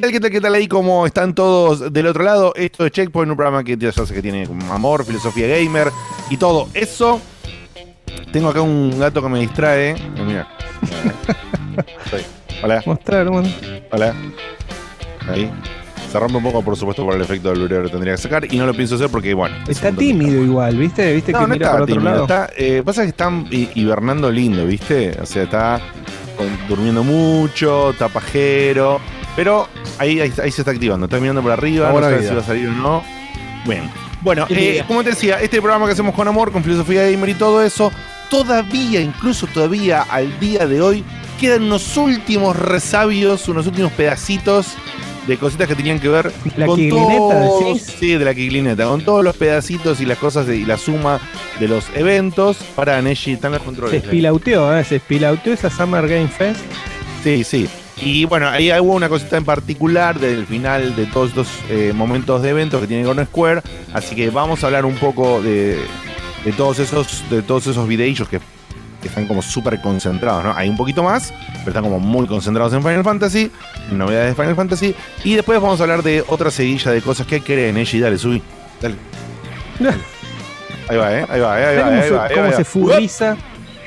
Tal, qué tal, qué tal ahí? ¿Cómo están todos del otro lado? Esto es Checkpoint, un programa que ya sé que tiene amor, filosofía gamer y todo eso. Tengo acá un gato que me distrae. Eh, mira. Hola, Mostrar, bueno. hola. Ahí. Se rompe un poco, por supuesto, por el efecto del video que tendría que sacar. Y no lo pienso hacer porque, bueno. es Está tímido igual, ¿viste? ¿Viste No, que no mira está otro tímido, lado? está, eh, pasa que están hi- hibernando lindo, ¿viste? O sea, está con- durmiendo mucho, está pajero, pero ahí, ahí, ahí se está activando, está mirando por arriba, no sabe si va a salir o no. Bien. Bueno, eh, como te decía, este programa que hacemos con amor, con filosofía gamer y todo eso, todavía, incluso todavía al día de hoy, quedan unos últimos resabios, unos últimos pedacitos de cositas que tenían que ver La con todos- decís. Sí, de la quiglineta, con todos los pedacitos y las cosas de- y la suma de los eventos para Neji, están los Se controles. espilauteó, ¿eh? Se espilauteó esa Summer Game Fest. Sí, sí. Y bueno, ahí hubo una cosita en particular del final de todos estos eh, momentos de eventos que tiene con Square. Así que vamos a hablar un poco de, de todos esos, de todos esos videillos que, que están como súper concentrados, ¿no? Hay un poquito más, pero están como muy concentrados en Final Fantasy, en novedades de Final Fantasy. Y después vamos a hablar de otra seguilla de cosas que creen, Neji, dale, subí. Dale. Ahí va, ¿eh? Ahí va, ¿eh? Ahí ¿Ves va, ahí se, va, ahí cómo va. se furriza?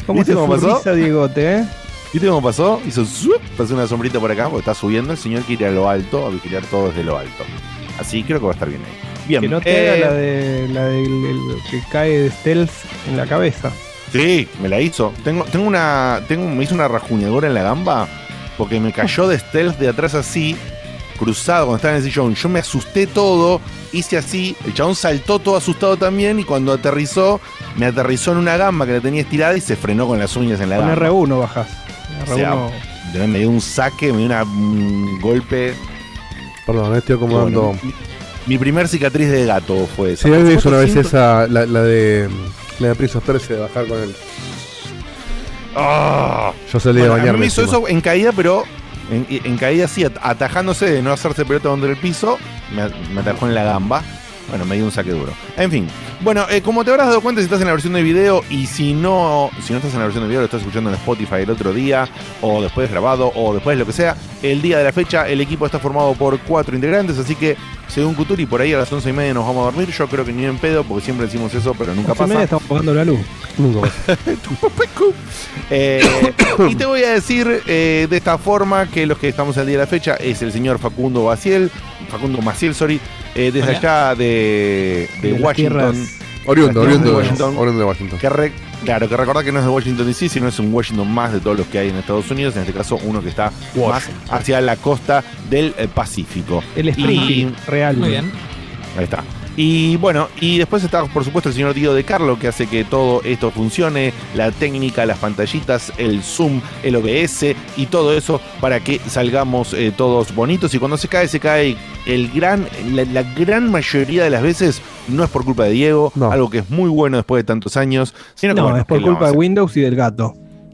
¿Cómo ¿Viste se cómo pasó? furriza, Diegote, eh? ¿Viste cómo pasó? Hizo zup, pasó una sombrita por acá, porque está subiendo. El señor quiere ir a lo alto, a vigilar todo desde lo alto. Así creo que va a estar bien ahí. Bien, Que no te eh, haga la de la del el que cae de stealth en la cabeza. Sí, me la hizo. Tengo, tengo una. Tengo, me hizo una rajuñadora en la gamba porque me cayó de stealth de atrás así, cruzado cuando estaba en el sillón. Yo me asusté todo, hice así. El chabón saltó todo asustado también y cuando aterrizó, me aterrizó en una gamba que la tenía estirada y se frenó con las uñas en la Con gamba. R1 bajas. O sea, R1. Me dio un saque, me dio una- un golpe. Perdón, estoy acomodando. Bueno, mi, mi primer cicatriz de gato fue esa. Sí, había supuesto, una vez esa, la, la de. La de Prince of Persia de bajar con el. Ah. Yo salí Bueno, de a mí bañarme. me hizo encima. eso en caída, pero en, en caída así, at- atajándose de no hacerse pelota donde el piso, me, me atajó en la gamba. Bueno, me dio un saque duro. En fin. Bueno, eh, como te habrás dado cuenta si estás en la versión de video y si no, si no estás en la versión de video, lo estás escuchando en Spotify el otro día, o después grabado, o después lo que sea, el día de la fecha el equipo está formado por cuatro integrantes, así que según Cuturi, por ahí a las once y media nos vamos a dormir. Yo creo que ni en pedo, porque siempre decimos eso, pero nunca pasa. media estamos pagando la luz. Nunca. Eh, y te voy a decir eh, de esta forma que los que estamos al día de la fecha es el señor Facundo Maciel, Facundo Maciel, sorry, eh, desde Hola. allá de, de De las Washington. Oriundo, oriundo, de Washington. oriundo de Washington. Que re- claro, que recordar que no es de Washington DC, sino es un Washington más de todos los que hay en Estados Unidos, en este caso uno que está más hacia la costa del eh, Pacífico. El Springfield real. Muy bien. Ahí está. Y bueno, y después está, por supuesto, el señor Diego de Carlo, que hace que todo esto funcione, la técnica, las pantallitas, el zoom, el OBS y todo eso para que salgamos eh, todos bonitos. Y cuando se cae, se cae el gran, la, la gran mayoría de las veces no es por culpa de Diego, No. algo que es muy bueno después de tantos años, sino que No, bueno, es por ¿qué le culpa de Windows y del gato.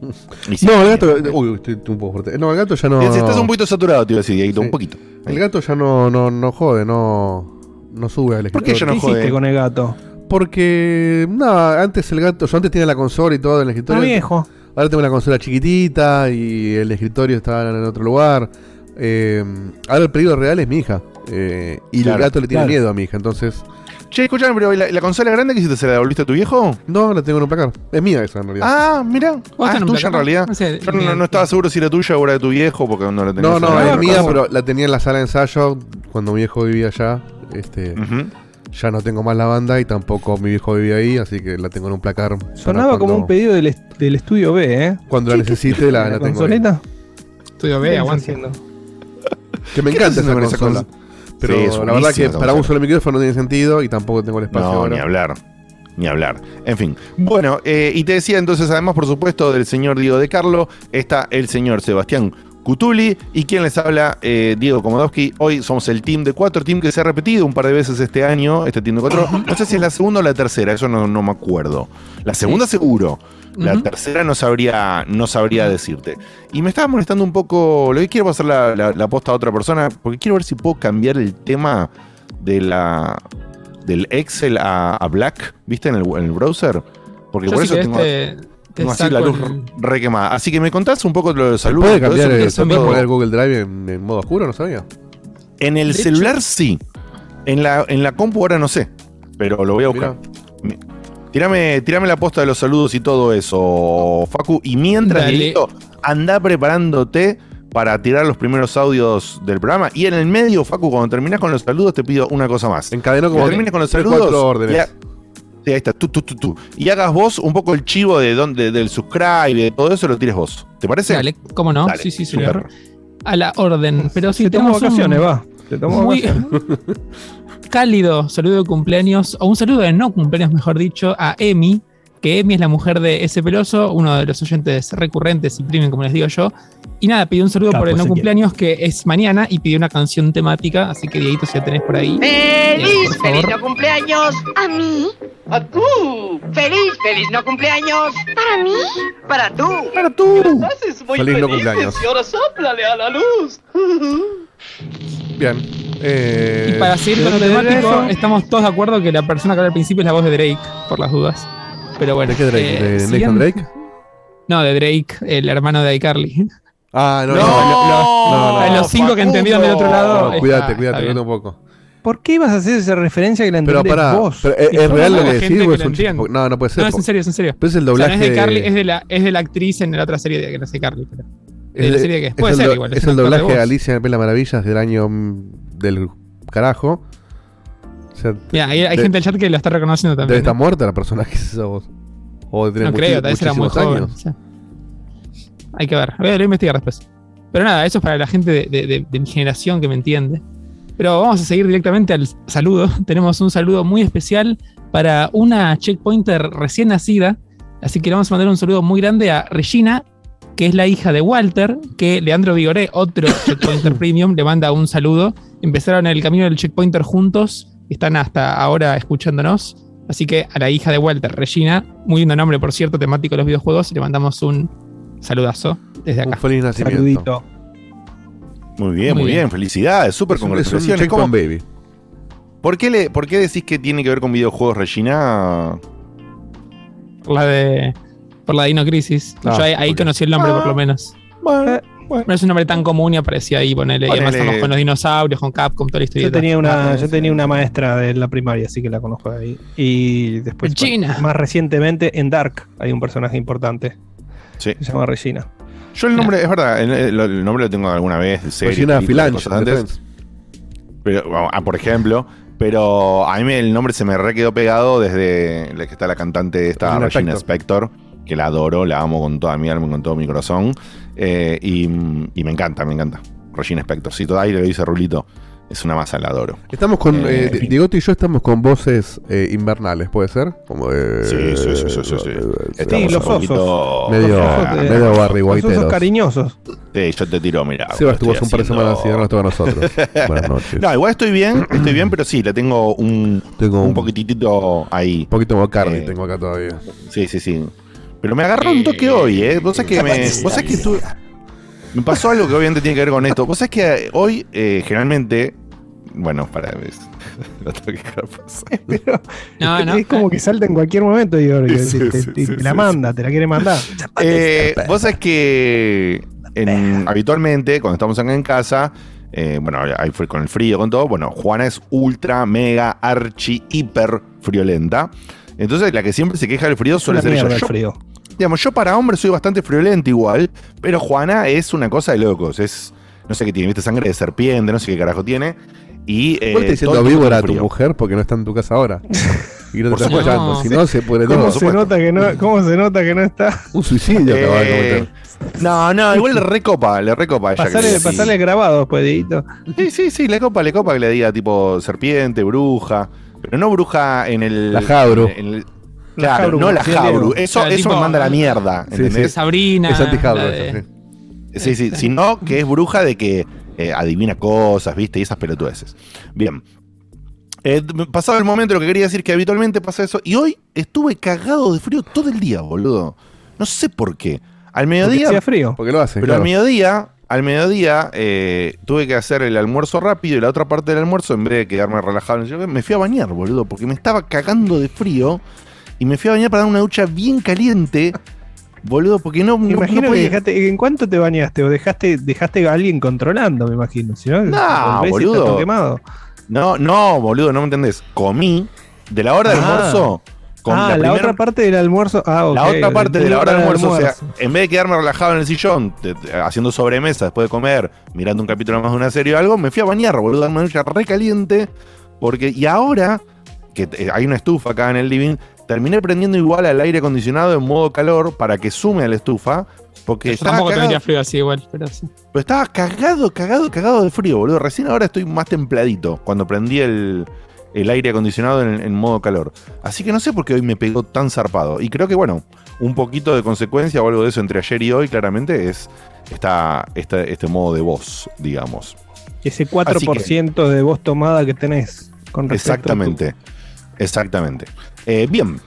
No, el gato. Uy, estoy un poco fuerte. No, el gato ya no. Estás un poquito saturado, te iba a decir, Dieguito, Sí. un poquito. El gato ya no, no, no jode, no. No sube al ¿Por qué escritorio. ya ¿Qué no hiciste jode? con el gato? Porque. Nada, antes el gato. Yo antes tenía la consola y todo en el Está escritorio. viejo. Ahora tengo una consola chiquitita y el escritorio está en otro lugar. Eh, ahora el peligro real es mi hija. Eh, y Claro, el gato le tiene claro. miedo a mi hija. Entonces, Che, escuchame, pero ¿la, la consola grande que hiciste se la devolviste a tu viejo? no, la tengo en un placar. Es mía esa en realidad. Ah, mira. ¿Vos Ah, es tuya en realidad. Yo no, estaba seguro si era tuya o era de tu viejo porque no la tenías. no, no, es mía, pero la tenía en la sala de ensayo cuando mi viejo vivía allá. Este, ya no tengo más la banda y tampoco mi viejo vivía ahí, así que la tengo en un placar. Sonaba como un pedido del, est- del estudio B, ¿eh? Cuando la necesite, la, la tengo. ahí. consoleta? Estudio ¿Qué B, aguante. Que me ¿Qué encanta esa consola. Pero Sí, es la verdad que para un solo micrófono no tiene sentido y tampoco tengo el espacio No, ahora. ni hablar. Ni hablar. En fin. Bueno, eh, y te decía entonces, además, por supuesto, del señor Diego de Carlo, está el señor Sebastián Cutuli y quien les habla, eh, Diego Komodowski. Hoy somos el team de cuatro, team que se ha repetido un par de veces este año, este team de cuatro. No sé si es la segunda o la tercera, eso no, no me acuerdo. La segunda seguro. La tercera no sabría, no sabría decirte. Y me estaba molestando un poco. Lo que quiero pasar la, la, la posta a otra persona, porque quiero ver si puedo cambiar el tema de la del Excel a, a Black, ¿viste? En el, en el browser. Porque Yo por eso tengo, te, te tengo así la luz el- re quemada. Así que me contás un poco lo de salud. ¿Puede cambiar eso, el, eso ¿se puede poner Google Drive en, en modo oscuro? No sabía. En el De celular sí. En la, en la compu ahora no sé. Pero lo voy a buscar. Tírame, tírame la posta de los saludos y todo eso, Facu. Y mientras. Dieguito, anda preparándote para tirar los primeros audios del programa. Y en el medio, Facu, cuando terminas con los saludos, te pido una cosa más. Encadenó Cuando como termines con los saludos. cuatro órdenes. Ahí está, tú, tú, tú, tú. Y hagas vos un poco el chivo de dónde, del subscribe de todo eso, lo tires vos. ¿Te parece? Dale, ¿cómo no? Dale, sí, sí, super. señor. A la orden. Pero sí, tomó tenemos un vacaciones, va. Tomó muy vacaciones. cálido saludo de cumpleaños, o un saludo de no cumpleaños, mejor dicho, a Emi, que Emi es la mujer de ese peloso, uno de los oyentes recurrentes y premium, como les digo yo. Y nada, pidió un saludo Capo, por el no cumpleaños, que es mañana, y pidió una canción temática, así que Dieguito, si la tenés por ahí. ¡Feliz, Eh, por feliz no cumpleaños! ¿A mí? ¡A tú! ¡Feliz, feliz no cumpleaños! ¿Para mí? ¡Para tú! Para tú. Muy Feliz no cumpleaños. Y ahora sóplale a la luz. Bien. Eh, Y para seguir con lo ¿de dónde era temático, estamos todos de acuerdo que la persona que habla al principio es la voz de Drake, por las dudas. Pero bueno. ¿De qué Drake? eh, ¿De Nathan Drake? No, de Drake, el hermano de iCarly. Ah, no, No, no. No, los cinco que entendieron del otro lado. cuídate, está cuídate, cuídate un poco. ¿por qué ibas a hacer esa referencia que la Pero entendés pará, vos? pero, ¿es, es real lo que decís o que es un chiste? No, no puede ser. No, es en serio, es en serio. Pero es el O sea, doblaje no es de Carly, de- es de la, es de la actriz en la otra serie de que no sé Carly. Pero de es la serie que es. es Puede el ser do- igual. Es el doblaje de. Alicia en Las Maravillas del año del carajo. O sea, Mira, hay, hay de- gente del chat que lo está reconociendo debe también. estar muerta la persona que es esa voz. O no creo, tal vez era muy joven. años. o sea. Hay que ver. Voy a, lo voy a investigar después. Pero nada, eso es para la gente de, de- de- de mi generación que me entiende. Pero vamos a seguir directamente al saludo. Tenemos un saludo muy especial para una checkpointer recién nacida. Así que le vamos a mandar un saludo muy grande a Regina, que es la hija de Walter, que Leandro Vigoré, otro checkpointer premium, le manda un saludo. Empezaron el camino del checkpointer juntos, están hasta ahora escuchándonos. Así que a la hija de Walter, Regina, muy lindo nombre, por cierto, temático de los videojuegos, le mandamos un saludazo desde Un acá. feliz nacimiento. Saludito. Muy bien, muy, Muy bien. bien. Felicidades, súper Es un, es un congratulaciones. ¿Cómo- checkpoint baby. ¿Por qué, le, ¿Por qué decís que tiene que ver con videojuegos, Regina? Por la de. Por la Dino Crisis. Ah, Yo ahí, conocí el nombre, por lo menos. Bueno, Eh, No es un nombre tan común y aparecía ahí, ponele. Y además Ponele. estamos con los dinosaurios, con Capcom, toda la historia. Yo tenía, Ah, una, yo tenía una maestra de la primaria, así que la conozco de ahí. Y después, Regina. más recientemente, en Dark hay un personaje importante. Sí. Se llama Regina. Yo el nombre, es verdad, el, el- el nombre lo tengo alguna vez. de series, Regina de antes, pero, ah, por ejemplo. Pero a mí me- el nombre se me re quedó pegado desde la que está la cantante esta Regina Regina Spector, que la adoro, la amo con toda mi alma y con todo mi corazón. Eh, y, y me encanta, me encanta. Regina Spector. Si todavía lo dice Rulito, es una masa, la adoro. Estamos con. Eh, Eh, Diegote y yo estamos con voces eh, invernales, ¿puede ser? Como de. Sí, sí, sí, sí, sí, sí. Estamos los un poquito- Medio, de- medio Barry Los osos cariñosos. Sí, yo te tiro, mira. Seba estuvo hace un par de semanas y ahora no estuvo con nosotros. Buenas noches. No, igual estoy bien, estoy bien, pero sí, le tengo un, Tengo un un, poquitito ahí. poquito de Bacardi, Eh, tengo acá todavía. Sí, sí, sí. Pero me agarró un toque hoy, ¿eh? Vos sabés que me. Vos sabés que tú. Me pasó algo que obviamente tiene que ver con esto. Vos sabés que hoy, eh, generalmente. Bueno, para. es- el ataque carposo. Pero No, no. es como que salta en cualquier momento, digo, que Sí, te, te- sí, te- sí, te la sí, manda, te la quiere mandar. Eh, Vos sabés que en- habitualmente, cuando estamos acá en casa, eh, bueno, ahí fue con el frío, con todo, bueno, Juana es ultra, mega, archi, hiper friolenta. Entonces, la que siempre se queja del frío suele ser ella. mierda el Yo, frío. Digamos, yo para hombre soy bastante friolento igual, pero Juana es una cosa de locos. Es, no sé qué tiene, viste, sangre de serpiente, no sé qué carajo tiene. Y, eh, ¿Vos estás diciendo víbora a tu mujer porque no está en tu casa ahora? Y no te Por está supuesto. escuchando. Si no, se pudre ¿Cómo todo. se, nota que no, ¿Cómo se nota que no está? Un suicidio acaba de Eh, cometer. no, no, igual le recopa, le recopa a ella. que le Pasale, así. pasale grabado después, Dieguito. Sí, sí, sí, le copa, le copa que le diga tipo serpiente, bruja. Pero no bruja en el. La Jabru. en el- La claro, Jabru, no la Jabru. Eso, Claro, eso tipo- me manda a la mierda. Sí, ¿entendés? Sabrina. Es anti-Jabru de- sí. Sí, sí, sino que es bruja de que eh, adivina cosas, ¿viste? Y esas pelotudeces. Bien. Eh, pasaba el momento, lo que quería decir que habitualmente pasa eso. Y hoy estuve cagado de frío todo el día, boludo. No sé por qué. Al Porque mediodía. hacía frío. Porque lo hace. Pero claro. al mediodía, al mediodía eh, tuve que hacer el almuerzo rápido y la otra parte del almuerzo, en vez de quedarme relajado en el sillón, me fui a bañar, boludo, porque me estaba cagando de frío y me fui a bañar para dar una ducha bien caliente, boludo, porque no, Me no, imagino no que dejaste, ¿en cuánto te bañaste? ¿O dejaste, dejaste a alguien controlando, me imagino? Si no, No, boludo. quemado. No, no, boludo, no me entendés. Comí de la hora del Ah. almuerzo. con ah, la, primera- otra parte del almuerzo. Ah. La otra parte de la hora del almuerzo, o sea, en vez de quedarme relajado en el sillón, te- te- haciendo sobremesa después de comer, mirando un capítulo más de una serie o algo, me fui a bañar, boludo, darme una ducha re caliente. Porque, y ahora, que eh, hay una estufa acá en el living, terminé prendiendo igual al aire acondicionado en modo calor para que sume a la estufa. Porque Yo estaba tampoco cagado, tendría frío así igual, pero sí. pero estaba cagado, cagado, cagado de frío, boludo. Recién ahora estoy más templadito cuando prendí el, el aire acondicionado en, en modo calor. Así que no sé por qué hoy me pegó tan zarpado. Y creo que, bueno, un poquito de consecuencia o algo de eso entre ayer y hoy, claramente, es esta, esta- este modo de voz, digamos. Ese 4% de voz tomada que tenés. Con respecto a tu- Exactamente. Eh, bien.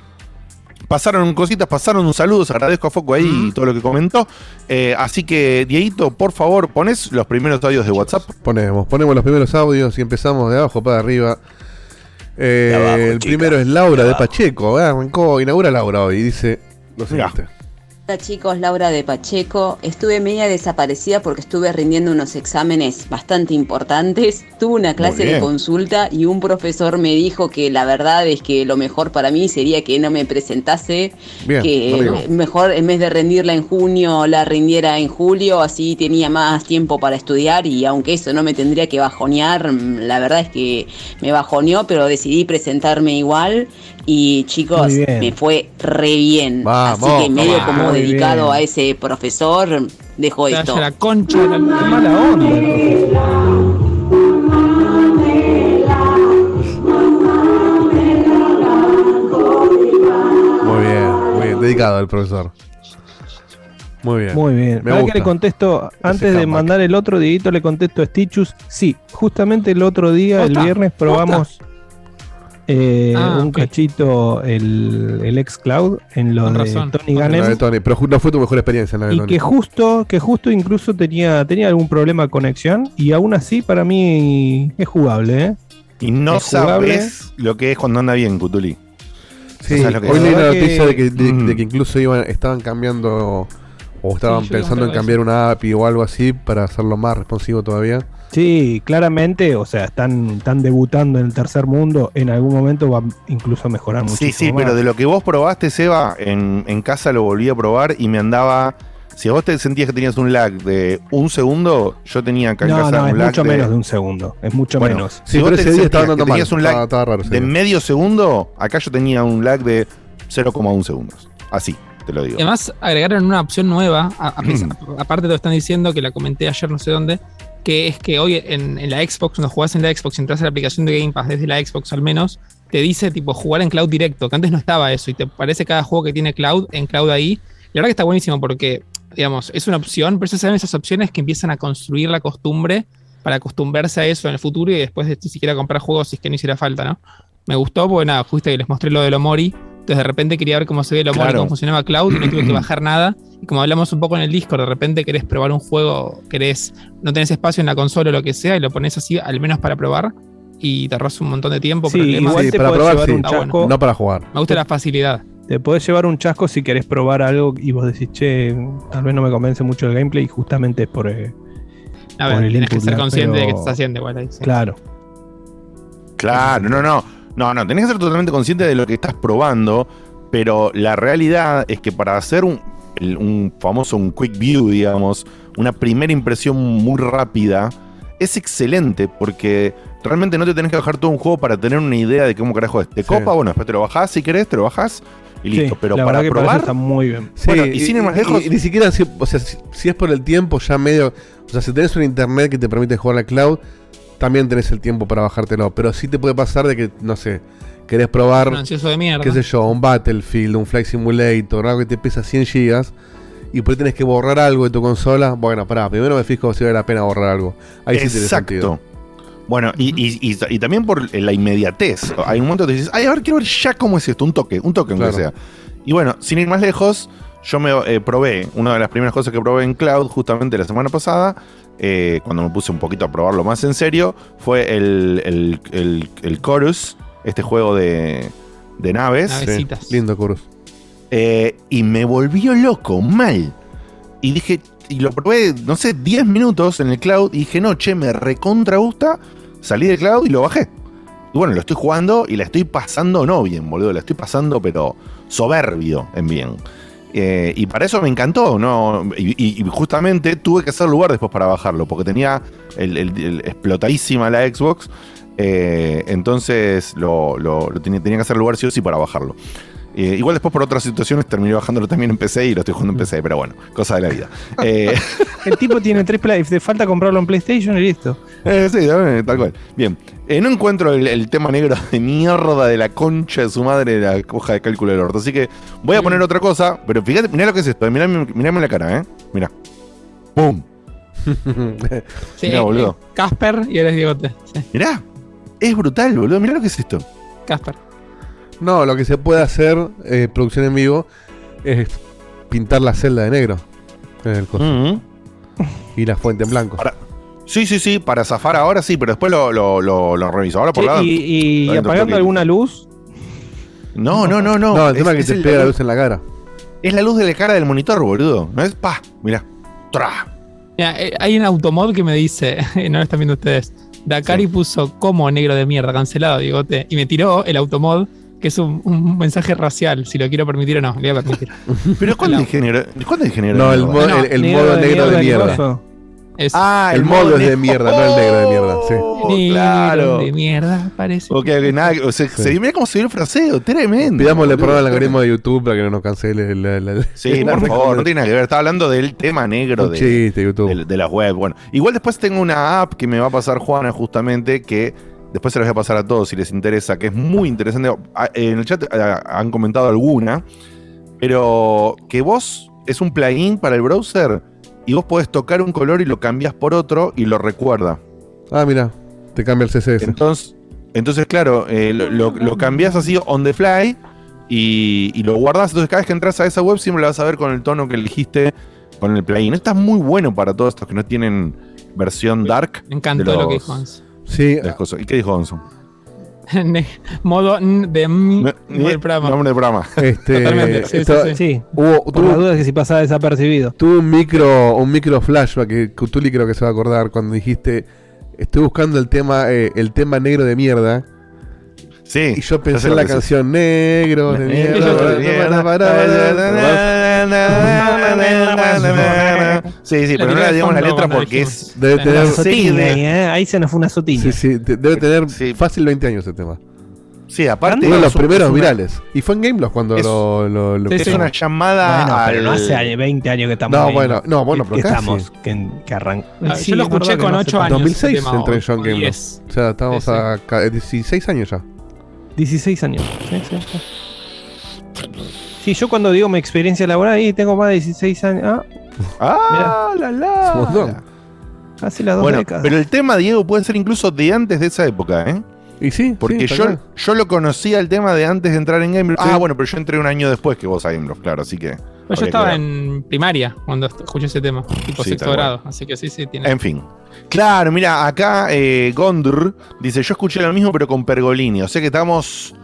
Pasaron cositas, pasaron saludos, agradezco a Foco ahí y todo lo que comentó. Eh, así que, Dieguito, por favor, pones los primeros audios de WhatsApp. Ponemos, ponemos los primeros audios y empezamos de abajo para arriba. Eh, el primero es Laura de Pacheco. eh, arrancó, inaugura Laura hoy. y Dice lo Mirá. Hola chicos, Laura de Pacheco. Estuve media desaparecida porque estuve rindiendo unos exámenes bastante importantes. Tuve una clase de consulta y un profesor me dijo que la verdad es que lo mejor para mí sería que no me presentase, Bien, que mejor en vez de rendirla en junio la rindiera en julio, así tenía más tiempo para estudiar y aunque eso no me tendría que bajonear, mm, la verdad es que me bajoneó, pero decidí presentarme igual y chicos, me fue re bien. Vamos, así que medio vamos. como Muy dedicado bien. a ese profesor, dejo Te esto. la concha de la mala onda. el profesor. Muy bien, muy bien. Dedicado al profesor. Muy bien. Muy bien. Me gusta. que le contesto, antes de mandar el otro, Dieguito le contesto a Stitchus. Sí, justamente el otro día, el viernes, probamos eh, Ah, un cachito el, el ex Cloud en lo Con de razón. Tony de Gannem. Tony, pero no fue tu mejor experiencia en la de Y Tony. que justo, que justo incluso tenía, tenía algún problema de conexión. Y aún así, para mí es jugable, ¿eh? Y no Es jugable. sabes lo que es cuando anda bien, Cutuli. Sí, ¿Sabes lo que hoy leí la noticia de, que, que- de, Mm. de que incluso iban, estaban cambiando o estaban Sí, pensando en cambiar una API o algo así para hacerlo más responsivo todavía. Sí, claramente, o sea, están, están debutando en el tercer mundo. En algún momento va incluso a mejorar muchísimo. Sí, sí, más. pero de lo que vos probaste, Seba, en, en casa lo volví a probar y me andaba. Si vos te sentías que tenías un lag de un segundo, yo tenía acá en No, casa no, un es lag mucho de, menos de un segundo. Es mucho Bueno, menos. Si Sí, vos te sentías estaba que mal. tenías un lag Estaba, estaba raro de día. medio segundo, acá yo tenía un lag de 0,1 segundos. Así, te lo digo. Además, agregaron una opción nueva, a- a pesar- aparte de lo que están diciendo, que la comenté ayer no sé dónde, que es que hoy en, la Xbox, cuando jugás en la Xbox, entras a la aplicación de Game Pass desde la Xbox al menos, te dice tipo jugar en cloud directo, que antes no estaba eso, y te parece cada juego que tiene cloud en cloud ahí. La verdad que está buenísimo porque, digamos, es una opción, pero esas son esas opciones que empiezan a construir la costumbre para acostumbrarse a eso en el futuro y después de siquiera comprar juegos si es que no hiciera falta, ¿no? Me gustó porque nada, justo que les mostré lo del Omori. Entonces de repente quería ver cómo se ve el Omori, Claro. cómo funcionaba Cloud y no tuve que bajar nada. Y como hablamos un poco en el Discord, de repente querés probar un juego, querés, no tenés espacio en la consola o lo que sea, y lo pones así, al menos para probar. y te ahorras un montón de tiempo. Sí, igual Sí, te para probar, llevar sí. un Ah, bueno. chasco. No para jugar. Me gusta la facilidad. Te podés llevar un chasco si querés probar algo y vos decís, che, tal vez no me convence mucho el gameplay y justamente es por... eh, A ver, el tienes que ser consciente de que estás haciendo igual ahí. sí. Claro. Claro, no, no. No, no, tenés que ser totalmente consciente de lo que estás probando, pero la realidad es que para hacer un, un famoso un quick view, digamos, una primera impresión muy rápida, es excelente porque realmente no te tenés que bajar todo un juego para tener una idea de cómo carajo es. ¿Te Sí. copa? Bueno, después te lo bajás si querés, te lo bajás y listo. Sí, pero la para probar, está muy bien. Sí, Bueno, y sin ir más lejos- y ni siquiera, si, o sea, si, si es por el tiempo, ya medio. O sea, si tenés un internet que te permite jugar a la cloud, también tenés el tiempo para bajártelo. Pero sí te puede pasar de que, no sé, querés probar, Un ansioso de mierda. qué sé yo, un Battlefield, un Flight Simulator, algo que te pesa 100 gigas. Y por ahí tenés que borrar algo de tu consola. Bueno, pará, primero me fijo si vale la pena borrar algo. Ahí sí tiene sentido. Exacto. Bueno, y, y- y- y también por la inmediatez. Hay un momento que te dices, ay, a ver, quiero ver ya cómo es esto, un toque, un toque aunque Claro. sea. Y bueno, sin ir más lejos, yo me eh, probé, una de las primeras cosas que probé en Cloud justamente la semana pasada, eh, cuando me puse un poquito a probarlo más en serio, fue el, el, el- el Chorus, este juego de, de naves. Sí, lindo, Curus. Eh, y me volvió loco, mal. Y dije, y lo probé, no sé, 10 minutos en el cloud y dije, no, che, me recontra gusta. Salí del cloud y lo bajé. Y bueno, lo estoy jugando y la estoy pasando no bien, boludo. La estoy pasando, pero soberbio en bien. Eh, y para eso me encantó, ¿no? Y, justamente tuve que hacer lugar después para bajarlo, porque tenía el- explotadísima la Xbox. eh, entonces lo, lo- lo tenía, tenía que hacer lugar sí o sí para bajarlo. Eh, igual después por otras situaciones terminé bajándolo también en PC y lo estoy jugando en PC, pero bueno, cosa de la vida. Eh, El tipo tiene tres play, te falta comprarlo en PlayStation y listo. eh, sí, tal cual. Bien, Eh, no encuentro el, el tema negro de mierda de la concha de su madre de la hoja de cálculo del orto, así que voy a poner otra cosa, pero fíjate, mirá lo que es esto, mirame, mirame la cara, ¿eh? Mirá. ¡Pum! Sí, Mirá, boludo. Casper y eres Diegote. Sí, Mirá. Es brutal, boludo. Mirá lo que es esto. Casper. No, lo que se puede hacer, eh, producción en vivo, es pintar la celda de negro. en el coso, Mm. Y la fuente en blanco. Para- Sí, sí, sí, para zafar ahora sí, pero después lo, lo, lo, lo reviso. Ahora por Che, la. y, y apagando alguna luz, No, no, no, no. No, el tema es que es te el- pega la luz en la cara. Es la luz de la cara del monitor, boludo. ¿No es? Pa, mirá. Tra. Mira, eh, hay un automod que me dice, no lo están viendo ustedes. Dakari Sí. puso como negro de mierda, cancelado, Diegote. Y me tiró el automod, que es un, un mensaje racial, si lo quiero permitir o no. Le voy a permitir. Pero ¿cuándo La-? ¿Cuándo el género? No, de el, mierda? mo- No, el- el modo negro de ¿qué mierda. Es Ah, El modo es de mierda, no el negro de mierda, sí. negro claro. de mierda, parece. Ok, ok, nada, o sea, Sí. se, mira cómo se vio el fraseo, tremendo. Pidámosle perdón al algoritmo de YouTube para que no nos cancele la, la- la- Sí, la por favor, no tiene nada que ver. Estaba hablando del tema negro de, chiste, YouTube. de, de las web. Bueno, igual después tengo una app que me va a pasar Juana justamente que después se las voy a pasar a todos si les interesa, que es muy interesante. Ah, En el chat ah, han comentado alguna, pero que vos es un plugin para el browser y vos podés tocar un color y lo cambias por otro y lo recuerda. Ah, mira, te cambia el CSS. Entonces, entonces claro, eh, lo, lo, lo cambias así on the fly y, y lo guardas. Entonces, cada vez que entras a esa web, siempre la vas a ver con el tono que elegiste con el plugin. Esto es muy bueno para todos estos que no tienen versión dark. Me encantó de lo que los- dijo Hans. Sí, de las cosas. ¿Y qué dijo Onzo? Ne- Modo de mi No- del programa. Nombre de este. Totalmente, sí, esto- sí, sí. Hubo, por las tuvo, dudas que si pasaba desapercibido. tuve un micro, un micro flashback que Cutuli creo que se va a acordar cuando dijiste. Estoy buscando el tema, eh, el tema negro de mierda. Sí. Y yo pensé sé en la canción Negro de mierda. Sí, sí, pero no le digamos la letra porque es. Debe tener, ahí, ¿eh? Ahí se nos fue una sotiña. sí, sí, debe tener Sí. fácil 20 años ese tema. Sí, aparte. Uno de los primeros una- virales. Y fue en Gameloft cuando Es- lo, lo, lo- Sí, Es sí. una llamada Bueno, pero no hace años, 20 años que estamos No, ahí, bueno, no, bueno, pero que casi. estamos, que, que arran- Ah, Sí, yo lo es escuché con no hace 8 tanto. años. 2006 ese tema, entré o- yo en. 10. O sea, estamos Sí, sí. a ca- 16 años ya. 16 años. Sí, sí, sí. Sí, yo cuando digo mi experiencia laboral, ahí tengo más de 16 años. Ah, ¡Ah, la Es un montón. la! hace las dos Bueno, décadas. pero el tema, Diego, puede ser incluso de antes de esa época, ¿eh? Y sí, Porque sí, yo, yo lo conocía el tema de antes de entrar en Game Bros. Sí. Ah, bueno, pero yo entré un año después que vos a Game Bros, claro, así que. Pero yo que estaba ver. en primaria cuando est- escuché ese tema, tipo Sí, sexto tal cual. grado. Así que sí, sí, tiene. En fin. Claro, mira, acá eh, Gondr dice: Yo escuché lo mismo, pero con Pergolini. O sea que estamos.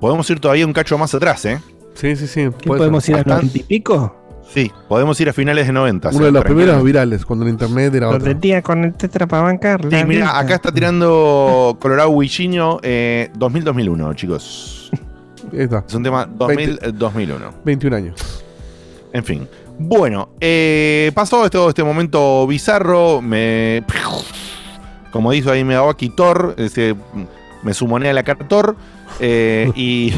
Podemos ir todavía un cacho más atrás, ¿eh? Sí, sí, sí. ¿Qué puede podemos ser. ir a Bastante. 90 y pico? Sí, podemos ir a finales de 90. Uno de primeros tranquilamente. virales, cuando el internet era otro. día con el tetra para bancar. Sí, mira, acá está tirando Colorado Huichiño eh, 2000-2001, chicos. Ahí está. Es un tema 2000-2001. 21 años. En fin. Bueno, eh, pasó todo este momento bizarro. Me. Como dijo ahí Megawaki Thor, ese, me sumoné a la cara Thor. eh, y.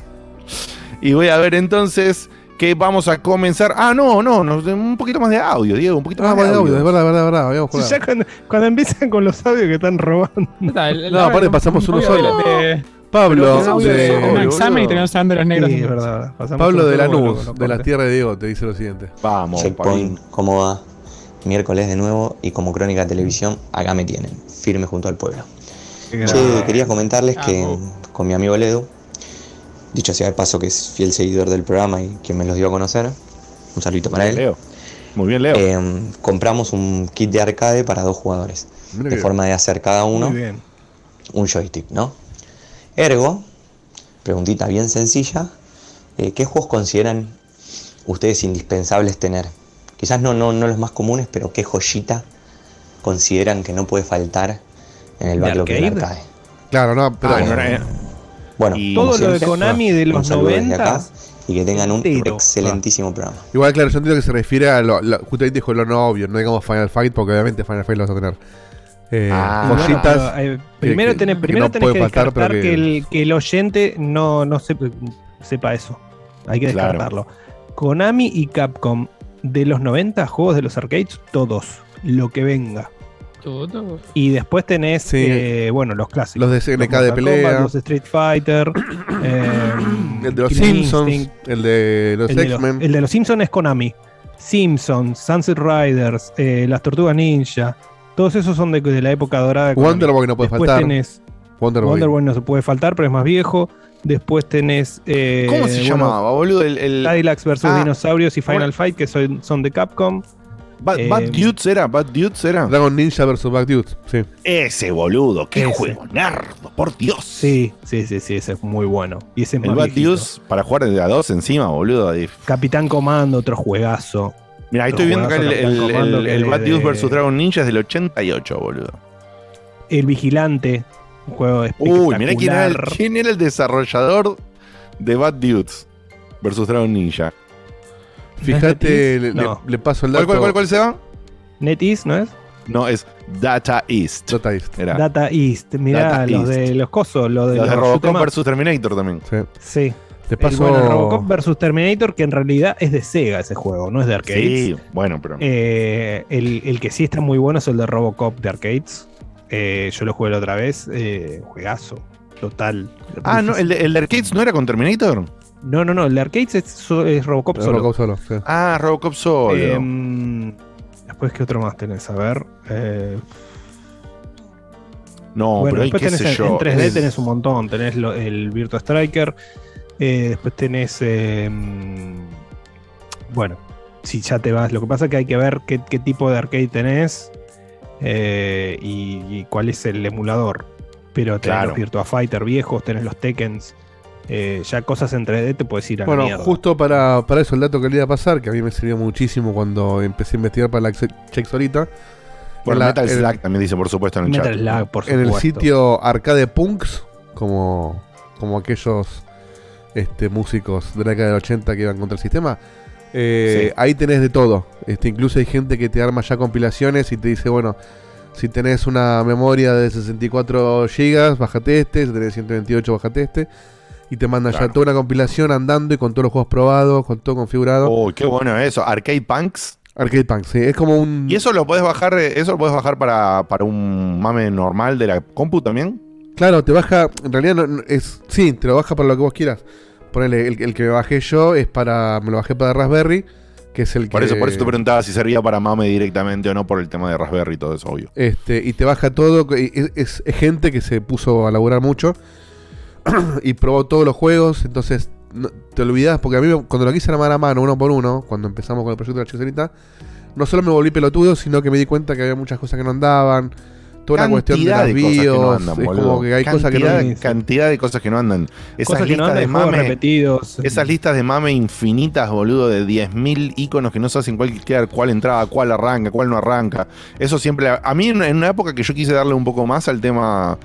y voy a ver entonces que vamos a comenzar. Ah, no, no, no, un poquito más de audio, Diego, un poquito Ah, más de audio. audio, es verdad, verdad, verdad. Habíamos Sí, jugado. ya cuando, cuando empiezan con los audios que están robando. No, la- aparte pasamos uno audio solo. de- de- Pablo, de de, un examen y terminamos hablando de los negros. Sí, es verdad, Pablo de poco Lanús, de la tierra de Diego, te dice lo siguiente. Vamos, Checkpoint. ¿cómo va? Miércoles de nuevo y como crónica de televisión, acá me tienen, firme junto al pueblo. Che, quería comentarles que Ah, con mi amigo Ledo, dicho sea de paso que es fiel seguidor del programa y quien me los dio a conocer, un saludito para él, Leo. Muy bien, Leo. eh, compramos un kit de arcade para dos jugadores, de forma de hacer cada uno un joystick, ¿no? Ergo, preguntita bien sencilla, eh, ¿qué juegos consideran ustedes indispensables tener? Quizás no, no, no los más comunes, pero ¿qué joyita consideran que no puede faltar en el ¿De backlog del arcade? arcade? Claro, no, pero. Ah, no Bueno, Y- Todo lo de Konami de los saludo desde 90 acá y que tengan un entero. excelentísimo programa. Igual, claro, yo entiendo que se refiere a lo, lo- justamente dijo lo no obvio, no digamos Final Fight, porque obviamente Final Fight lo vas a tener. Eh, Ah, bueno, eh, primero que- tenés, que primero no tenés que puede faltar, descartar que... que- el, que el oyente no, no sepa, sepa eso. Hay que Claro. descartarlo. Konami y Capcom de los 90, juegos de los arcades, todos. Lo que venga. Todo. Y después tenés, Sí. eh, bueno, los clásicos. Los de SNK de pelea. Kombat, los Street Fighter. eh, el de los Killing Simpsons, Instinct. el de los X-Men. el de los Simpsons es Konami. Simpsons, Sunset Riders, eh, las Tortugas Ninja. Todos esos son de, de la época dorada de Konami. Wonder Boy no puede Después faltar. tenés Wonder Boy. Wonder Boy no se puede faltar, pero es más viejo. Después tenés. eh, ¿Cómo se bueno, llamaba, boludo? El, el- Cadillacs vs Ah, Dinosaurios y Final bueno. Fight, que son, son de Capcom. Bad, eh, Bad Dudes era, Bad Dudes era. Dragon Ninja vs. Back Dudes. Sí. Ese boludo, qué Ese. juego nardo, por Dios. Sí, sí, sí, sí, ese es muy bueno. Y ese es El Bad viejito. Dudes para jugar de a dos encima, boludo. Capitán Comando, otro juegazo. Mira, ahí estoy viendo acá el, el, Bad Dudes de- vs Dragon Ninja es del 88, boludo. El Vigilante, un juego Uy, mirá quién era, el, espectacular. quién era el desarrollador de Bad Dudes vs Dragon Ninja. Fíjate, le, No. le- le paso el ¿Cuál, dato. cuál, cuál, cuál se va? NetEase, ¿no es? No, es Data East. Data East. Era. Data East. Mirá, Data los East. de los cosos, los de Los de Robocop vs Terminator también. Sí. Sí. Te El, paso. bueno, Robocop vs Terminator, que en realidad es de Sega ese juego, no es de arcades. Sí, bueno, pero. Eh, el, el que sí está muy bueno es el de Robocop de arcades. Eh, yo lo jugué la otra vez. Eh, juegazo. Total. ah, no, el de, el de Arcades no era con Terminator. No, no, no. El de arcades es, Robocop solo. Robocop solo. sí. Ah, Robocop solo. Em, después, ¿qué otro más tenés? A ver. eh, no, bueno, pero hay después qué tenés sé en, yo. en 3D es- tenés un montón. Tenés lo- el Virtua Striker. eh, después tenés. em, bueno, si ya te vas. Lo que pasa es que hay que ver qué, qué tipo de arcade tenés eh, y, y cuál es el emulador. Pero tenés Claro. los Virtua Fighter viejos, tenés los Tekkens. Eh, ya cosas en 3D te puedes ir a la Bueno, mierda. justo para, para eso el dato que le iba a pasar, que a mí me sirvió muchísimo cuando empecé a investigar para la Chex ahorita. Bueno, en la- Metal Slug también dice, por supuesto, en el Metal chat. Slug, por en el sitio Arcade Punks, como, como aquellos este, músicos de la década del 80 que iban contra el sistema. eh, Sí. Ahí tenés de todo. Este, incluso hay gente que te arma ya compilaciones y te dice, bueno, si tenés una memoria de 64 GB, bájate este, si tenés 128, bájate este. Y te Claro. ya toda una compilación andando y con todos los juegos probados, con todo configurado. Uy, qué bueno eso. Arcade Punks. Arcade Punks, sí. Es como un... ¿Y eso lo podés bajar, eh, eso lo podés bajar para, para un mame normal de la compu también? Claro, te baja. En realidad no, no- es. Sí, te lo baja para lo que vos quieras. Ponele, el, el que me bajé yo es para. Me lo bajé para Raspberry, que es el Por que- eso, por eso te preguntaba si servía para mame directamente o no por el tema de Raspberry y todo eso, obvio. Este, y te baja todo. es- es gente que se puso a laburar mucho y probó todos los juegos. Entonces no- te olvidas, porque a mí me- cuando lo quise armar a mano, uno por uno, cuando empezamos con el proyecto de la chiserita, no solo me volví pelotudo, sino que me di cuenta que había muchas cosas que no andaban. Toda una cuestión de Cantidad las de cosas que no BIOS. andan, es como que hay cosas que no. Cantidad- Cantidad de cosas que no andan. Esas Cosas que no listas andan de mame. repetidos. Esas listas de mame infinitas, boludo, de 10.000 iconos que no sabes en cuál cuál entrada, cuál arranca, cuál no arranca. Eso siempre. A mí, en una época que yo quise darle un poco más al tema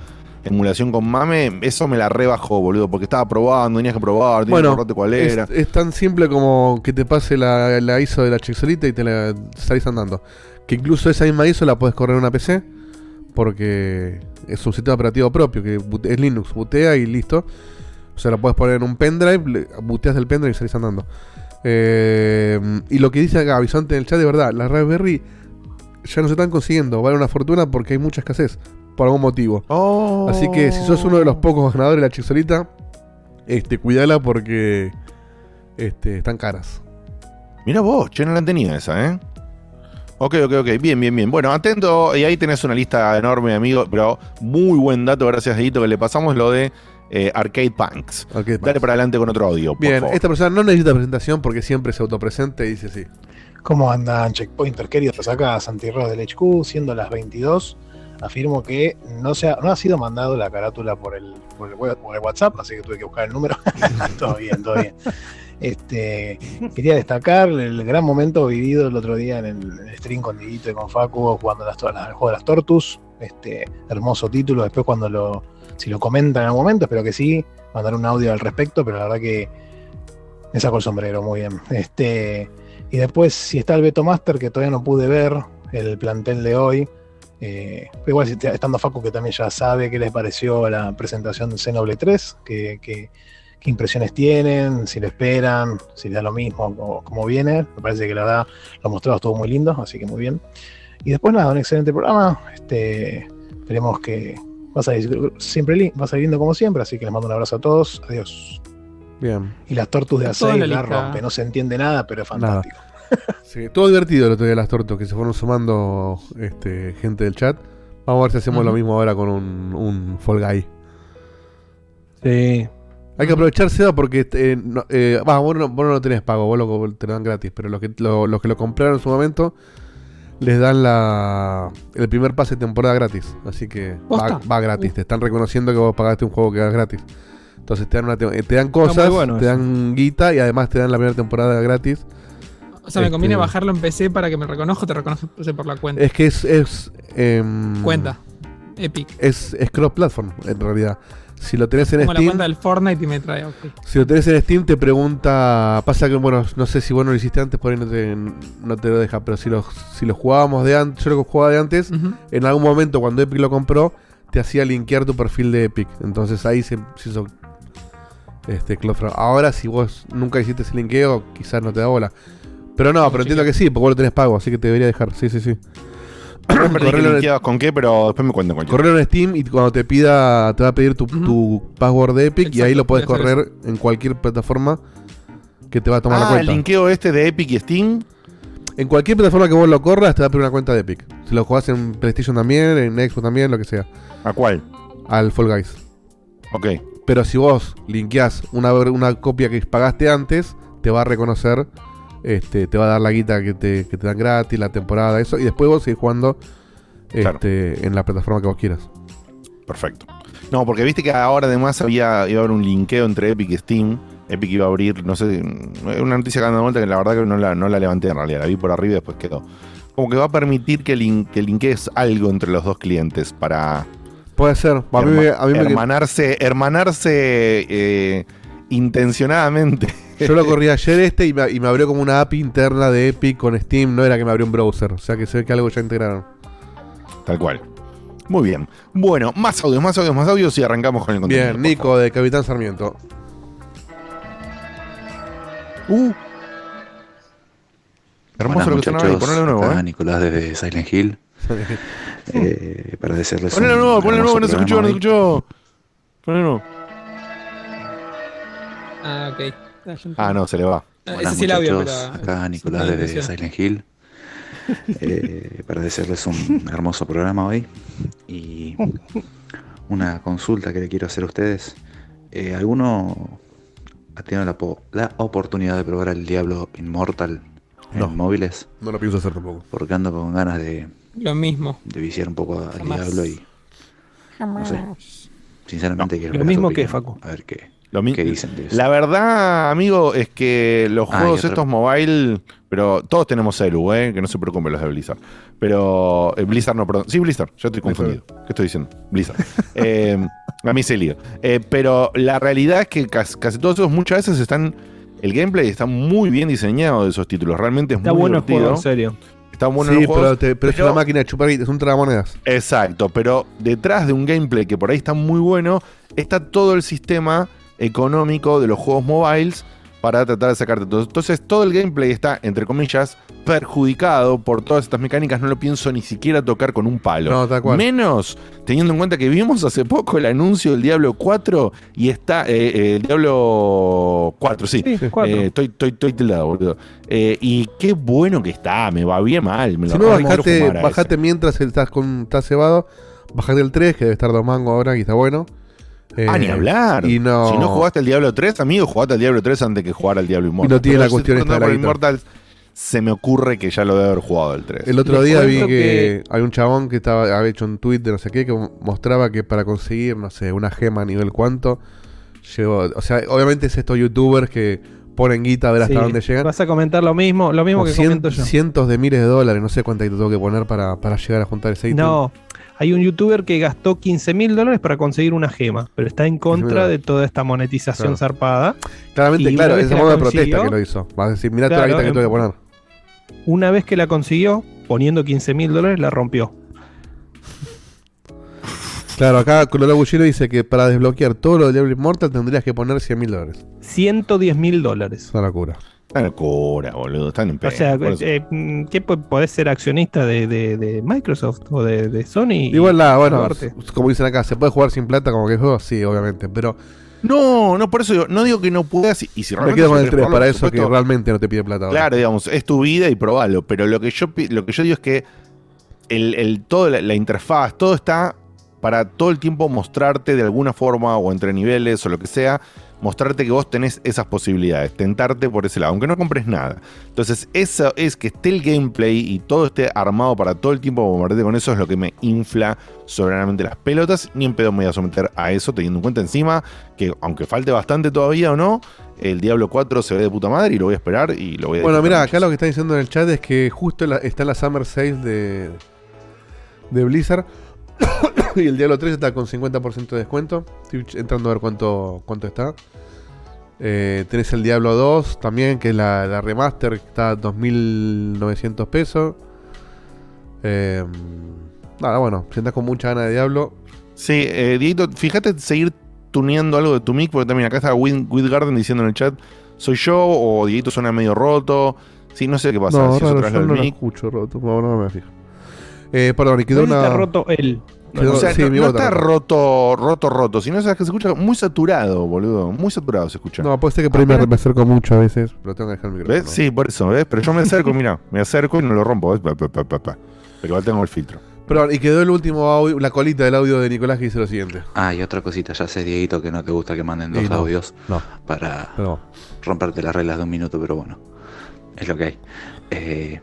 emulación con mame, eso me la rebajó, boludo, porque estaba probando, tenías que probar, tenías que Bueno, acordarte cuál era. es tan simple como que te pase la, la ISO de la Chexolita y te la salís andando. Que incluso esa misma ISO la puedes correr en una PC, porque es un sistema operativo propio, que es Linux, bootea y listo. O sea, la puedes poner en un pendrive, booteas del pendrive y salís andando. Eh, y lo que dice acá Bisonte en el chat, de verdad, las Raspberry ya no se están consiguiendo, vale una fortuna porque hay mucha escasez, por algún motivo. Oh. Así que si sos uno de los pocos ganadores de la Chixolita, este, cuidala porque este, están caras. Mira vos, che, no la tenía esa, ¿eh? Ok, ok, ok, bien, bien, bien. Bueno, atento, y ahí tenés una lista enorme, amigo, pero muy buen dato, gracias, Edito, que le pasamos lo de eh, Arcade Punks. Arcade Dale para adelante con otro audio, por Bien, favor. esta persona no necesita presentación porque siempre se autopresenta y dice sí. ¿Cómo andan, checkpointers queridos? Acá Santi Ross del HQ, siendo las 22. Afirmo que no, se ha, no ha sido mandado la carátula por el, por, el, WhatsApp, así que tuve que buscar el número. todo bien, todo bien. Este, quería destacar el gran momento vivido el otro día en el, stream con Dieguito y con Facu jugando las, las- el juego de las Tortus. Este, hermoso título. Después, cuando lo, si lo comentan en algún momento, espero que sí, mandar un audio al respecto, pero la verdad que me saco el sombrero, muy bien. Este, y después, si está el Beto Master, que todavía no pude ver, el plantel de hoy. Eh, pero igual, estando Facu, que también ya sabe qué les pareció la presentación de Xenoblade 3, que, que- qué impresiones tienen, si le esperan, si le da lo mismo o cómo viene. Me parece que la verdad lo mostrado estuvo muy lindo, así que muy bien. Y después, nada, un excelente programa. Este, esperemos que va a salir siempre va a salir lindo como siempre, así que les mando un abrazo a todos. Adiós. Bien. Y las tortus de A6 la la rompe, no se entiende nada, pero es Nada. Sí, todo divertido el otro día de las tortos que se fueron sumando este, gente del chat. Vamos a ver si hacemos lo mismo ahora con un, un Fall Guy. Sí. Hay que aprovechar Seba porque eh, no, eh, vos, no, vos no lo tenés pago, vos lo, te lo dan gratis, pero los que lo- los que lo compraron en su momento les dan la el primer pase de temporada gratis, así que va, gratis, te están reconociendo que vos pagaste un juego que es gratis. Entonces te dan una te, eh, te dan cosas, bueno te dan guita y además te dan la primera temporada gratis. O sea, me conviene Este- bajarlo en PC para que me reconozca, te reconozca por la cuenta. Es que es es em, Cuenta. Epic. Es, es cross platform en realidad. Si lo tenés en Pongo la Steam, cuenta del Fortnite y me trae, ok. Si lo tenés en Steam te pregunta, pasa que bueno, no sé si vos no lo hiciste antes, por ahí no te, no te lo deja, pero si lo, si lo jugábamos de antes, yo lo jugaba de antes, en algún momento cuando Epic lo compró, te hacía linkear tu perfil de Epic. Entonces ahí se, se hizo este Cloud Ahora si vos nunca hiciste ese linkeo, quizás no te da bola. Pero no, pero entiendo que sí, porque vos lo tenés pago, así que te debería dejar. Sí, sí, sí. Correlo en- con qué, pero después me cuentan cualquier Correrlo en Steam y cuando te pida, te va a pedir tu, password de Epic y ahí lo puedes correr en cualquier plataforma que te va a tomar la Ah, el cuenta. linkeo este de Epic y Steam. En cualquier plataforma que vos lo corras, te va a pedir una cuenta de Epic. Si lo jugás en PlayStation también, en Xbox también, lo que sea. ¿A cuál? Al Fall Guys. Ok. Pero si vos linkeás una, una copia que pagaste antes, te va a reconocer, este, te va a dar la guita que te, que te dan gratis, la temporada, eso, y después vos seguís jugando Claro. este, en la plataforma que vos quieras. Perfecto. No, porque viste que ahora además había, iba a haber un linkeo entre Epic y Steam. Epic iba a abrir, no sé, una noticia que anda de vuelta que la verdad que no la, no la levanté en realidad, la vi por arriba y después quedó. Como que va a permitir que, lin, que linkees algo entre los dos clientes para Puede ser. A mí, me- herma- a mí me- hermanarse, hermanarse eh, intencionadamente. Yo lo corrí ayer este y me, y me abrió como una API interna de Epic con Steam, no era que me abrió un browser. O sea que se ve que algo ya integraron. Tal cual. Muy bien. Bueno, más audios, más audios, más audios y arrancamos con el contenido. Bien, Nico de Capitán Sarmiento. Uh. Hermoso Buenas lo que sonaba ahí. Ponelo de nuevo, acá eh. Nicolás desde Silent Hill. Eh, para desearles Ponelo nuevo, ponelo nuevo, no se escuchó, no se escuchó. Ponelo nuevo. Ah, ok. Ah, no, se le va. Ah, Hola ese sí pero- acá Nicolás desde sí. Silent Hill. Eh, para desearles un hermoso programa hoy y una consulta que le quiero hacer a ustedes. Eh, ¿Alguno ha tenido la, po- la oportunidad de probar el Diablo Immortal en No. móviles? No lo pienso hacer tampoco. Porque ando con ganas de, Lo mismo. de viciar un poco al Jamás. Diablo y no sé. Sinceramente quiero Lo mismo que Facu. A ver qué, Lo qué dicen de eso. La verdad, amigo, es que los Ah, juegos estos mobile, pero todos tenemos celu, ¿eh? que no se preocupen los de Blizzard. Pero eh, Blizzard no, perdón. Sí, Blizzard, yo estoy confundido. ¿Qué estoy diciendo? Blizzard. Eh, a mí se lío. Eh, pero la realidad es que casi, casi todos esos muchas veces están. El gameplay está muy bien diseñado de esos títulos. Realmente es Está muy bueno el divertido. juego, en serio. Está bueno sí, los juegos, pero, te- pero es pero- una máquina de chupar, es un tragamonedas. Exacto, pero detrás de un gameplay que por ahí está muy bueno, está todo el sistema económico de los juegos mobiles para tratar de sacarte todo. Entonces, todo el gameplay está, entre comillas, perjudicado por todas estas mecánicas. No lo pienso ni siquiera tocar con un palo. No, tal cual. Menos teniendo en cuenta que vimos hace poco el anuncio del Diablo 4 y está. eh, eh, el Diablo 4, sí. Eh, estoy, estoy, estoy tildado, boludo. Eh, y qué bueno que está, me va bien mal. Me Si lo no, bajate, bajate mientras estás, con, estás cebado. Bajate el 3, que debe estar dos mangos ahora y está bueno. Ah, Eh, ni hablar. Y no, Si no jugaste al Diablo 3, amigo, jugaste al Diablo 3 antes que jugar al Diablo Immortal. Y no tiene Pero la cuestión esta de la contando por. Immortal, se me ocurre que ya lo debe haber jugado el 3. El otro Les día vi que, que- hay un chabón que estaba, había hecho un tweet de no sé qué que mostraba que para conseguir, no sé, una gema a nivel cuánto, llegó. O sea, obviamente es estos youtubers que ponen guita a ver hasta Sí, dónde llegan. Vas a comentar lo mismo, lo mismo Como que cien- comento yo. cientos de miles de dólares, no sé cuánto te tengo que poner para, para llegar a juntar ese ítem. No, hay un youtuber que gastó 15 mil dólares para conseguir una gema, pero está en contra de toda esta monetización Claro. zarpada. Claramente, claro, es la modo de protesta que lo hizo. Vas a decir, mirá toda Claro, la guita que tengo que poner. Una vez que la consiguió, poniendo 15 mil dólares, la rompió. Claro, acá Colorado Bullero dice que para desbloquear todo lo de Diablo Immortal tendrías que poner 100 mil dólares. 110 mil dólares. Es una locura. Están en cura, boludo. Están en O pena. sea, eh, mm, ¿qué po- podés ser accionista de, de- de Microsoft o de, de Sony? Igual nada, bueno, como dicen acá, ¿se puede jugar sin plata como que juego? Sí, obviamente, pero No, no, por eso digo, no digo que no puedas. Y, y si me realmente quedo con el 3 jugarlo, para eso que realmente no te pide plata. ahora. Claro, digamos, es tu vida y probalo. Pero lo que yo, lo que yo digo es que el, el- todo la, la interfaz, todo está para todo el tiempo mostrarte de alguna forma o entre niveles o lo que sea, mostrarte que vos tenés esas posibilidades, tentarte por ese lado, aunque no compres nada. Entonces, eso es que esté el gameplay y todo esté armado para todo el tiempo bombardete con eso es lo que me infla soberanamente las pelotas. Ni en pedo me voy a someter a eso, teniendo en cuenta encima que, aunque falte bastante todavía o no, el Diablo 4 se ve de puta madre y lo voy a esperar y lo voy a Bueno, mira, acá lo que está diciendo en el chat es que justo la- está la Summer Sale de, de Blizzard. y el Diablo 3 está con 50% de descuento. Estoy entrando a ver cuánto, cuánto está. Eh, tenés el Diablo 2 también, que es la, la remaster, que está a 2.900 pesos. Eh, nada, bueno, si andás con mucha gana de Diablo. Sí, eh, Dieguito, fíjate seguir tuneando algo de tu mic, porque también acá está Win- Garden diciendo en el chat, ¿soy yo o Dieguito suena medio roto? Sí, no sé qué pasa. no, si es raro, yo no lo mic. escucho roto. No, no me fijo. Eh, perdón, y quedó está roto él. O sea, sí, no, mi no voz está roto, roto, roto, sino es que se escucha muy saturado, boludo. Muy saturado se escucha. No, puede ser que por ahí me, me acerco mucho a veces, pero tengo que dejar el micrófono. ¿Ves? Sí, por eso, ¿ves? Pero yo me acerco, mira, me acerco y no lo rompo, ¿ves? Pa, pa, pa, pa, pa. Pero igual tengo el filtro. Perdón, y quedó el último audio, la colita del audio de Nicolás que dice lo siguiente. Ah, y otra cosita, ya sé, Dieguito, que no te gusta que manden dos no, audios no. para No. romperte las reglas de un minuto, pero bueno, es lo que hay. Eh,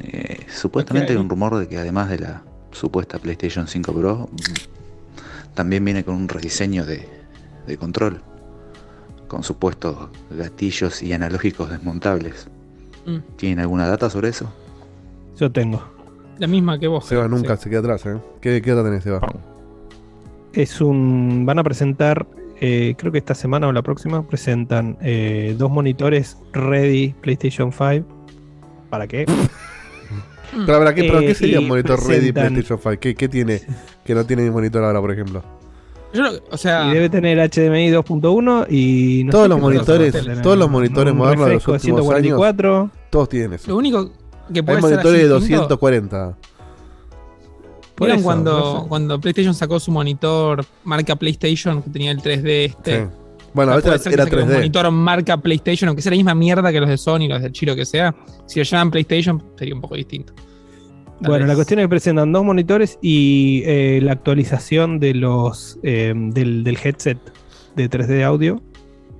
eh, supuestamente hay un rumor de que además de la supuesta PlayStation 5 Pro, también viene con un rediseño de, de control, con supuestos gatillos y analógicos desmontables. Mm. ¿Tienen alguna data sobre eso? Yo tengo. La misma que vos. Seba creo, nunca sí. se queda atrás, ¿eh? ¿Qué, qué edad tenés, Seba? Es un. Van a presentar, eh, creo que esta semana o la próxima, presentan eh, dos monitores Ready PlayStation 5. ¿Para qué? Pero, ¿para qué, pero Eh, ¿qué sería y un monitor Ready presentan- PlayStation 5? ¿Qué, qué tiene que no tiene mi monitor ahora, por ejemplo? Yo o sea, Y debe tener HDMI 2.1 y. no Todos sé los otra cosa monitores, tener. todos los monitores modernos de los últimos años, 144. todos tienen eso. lo único que Hay puede ser monitores de distinto- 240. Por ¿Vieron eso, cuando, no sé. cuando PlayStation sacó su monitor marca PlayStation que tenía el 3D este? Sí. Bueno, a No veces puede era, ser que era saquen un 3D. monitor marca PlayStation, aunque sea la misma mierda que los de Sony, los del Chiro que sea. Si lo llaman PlayStation, sería un poco distinto. Bueno, vez. la cuestión es que presentan dos monitores y eh, la actualización de los eh, del, del headset de 3D audio.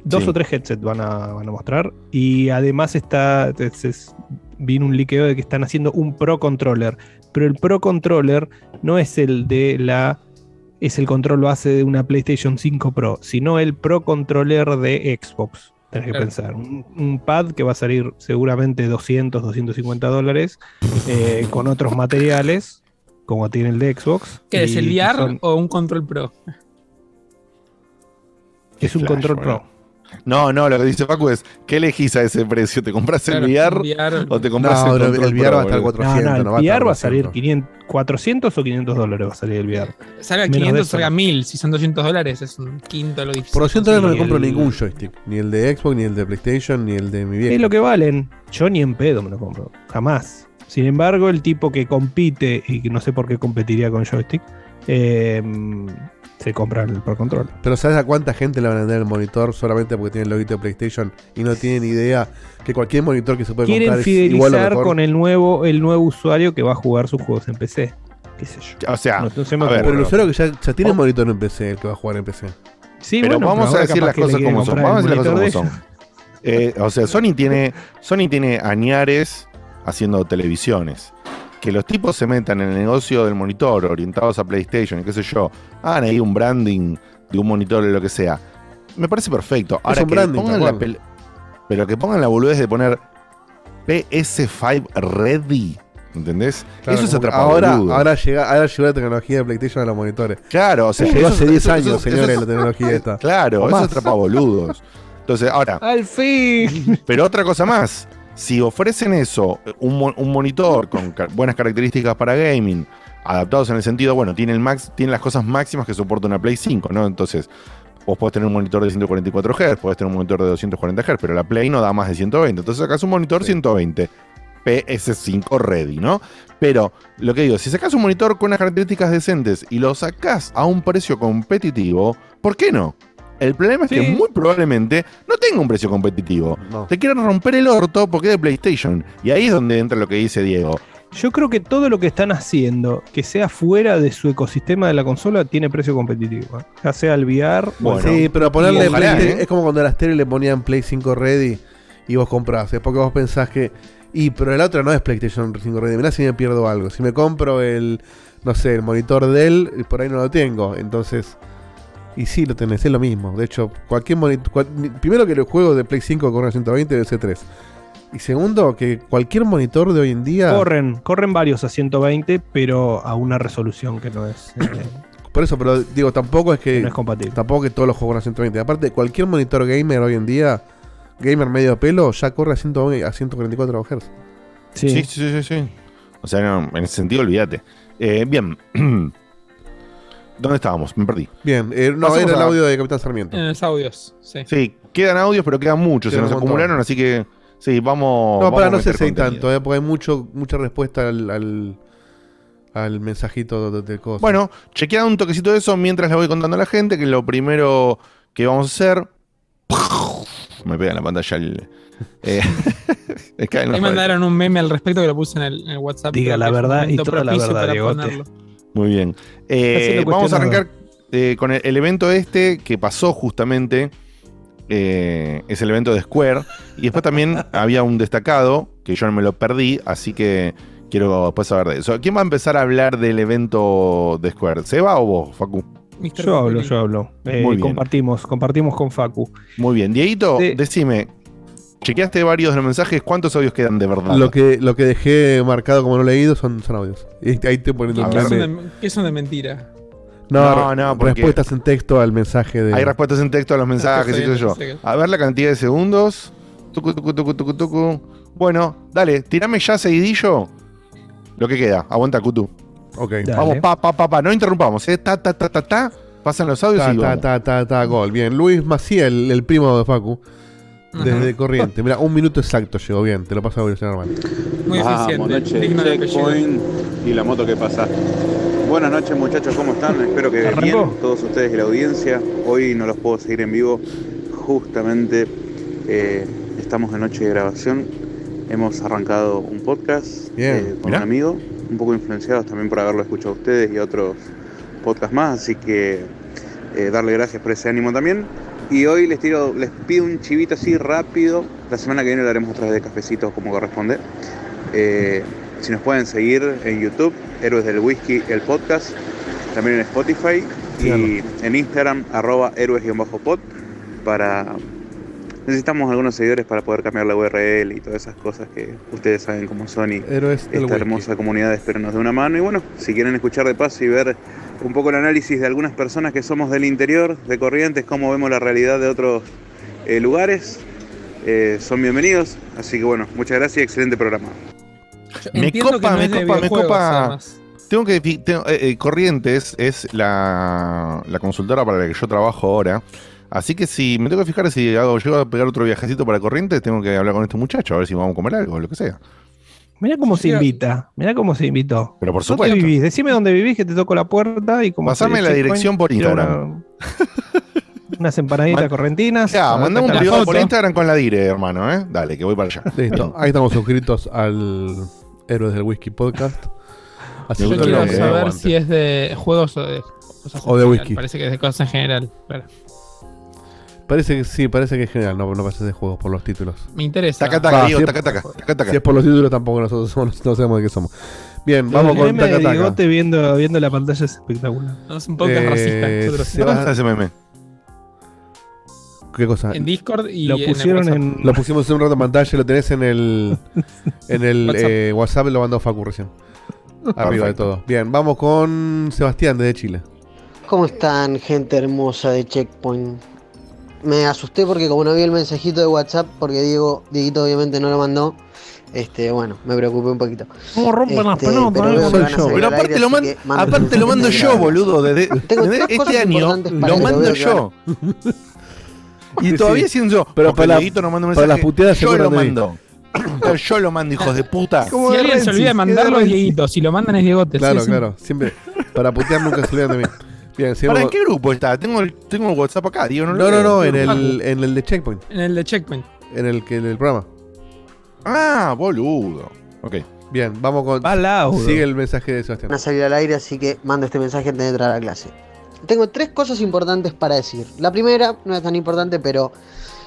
Dos Sí. o tres headsets van a, van a mostrar. Y además está. es- es- vino un liqueo de que están haciendo un Pro Controller. Pero el Pro Controller no es el de la. Es el control base de una PlayStation 5 Pro, sino el Pro Controller de Xbox. Tenés que Claro. pensar. Un, un pad que va a salir seguramente 200, 250 dólares eh, con otros materiales, como tiene el de Xbox. ¿Qué es el VR son- o un Control Pro? es un Flash, control pro. No, no, lo que dice Facu es, ¿qué elegís a ese precio? ¿Te compras el Claro, VR, VR. o te compras No, el control el VR Pro, va a estar boludo? 400. no, no, el no va a estar VR va a salir 200. 500, 400 o 500 dólares va a salir el VR. Salga Menos de 500, eso. salga 1000. Si son 200 dólares, es un quinto de lo difícil. Por 200 dólares no me compro el- ningún joystick. Ni el de Xbox, ni el de PlayStation, ni el de mi viejo. Es lo que valen. Yo ni en pedo me lo compro. Jamás. Sin embargo, el tipo que compite, y que no sé por qué competiría con joystick, eh, se compra el Pro Control. Pero ¿sabes a cuánta gente le van a vender el monitor solamente porque tiene el loguito de PlayStation y no tienen idea que cualquier monitor que se puede Quieren comprar es igual o fidelizar mejor? con el nuevo, el nuevo usuario que va a jugar sus juegos en PC. ¿Qué sé yo? O sea, No, no se me a ver, ocurre. Pero el usuario que ya, ya tiene Oh. monitor en PC, el que va a jugar en PC. Sí, pero bueno, vamos a decir las cosas como son. Vamos a decir las cosas como son. Eh, o sea, Sony tiene, Sony tiene añares haciendo televisiones. Que los tipos se metan en el negocio del monitor, orientados a PlayStation y qué sé yo, hagan ahí un branding de un monitor o lo que sea. Me parece perfecto. Ahora un que branding, pongan la pero que pongan la boludez de poner PS5 ready, ¿entendés? Claro, eso es atrapar ahora, ahora, llega, ahora llegó la tecnología de PlayStation a los monitores. Claro, o sea, Llegó hace 10 eso- años, eso- señores, eso- la tecnología esta. Claro, eso atrapa boludos. Entonces, ahora, ¡Al fin! pero otra cosa más. Si ofrecen eso, un, mo- un monitor con buenas características para gaming, adaptados en el sentido, bueno, tiene, el max, tiene las cosas máximas que soporta una Play 5, ¿no? Entonces, vos podés tener un monitor de 144 Hz, podés tener un monitor de 240 Hz, pero la Play no da más de 120. Entonces sacás un monitor 120. PS5 ready, ¿no? Pero lo que digo, si sacás un monitor con unas características decentes y lo sacás a un precio competitivo, ¿por qué no? El problema es que muy probablemente no tenga un precio competitivo. No. Te quieren romper el orto porque es de PlayStation. Y ahí es donde entra lo que dice Diego. Yo creo que todo lo que están haciendo, que sea fuera de su ecosistema de la consola, tiene precio competitivo. ¿eh? Ya sea el VR o Bueno, sí, pero ponerle ojalá, Play- ¿eh? es como cuando a las tele le ponían Play 5 Ready y vos comprás. Es porque vos pensás que. Y pero la otra no es PlayStation 5 Ready. Mirá si me pierdo algo. Si me compro el. No sé, el monitor de él, y por ahí no lo tengo. Entonces. Y sí lo tenés, es lo mismo. De hecho, cualquier monitor. primero que los juegos de Play 5 corren a 120 debe ser 3. Y segundo, que cualquier monitor de hoy en día. corren, corren varios a 120, pero a una resolución que no es, eh, Por eso, pero digo, tampoco es que que. no es compatible. Tampoco que todos los juegos corren a 120. Aparte, cualquier monitor gamer hoy en día, gamer medio pelo, ya corre a, 120 a 144 Hz. Sí. Sí, sí, sí, sí. O sea, no, en ese sentido, olvídate. Eh, bien. ¿Dónde estábamos? Me perdí. Bien, eh, no, Pasemos era el a- audio de Capitán Sarmiento. En los audios, sí. Sí, quedan audios, pero quedan muchos. Se Quedan nos un montón. acumularon, así que sí, vamos. no, vamos para a no sé si hay contenido. tanto, eh, porque hay mucho, mucha respuesta al, al, al mensajito de, de cosas. Bueno, chequead un toquecito de eso mientras le voy contando a la gente que lo primero que vamos a hacer. Me pega en la pantalla el. eh, me caen los Ahí mandaron un meme al respecto que lo puse en el, en el WhatsApp. Diga la verdad y toda la verdad, Diegote. Muy bien. Eh, vamos a arrancar eh, con el, el evento este que pasó justamente. eh, es el evento de Square. Y después también había un destacado que yo no me lo perdí, así que quiero después saber de eso. ¿Quién va a empezar a hablar del evento de Square? ¿Seba o vos, Facu? Yo hablo, yo hablo. Eh, Muy bien. compartimos, compartimos con Facu. Muy bien. Dieguito, decime. Chequeaste varios de los mensajes, ¿cuántos audios quedan de verdad? Lo que, lo que dejé marcado como no leído son, son audios. Y ahí A un ¿Qué son, de, qué son de mentira? No, No, no, porque- respuestas en texto al mensaje de. Hay respuestas en texto a los mensajes y qué sé yo. A ver la cantidad de segundos. Tucu, tucu, tucu, tucu, tucu. Bueno, dale, tirame ya seguidillo. Lo que queda. Aguanta, Kutu. Ok. Dale. Vamos, pa, pa, pa, pa. No interrumpamos, ¿eh? Ta, ta, ta, ta, ta. Pasan los audios Ta, y ta, vamos. ta, ta, ta, gol. Bien, Luis Maciel, el primo de Facu, desde Corriente. Mira, un minuto exacto llegó bien. Te lo paso a evolucionar mal. Muy eficiente. digno de checkpoint y la moto que pasa. Buenas noches muchachos, ¿cómo están? Espero que ¿Arrancó? bien, todos ustedes y la audiencia. Hoy no los puedo seguir en vivo justamente eh, estamos en noche de grabación. Hemos arrancado un podcast Bien, eh, con mirá. un amigo, un poco influenciados también por haberlo escuchado a ustedes y a otros podcasts más, así que eh, darle gracias por ese ánimo también. Y hoy les, tiro, les pido un chivito así rápido. La semana que viene lo haremos otra vez de cafecito como corresponde. Eh, si nos pueden seguir en YouTube, Héroes del Whisky, el podcast, también en Spotify y en Instagram, arroba héroes-pod, para... Necesitamos algunos seguidores para poder cambiar la URL y todas esas cosas que ustedes saben cómo son y Héroes esta hermosa comunidad espero nos dé una mano. Y bueno, si quieren escuchar de paso y ver un poco el análisis de algunas personas que somos del interior, de Corrientes, cómo vemos la realidad de otros eh, lugares, eh, son bienvenidos. Así que bueno, muchas gracias y excelente programa. Me copa, no me de copa, me copa. Tengo que. tengo- eh, eh, Corrientes es la, la consultora para la que yo trabajo ahora. Así que si me tengo que fijar si hago, llego a pegar otro viajecito para Corrientes, tengo que hablar con este muchacho a ver si vamos a comer algo, lo que sea. Mirá cómo se invita. Mirá cómo se invitó. Pero por ¿Dónde supuesto. vivís? Decime dónde vivís que te toco la puerta y como Pasame la dirección por Instagram. una- unas empanaditas Man- correntinas. Ya, mandame un privado por. Instagram con la dire, hermano, ¿eh? Dale, que voy para allá. Listo. Ahí estamos suscritos al Héroes del Whisky Podcast. Así Yo quiero saber si es de juegos o de cosas O de general. whisky. Parece que es de cosas en general. Claro. Parece que sí, parece que es general, no, no parece de juegos por los títulos. Me interesa. Taca, taca, Va, digo, si es- taca, taca, taca, taca. Si es por los títulos tampoco nosotros somos, no sabemos de qué somos. Bien, vamos con Taca Taca. bigote viendo, viendo la pantalla es espectacular. No, es un podcast Eh, racista. nosotros. se ¿Dónde va- está ese meme? ¿Qué cosa? En Discord y Lo en el pusieron en. Lo pusimos en un rato en pantalla, lo tenés en el en el WhatsApp. eh, WhatsApp, lo mandó Facu recién. Arriba de todo. Bien, vamos con Sebastián desde Chile. ¿Cómo están, gente hermosa de Checkpoint? Me asusté porque como no vi el mensajito de WhatsApp, porque Diego, Dieguito obviamente no lo mandó, este, bueno, me preocupé un poquito. ¿Cómo rompen las Este, pelotas? pero eh? van a yo. Pero aparte aire, lo, man- aparte lo mando yo, boludo. Desde, Tengo desde tres cosas este año lo mando yo. Y todavía sí. siendo yo. Pero para la- Dieguito no manda un para las puteadas yo lo mando. yo lo mando, hijos de puta. Si alguien se olvida de mandarlo es. Dieguito. Si lo mandan es Diegote. Claro, sí. claro. Siempre. Para putear nunca se olvidan de mí. Bien, ¿Para en qué grupo está? Tengo el, tengo el WhatsApp acá, digo, no lo No, no, en Facu. el, en el de Checkpoint. En el de Checkpoint. En el, que- en el programa. Ah, boludo. Ok. Bien, vamos con. Va laudo. Sigue el mensaje de Sebastián. Van a salir al aire, así que mando este mensaje antes de entrar a la clase. Tengo tres cosas importantes para decir. La primera no es tan importante, pero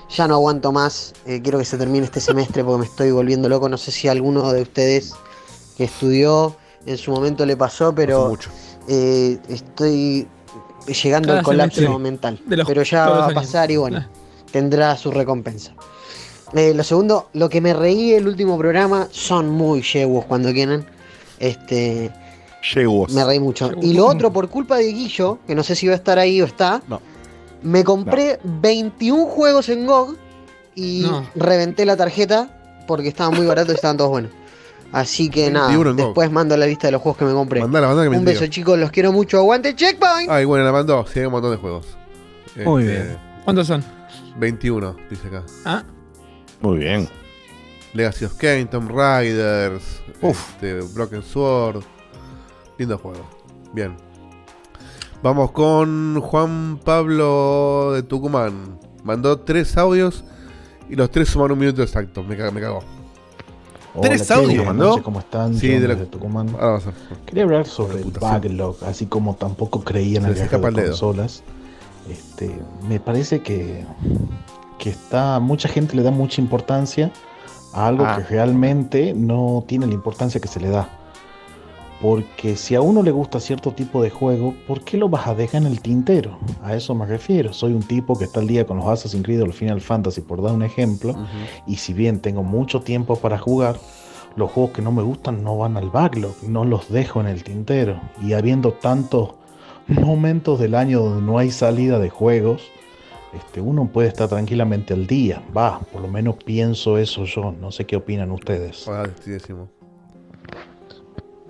ya no aguanto más. Eh, quiero que se termine este semestre porque me estoy volviendo loco. No sé si a alguno de ustedes que estudió en su momento le pasó, pero mucho. eh, estoy llegando Cada al colapso mental. Los- pero ya va a pasar y bueno, Ah. tendrá su recompensa. Eh, lo segundo, lo que me reí el último programa son muy yeguos cuando quieren. Este, Yeguos. me reí mucho. Y lo otro, por culpa de Guillo, que no sé si va a estar ahí o está, No. me compré 21 juegos en GOG y No. reventé la tarjeta porque estaban muy baratos y estaban todos buenos. Así que nada, 21 en GOG. después mando la lista de los juegos que me compré. Mandala, mandala que me Un beso chicos, los quiero mucho. Aguante Checkpoint. Ay, bueno, la mandó. Sí, hay un montón de juegos. Muy Este, bien. ¿Cuántos son? 21, dice acá. Ah, Muy bien. Legacy of Kain, Tomb Raiders, Uf. este, Broken Sword. Lindo juego. Bien. Vamos con Juan Pablo de Tucumán. Mandó tres audios y los tres suman un minuto exacto. Me, cago- me cagó. ¿Tres chicos, audios están? Sí, de la- desde Tucumán. Ahora a Quería hablar sobre el backlog, así como tampoco creía en el viaje de el consolas. Este, me parece que, que está mucha gente le da mucha importancia a algo Ah. que realmente no tiene la importancia que se le da. Porque si a uno le gusta cierto tipo de juego, ¿por qué lo vas a dejar en el tintero? A eso me refiero. Soy un tipo que está al día con los Assassin's Creed o los Final Fantasy, por dar un ejemplo. Y si bien tengo mucho tiempo para jugar, los juegos que no me gustan no van al backlog, no los dejo en el tintero. Y habiendo tantos momentos del año donde no hay salida de juegos, este, uno puede estar tranquilamente al día. Va, por lo menos pienso eso yo. No sé qué opinan ustedes. Ah, sí, decimos.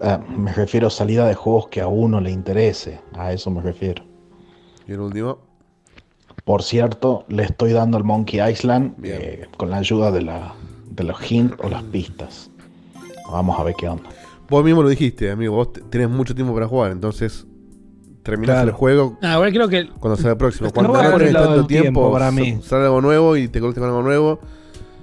Ah, me refiero a salida de juegos que a uno le interese. A eso me refiero. Y el último. Por cierto, le estoy dando al Monkey Island eh, con la ayuda de, la, de los hints o las pistas. Vamos a ver qué onda. Vos mismo lo dijiste, amigo. Vos te- tenés mucho tiempo para jugar, entonces terminás Claro. el juego Ah, igual creo que cuando sale el próximo. Cuando no tenés tanto tiempo tiempo, para mí. sale algo nuevo y te conectas con algo nuevo.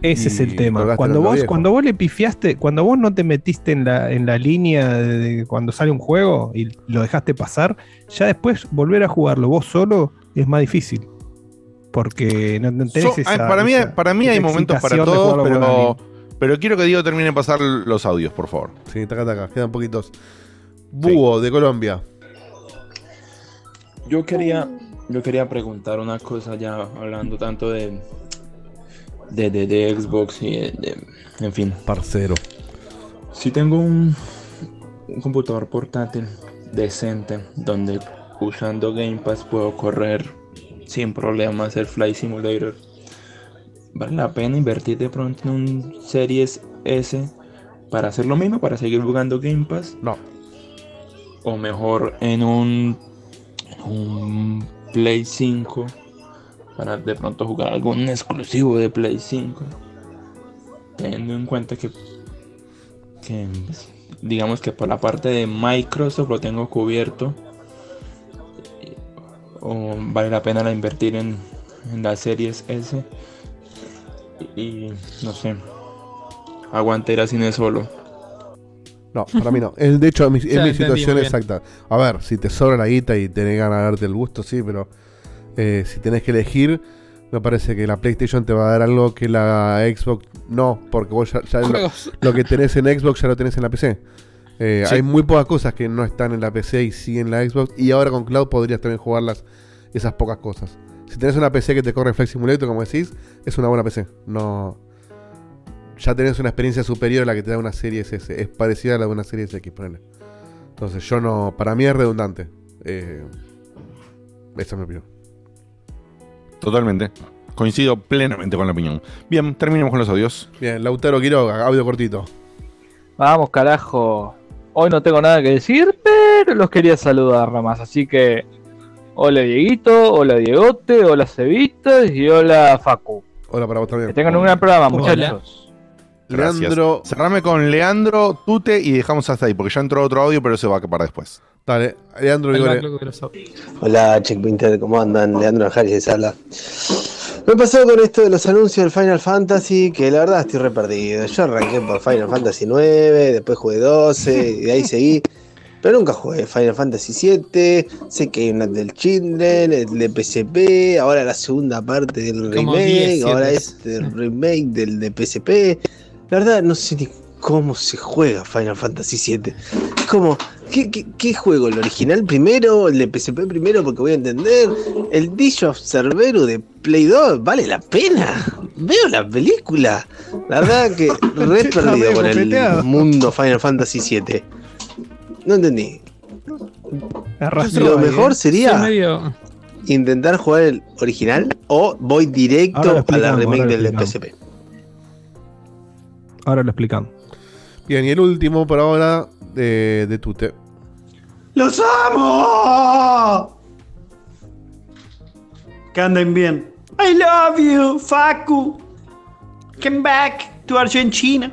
Ese es el tema. Cuando vos, viejo. cuando vos le pifiaste, cuando vos no te metiste en la, en la línea de, de cuando sale un juego y lo dejaste pasar, ya después volver a jugarlo vos solo es más difícil. Porque no, no tenés So- esa- ay, para, mí, esa- para mí hay momentos para todos, pero quiero que Diego termine de pasar los audios, por favor. Sí, taca, taca, quedan poquitos. Búho de Colombia. Yo quería, yo quería preguntar una cosa ya hablando tanto de, de, de, de Xbox y de, en fin. Parcero. Si tengo un, un computador portátil decente donde usando Game Pass puedo correr sin problemas el Flight Simulator. ¿Vale la pena invertir de pronto en un Series S para hacer lo mismo, para seguir jugando Game Pass? No. O mejor en un, un Play 5 para de pronto jugar algún exclusivo de Play 5. Teniendo en cuenta que, que digamos que por la parte de Microsoft lo tengo cubierto. O vale la pena la invertir en, en las series S. Y no sé. Aguante ir a cine solo. No, para mí no. Es, de hecho, es mi, es mi situación exacta. A ver, si te sobra la guita y tenés ganas de darte el gusto, sí, pero eh, si tenés que elegir, me parece que la PlayStation te va a dar algo que la Xbox no, porque vos ya, ya lo, que tenés en Xbox ya lo tenés en la PC. Eh, Sí. Hay muy pocas cosas que no están en la PC y sí en la Xbox. Y ahora con Cloud podrías también jugarlas, esas pocas cosas. Si tenés una PC que te corre Flex Simulator, como decís, es una buena PC. No. Ya tenés una experiencia superior a la que te da una serie S. Es parecida a la de una serie X, ponele. Entonces yo no. Para mí es redundante. Eh, esa es mi opinión. Totalmente. Coincido plenamente con la opinión. Bien, terminemos con los audios. Bien, Lautaro Quiroga, audio cortito. Vamos, carajo. Hoy no tengo nada que decir, pero los quería saludar nomás. Así que, hola Dieguito, hola Diegote, hola Cevitas y hola Facu. Hola para vos también. Que tengan un gran programa, Hola. muchachos. Gracias. Leandro- Cerrame con Leandro, Tute y dejamos hasta ahí, porque ya entró otro audio, pero se va a para después. Dale, Leandro El Vigore. Hola Checkpointer, ¿cómo andan? Leandro Najaris de Sala. Me pasó con esto de los anuncios del Final Fantasy, que la verdad estoy re perdido. Yo arranqué por Final Fantasy 9, después jugué 12, y de ahí seguí. Pero nunca jugué Final Fantasy 7, sé que hay una del Children, el de PSP, ahora la segunda parte del remake, 10, ahora siete. este remake del de PSP. La verdad no sé ni cómo se juega Final Fantasy 7. Es como, ¿qué, qué, qué juego? ¿El original primero? ¿El de PSP primero? Porque voy a entender. ¿El Dish of Cerberus de Play 2? ¿Vale la pena? Veo la película. La verdad que re perdido con el mundo Final Fantasy 7. No entendí. Arrastró Lo ahí, mejor ¿eh? sería Sí, medio- intentar jugar el original o voy directo a la remake del. PSP. Ahora lo explicamos. Bien, y el último por ahora de, de Tute. ¡Los amo! Que anden bien. I love you, Facu. Come back to Argentina.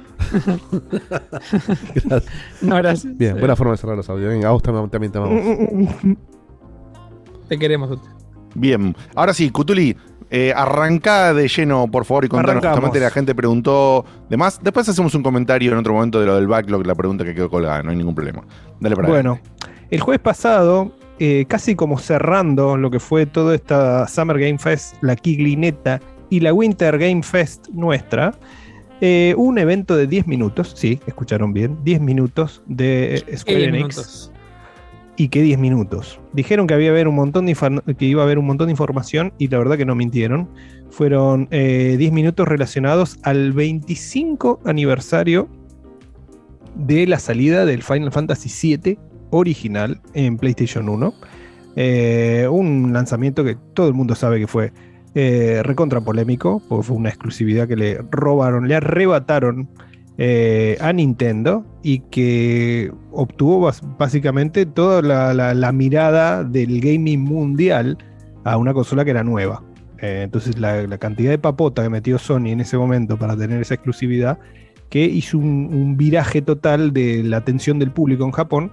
Gracias. No, gracias. Bien, buena forma de cerrar los audios. Venga, a vos también, también te amamos. Te queremos, Tute. Bien, ahora sí, Cutuli, eh, arrancá de lleno, por favor, y contanos. Arrancamos. Justamente la gente preguntó demás. Después hacemos un comentario en otro momento de lo del backlog, la pregunta que quedó colgada, no hay ningún problema. Dale para Bueno, el jueves pasado, eh, casi como cerrando lo que fue toda esta Summer Game Fest, la Kiglineta y la Winter Game Fest nuestra, eh, hubo un evento de 10 minutos, sí, escucharon bien, 10 minutos de ¿Qué Square 10 Enix. minutos? Y que 10 minutos. Dijeron que, había haber un montón de que iba a haber un montón de información y la verdad que no mintieron. Fueron eh, 10 minutos relacionados al 25 aniversario de la salida del Final Fantasy VII original en PlayStation 1. Eh, un lanzamiento que todo el mundo sabe que fue eh, recontra polémico, porque fue una exclusividad que le robaron, le arrebataron eh, a Nintendo y que obtuvo básicamente toda la, mirada del gaming mundial a una consola que era nueva. Entonces la, la cantidad de papota que metió Sony en ese momento para tener esa exclusividad que hizo un viraje total de la atención del público en Japón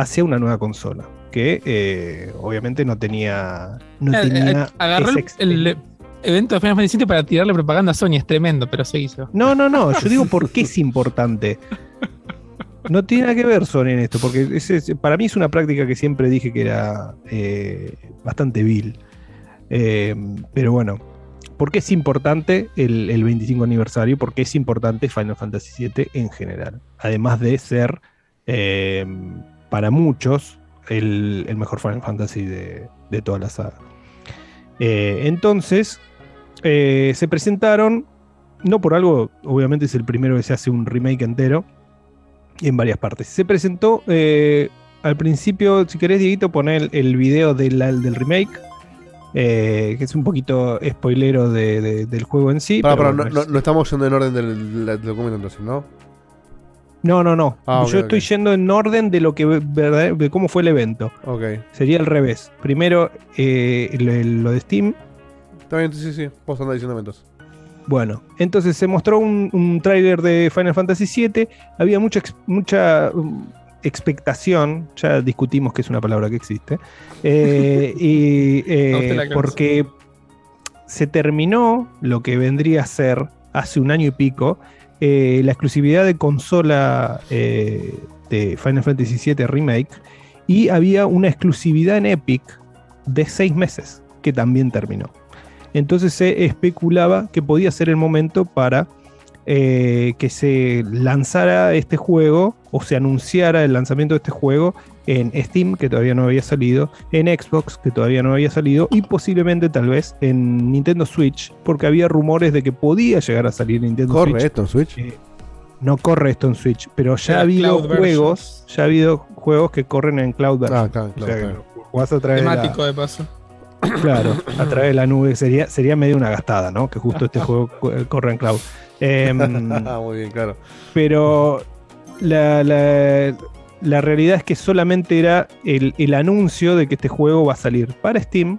hacia una nueva consola. que eh, obviamente no tenía. No Eh, tenía eh, Agarró el, evento de Final Fantasy VII para tirarle propaganda a Sony, es tremendo, pero se hizo. No, no, no. Yo digo por qué es importante. No tiene nada que ver Sony en esto, porque es- para mí es una práctica que siempre dije que era eh, bastante vil. Eh, pero bueno, ¿por qué es importante el, el 25 aniversario? Porque es importante Final Fantasy VII en general. Además de ser, eh, para muchos, el, el mejor Final Fantasy de, de toda la saga. Eh, entonces, eh, se presentaron, no por algo, obviamente es el primero que se hace un remake entero, en varias partes. Se presentó eh, al principio, si querés, Dieguito, poner el, el video del, del remake, eh, que es un poquito spoilero de- de- del juego en sí. Pero no, bueno, no- no estamos yendo en orden del, del documento entonces, ¿no? No, no, no. Ah, Yo estoy yendo en orden de lo que de cómo fue el evento. Sería al revés. Primero eh, lo, lo de Steam. Está bien, sí, sí, vos andás diciendo entonces. Bueno, entonces se mostró un, un tráiler de Final Fantasy VII. Había mucha, mucha um, expectación. Ya discutimos que es una palabra que existe. Eh, y eh, porque se terminó lo que vendría a ser hace un año y pico eh, la exclusividad de consola eh, de Final Fantasy VII Remake y había una exclusividad en Epic de seis meses que también terminó. Entonces se especulaba que podía ser el momento para eh, que se lanzara este juego o se anunciara el lanzamiento de este juego en Steam, que todavía no había salido, en Xbox, que todavía no había salido, y posiblemente tal vez en Nintendo Switch, porque había rumores de que podía llegar a salir en Nintendo ¿Corre Switch. esto en Switch? Eh, no corre esto en Switch, pero ya ha habido cloud juegos, ya ha habido juegos que corren en cloud version. Ah, claro, O sea claro, claro. lo jugás a través de la- Temático de paso. Claro, a través de la nube sería, sería medio una gastada, ¿no? Que justo este juego co- corre en cloud. Em, Muy bien, claro. pero la, la- la realidad es que solamente era el, el anuncio de que este juego va a salir para Steam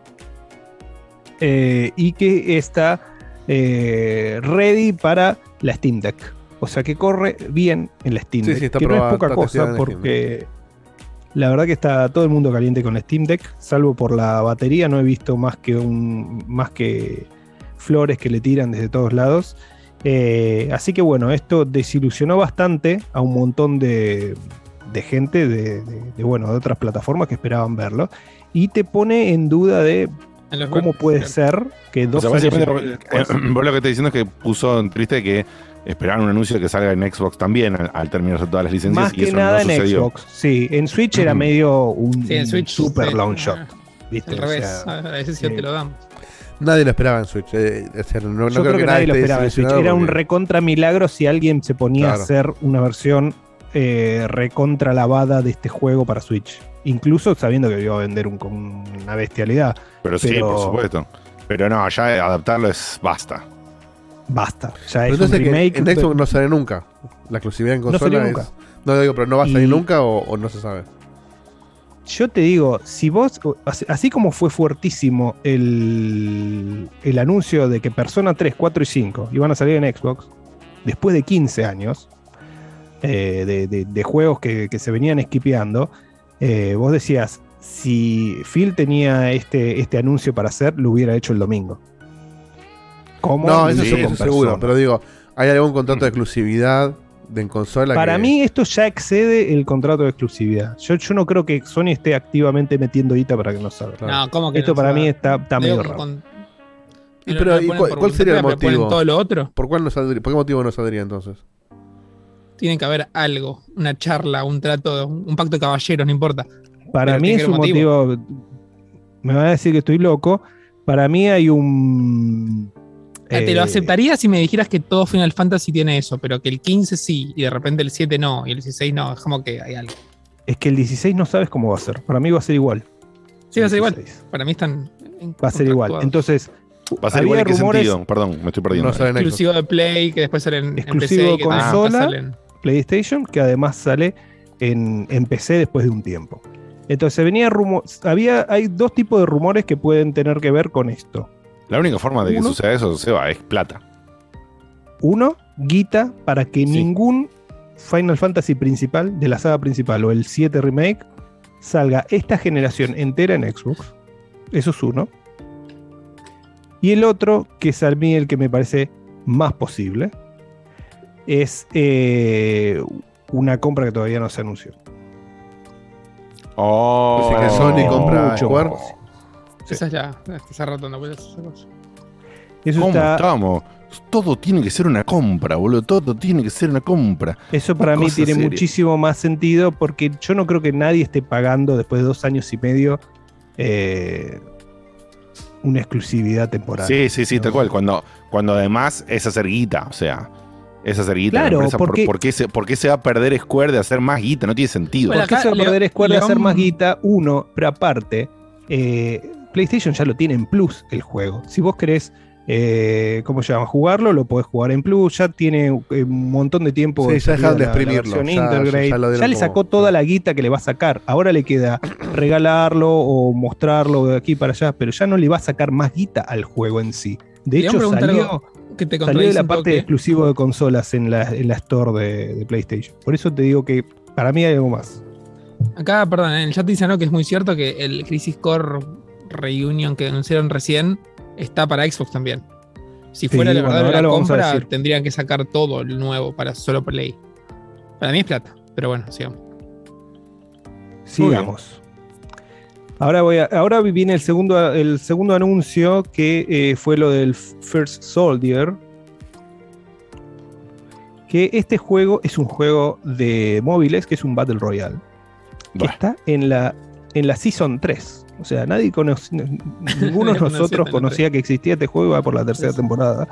eh, y que está eh, ready para la Steam Deck. O sea que corre bien en la Steam Sí, Deck. sí, está que no es poca cosa porque la verdad que está todo el mundo caliente con la Steam Deck, salvo por la batería. No he visto más que un más que flores que le tiran desde todos lados. Eh, así que bueno, esto desilusionó bastante a un montón de, de gente de, de- de, bueno, de otras plataformas que esperaban verlo. Y te pone en duda de cómo puede claro. ser que O dos sea, años básicamente, después- eh, vos lo que estás diciendo es que puso en triste que esperaban un anuncio que salga en Xbox también al, al terminarse todas las licencias Más y que eso nada no en sucedió. Xbox. Sí, en Switch era Ujú. medio un, Sí, en un Switch, super sí. long shot. Ah, ¿viste? Al O revés, sea, a veces sí sí. te lo damos. Nadie lo esperaba en Switch. eh, o sea, no, no Yo creo, que, nadie lo esperaba en Switch. Era un recontra milagro si alguien se ponía Claro. a hacer una versión eh, recontra lavada de este juego para Switch. Incluso sabiendo que iba a vender un- con una bestialidad. Pero sí, Pero- por supuesto. Pero no, ya adaptarlo es basta. Basta. Ya Pero es un entonces que remake. en Xbox no sale nunca. La exclusividad en No consola salió es- nunca. No digo, pero no va a salir Y- nunca o, o no se sabe. Yo te digo, si vos, así- así como fue fuertísimo el, el anuncio de que Persona 3, 4 y 5 iban a salir en Xbox, después de 15 años eh, de, de- de juegos que, que se venían esquipeando, eh, vos decías, si Phil tenía este, este anuncio para hacer, lo hubiera hecho el domingo. ¿Cómo? No, eso, sí, eso seguro. Pero digo, ¿hay algún contrato de exclusividad de en consola? Para que- mí esto ya excede el contrato de exclusividad. Yo, yo no creo que Sony esté activamente metiendo guita para que no salga. No, ¿cómo que Esto no? para mí está, está digo, medio raro. con- Y no- pero, no lo ¿y ponen cuál, sería el motivo? todo lo otro. ¿Por, cuál no saldría- ¿Por qué motivo no saldría entonces? Tiene que haber algo, una charla, un trato, un, pacto de caballeros, no importa. Para Pero mí es un motivo. Me van a decir que estoy loco. Para mí hay un. Eh, Te lo eh, aceptaría si me dijeras que todo Final Fantasy tiene eso, pero que el 15 sí, y de repente el 7 no, y el 16 no, es como que hay algo. Es que el 16 no sabes cómo va a ser. Para mí va a ser igual. Sí, va a ser igual. 16. Para mí están. en- Va a ser igual. Entonces. Va a ser igual en qué rumores- sentido. Perdón, me estoy perdiendo. No en exclusivo de Play, que después salen en Exclusivo PC, y que consola. salen. PlayStation, que además sale en, en PC después de un tiempo. Entonces venía rumo, había, hay dos tipos de rumores que pueden tener que ver con esto. La única forma de que Uno. suceda eso, Seba, es plata. Uno, guita para que ningún Final Fantasy principal, de la saga principal, o el 7 Remake, salga esta generación entera en Xbox. Eso es uno. Y el otro, que es a mí el que me parece más posible, es eh, una compra que todavía no se anunció. Oh, Así que Sony compra Mucho Square. Esa es la. Esa no puede hacer cosa. Eso ¿Cómo está- estamos? Todo tiene que ser una compra, boludo. Todo tiene que ser una compra. Eso para mí tiene seria. muchísimo más sentido porque yo no creo que nadie esté pagando después de dos años y medio eh, una exclusividad temporal. Sí, sí, sí, tal cual. Cuando, cuando además es hacer guita, o sea, es hacer guita. la Claro, empresa, ¿por, porque- por qué se, por qué se va a perder Square de hacer más guita? No tiene sentido. ¿Por qué se va a perder Square de hacer más guita? Uno, pero aparte, eh, PlayStation ya lo tiene en Plus el juego. Si vos querés, eh, ¿cómo se llama? Jugarlo, lo podés jugar en Plus. Ya tiene eh, un montón de tiempo. Sí, ya dejaron de la- la exprimirlo, ya- le como- sacó toda la guita que le va a sacar. Ahora le queda regalarlo o mostrarlo de aquí para allá, pero ya no le va a sacar más guita al juego en sí. De hecho, salió, algo que te salió de la parte toque. exclusivo de consolas en la, en la store de, de PlayStation. Por eso te digo que para mí hay algo más. Acá, perdón, en el chat dicen ¿no? que es muy cierto que el Crisis Core Reunion que anunciaron recién está para Xbox también. Si Sí, fuera la bueno, verdad ahora la compra, tendrían que sacar todo el nuevo para solo Play. Para mí es plata, pero bueno, sigamos. Sigamos. Ahora, voy a, ahora viene el segundo, el segundo anuncio que eh, fue lo del First Soldier. Que este juego es un juego de móviles, que es un Battle Royale. Que está en la, en la Season 3. O sea, nadie conoce, ninguno de nosotros conocía que existía este juego, va por la tercera temporada.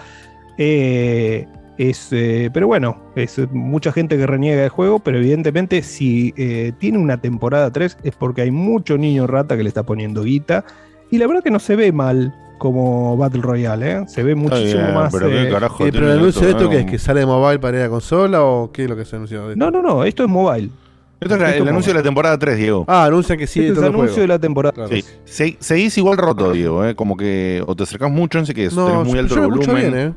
Eh, es, eh, pero bueno, es eh, mucha gente que reniega del juego, pero evidentemente si eh, tiene una temporada 3 es porque hay mucho niño rata que le está poniendo guita. Y la verdad que no se ve mal como Battle Royale, ¿eh? se ve muchísimo bien, más. pero qué carajo Eh, pero el anuncio de esto, que es que sale de mobile para ir a consola o qué es lo que se anunció? de esto? No, no, no, esto es mobile. Esto es la- el anuncio de la temporada 3, Diego. Ah, anuncian que sí Este es el anuncio juego. de la temporada. Sí. Se- seguís igual roto, Diego, ¿eh? Como que o te acercás mucho, no sé qué es, No, tenés muy alto yo el volumen. bien, ¿eh?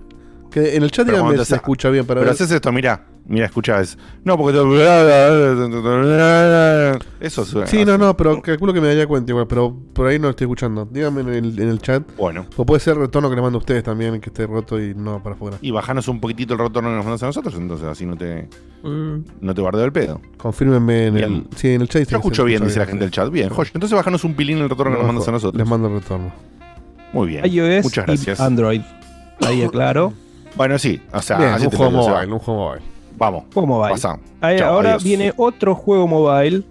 Que en el chat Pero díganme se escucha bien para Pero ver. haces esto, mira, mira, escuchás. No, porque te- eso suena. Sí, no, no, pero calculo que me daría cuenta igual, pero por ahí no lo estoy escuchando. Díganme en el, en el chat. Bueno. O puede ser el retorno que le mando a ustedes también, que esté roto y no para afuera. Y bajanos un poquitito el retorno que nos mandas a nosotros, entonces así no te, Mm. no te bardeo el pedo. Confírmenme en Bien. el. Sí, en el chat. Yo escucho bien, dice la gente del chat. Bien, joya. Entonces bajanos un pilín el retorno que nos mandas a nosotros. Les mando el retorno. Muy bien. iOS Muchas y gracias. Android. Ahí aclaro. Bueno, sí, o sea, Bien, así un juego mobile, un juego mobile. Vamos. Juego mobile. Pasá. Ahí, Chao, ahora adiós. viene otro juego mobile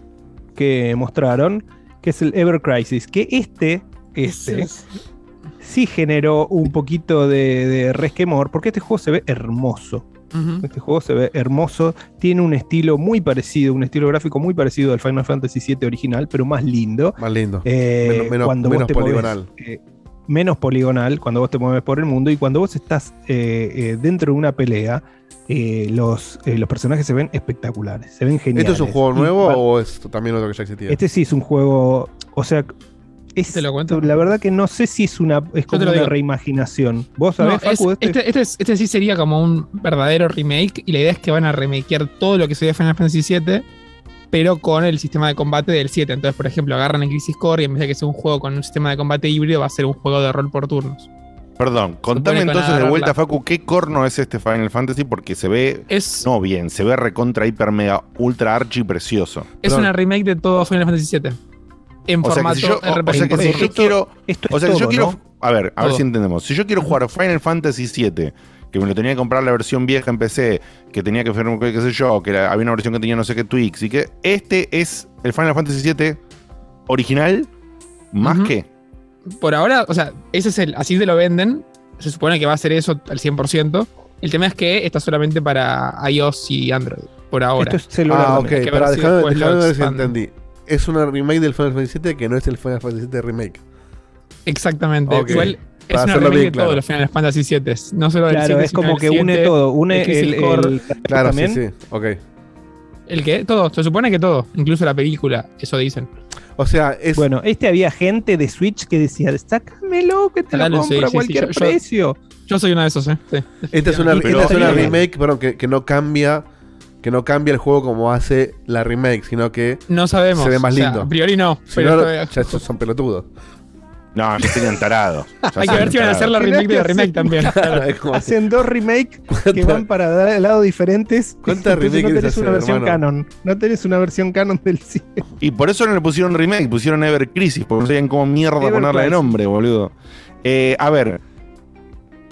que mostraron, que es el Ever Crisis. Que este, este, sí generó un poquito de, de resquemor, porque este juego se ve hermoso. Este juego se ve hermoso, tiene un estilo muy parecido, un estilo gráfico muy parecido al Final Fantasy VII original, pero más lindo. Más lindo. Eh, menos menos, cuando menos movés, poligonal. eh, menos poligonal cuando vos te mueves por el mundo y cuando vos estás eh, eh, dentro de una pelea, eh, los, eh, los personajes se ven espectaculares, se ven geniales. ¿Esto es un juego Y nuevo o es también otro que ya existía? Este sí es un juego, o sea, es, la verdad que no sé si es una es como lo una digo. reimaginación. ¿Vos No, sabés, es- Facu, este? este, este es- este sí sería como un verdadero remake y la idea es que van a remakear todo lo que sería Final Fantasy VII, pero con el sistema de combate del 7. Entonces, por ejemplo, agarran el Crisis Core y en vez de que sea un juego con un sistema de combate híbrido, va a ser un juego de rol por turnos. Perdón, contame que entonces de vuelta, la- Facu, ¿qué corno es este Final Fantasy? Porque se ve. No bien, se ve recontra, hiper, mega, ultra archi precioso. Es una remake de todo Final Fantasy VII. En O sea, que formato si yo, o- RPG. o sea que si yo quiero. o sea, si yo quiero. A ver, a ver si entendemos. Si yo quiero jugar Final Fantasy VII, que me lo tenía que comprar la versión vieja en PC, que tenía que firmar, qué sé yo, que era- había una versión que tenía no sé qué tweaks, y que este es el Final Fantasy VII original, más que. Por ahora, o sea, ese es el. Así te lo venden. Se supone que va a ser eso al 100%. El tema es que está solamente para iOS y Android. Por ahora. Ah, ok, Hay que ver para si si entendí. Es una remake del Final Fantasy VII que no es el Final Fantasy VII Remake. Exactamente. Ok, Igual es para una hacerlo remake bien de todos claro. los Final Fantasy 7. No solo del Claro, 7, es como que une 7, todo, une el- Core. el- Claro, también. sí, sí. Ok. ¿El qué? Todo. Se supone que todo. Incluso la película. Eso dicen. O sea, es. Bueno, este había gente de Switch que decía, sácamelo, que te lo Dale, sí, compro a sí, sí, cualquier yo- yo- precio. Yo soy uno de esos, ¿eh? Sí. Esta es una, Pero- esta es una Pero- remake, perdón, que, que no cambia que no cambia el juego como hace la remake, sino que No sabemos. se ve más o sea, lindo. a priori no, Si pero no, ya estos son pelotudos. No, ya serían tarados. Ya Hay que ver si van a hacer la remake de la remake también. Es Hacen dos remakes que van para lados diferentes. ¿Cuántas Entonces remake no tenés una versión hermano? canon. No tenés una versión canon del 100. Y por eso no le pusieron remake, pusieron Ever Crisis, porque no sabían cómo mierda Ever ponerle de Crisis. nombre, boludo. Eh, a ver,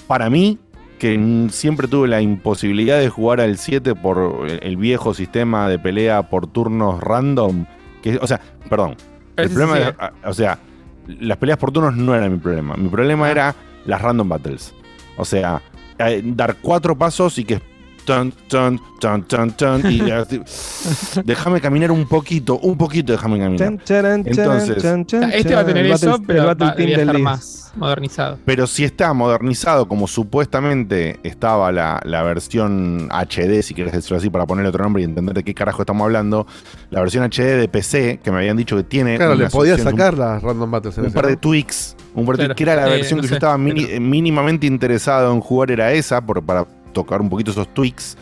para mí, que siempre tuve la imposibilidad de jugar al 7 por el, viejo sistema de pelea por turnos random, que, o sea, perdón, el problema, sí a- o sea, las peleas por turnos no era mi problema, mi problema era las random battles. O sea, eh, dar cuatro pasos y que Tan, tan, tan, tan, tan, y así, déjame caminar un poquito, un poquito, déjame caminar. Entonces, Este va a tener eso, Battle- pero va, del estar 10. más modernizado. Pero si está modernizado como supuestamente estaba la, la versión HD, si quieres decirlo así, para ponerle otro nombre y entender de qué carajo estamos hablando, la versión HD de PC, que me habían dicho que tiene... Claro, le podías opciones, sacar las random battles en un, un par de ¿no? tweaks, un par de Claro. tweaks, que era la Eh, versión no que sé, yo estaba mini- mínimamente interesado en jugar, era esa, por, para tocar un poquito esos tweaks.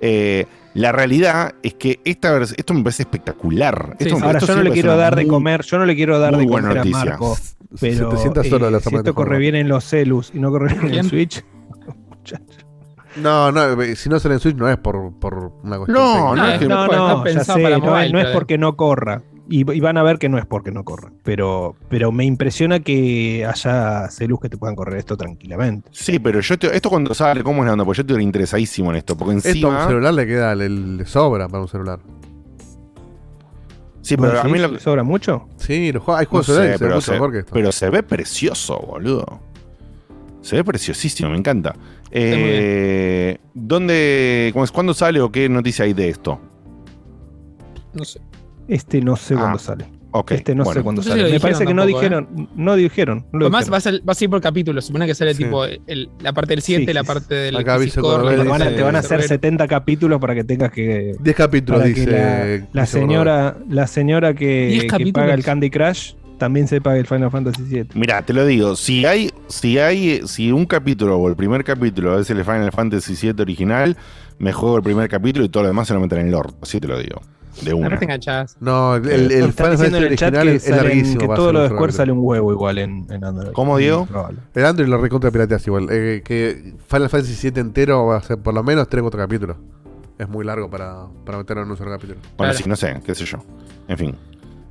Eh, la realidad es que esta esto me parece espectacular. Sí, Esto me- ahora esto yo no le quiero dar de comer, yo no le quiero dar de comer a noticia. Marco. Pero 700 eh, si esto corre bien en los celus y no corre bien en el. Switch. No, no, eh, si no sale en Switch no es por, por una cuestión. No, técnica. no es que- No, no, ya pensado sé, para no, mobile, no es pero- porque no corra. Y, y van a ver que no es porque no corra. Pero, pero me impresiona que haya celus que te puedan correr esto tranquilamente. Sí, pero yo te- esto cuando sale, ¿cómo es la onda? Porque yo estoy interesadísimo en esto. Porque Esto a encima. un celular le queda, le, le sobra para un celular. Sí, pero ¿Vos a mí lo ¿Le sobra mucho? Sí, los juegos- hay No juegos sé, ven pero, mucho se, mejor que esto. pero se ve precioso, boludo. Se ve preciosísimo, me encanta. Eh, ¿Dónde, cómo es, cuándo sale o qué noticia hay de esto? No sé. Este no sé Ah, cuándo sale. Ok. Este no bueno. sé cuándo No sé si sale. Me parece que no tampoco, dijeron. No dijeron. no lo Además dijeron. va a, ser- va a seguir por capítulos. Supone que sale Sí. tipo el- la parte del 7, Sí, la parte del Acá la Te van, a, te van a hacer Red. 70 capítulos para que tengas que. 10 capítulos, dice. la, la dice señora, la señora que, 10 que capítulos. paga el Candy Crush también se paga el Final Fantasy VII. Mira, te lo digo, si hay, si hay, si un capítulo o el primer capítulo es el Final Fantasy VII original, me juego el primer capítulo y todo lo demás se lo meten en el Lord. Así te lo digo. De una. No te enganchás. No, el, el, el chat original que, es larguísimo. que todo lo de Square sale un huevo igual en, en Android. ¿Cómo, Diego? El Android lo recontra pirateas igual. eh, que Final Fantasy VII entero va a ser por lo menos 3 o 4 capítulos. Es muy largo para, para meterlo en un solo capítulo. Bueno, Claro. sí, no sé, qué sé yo. En fin.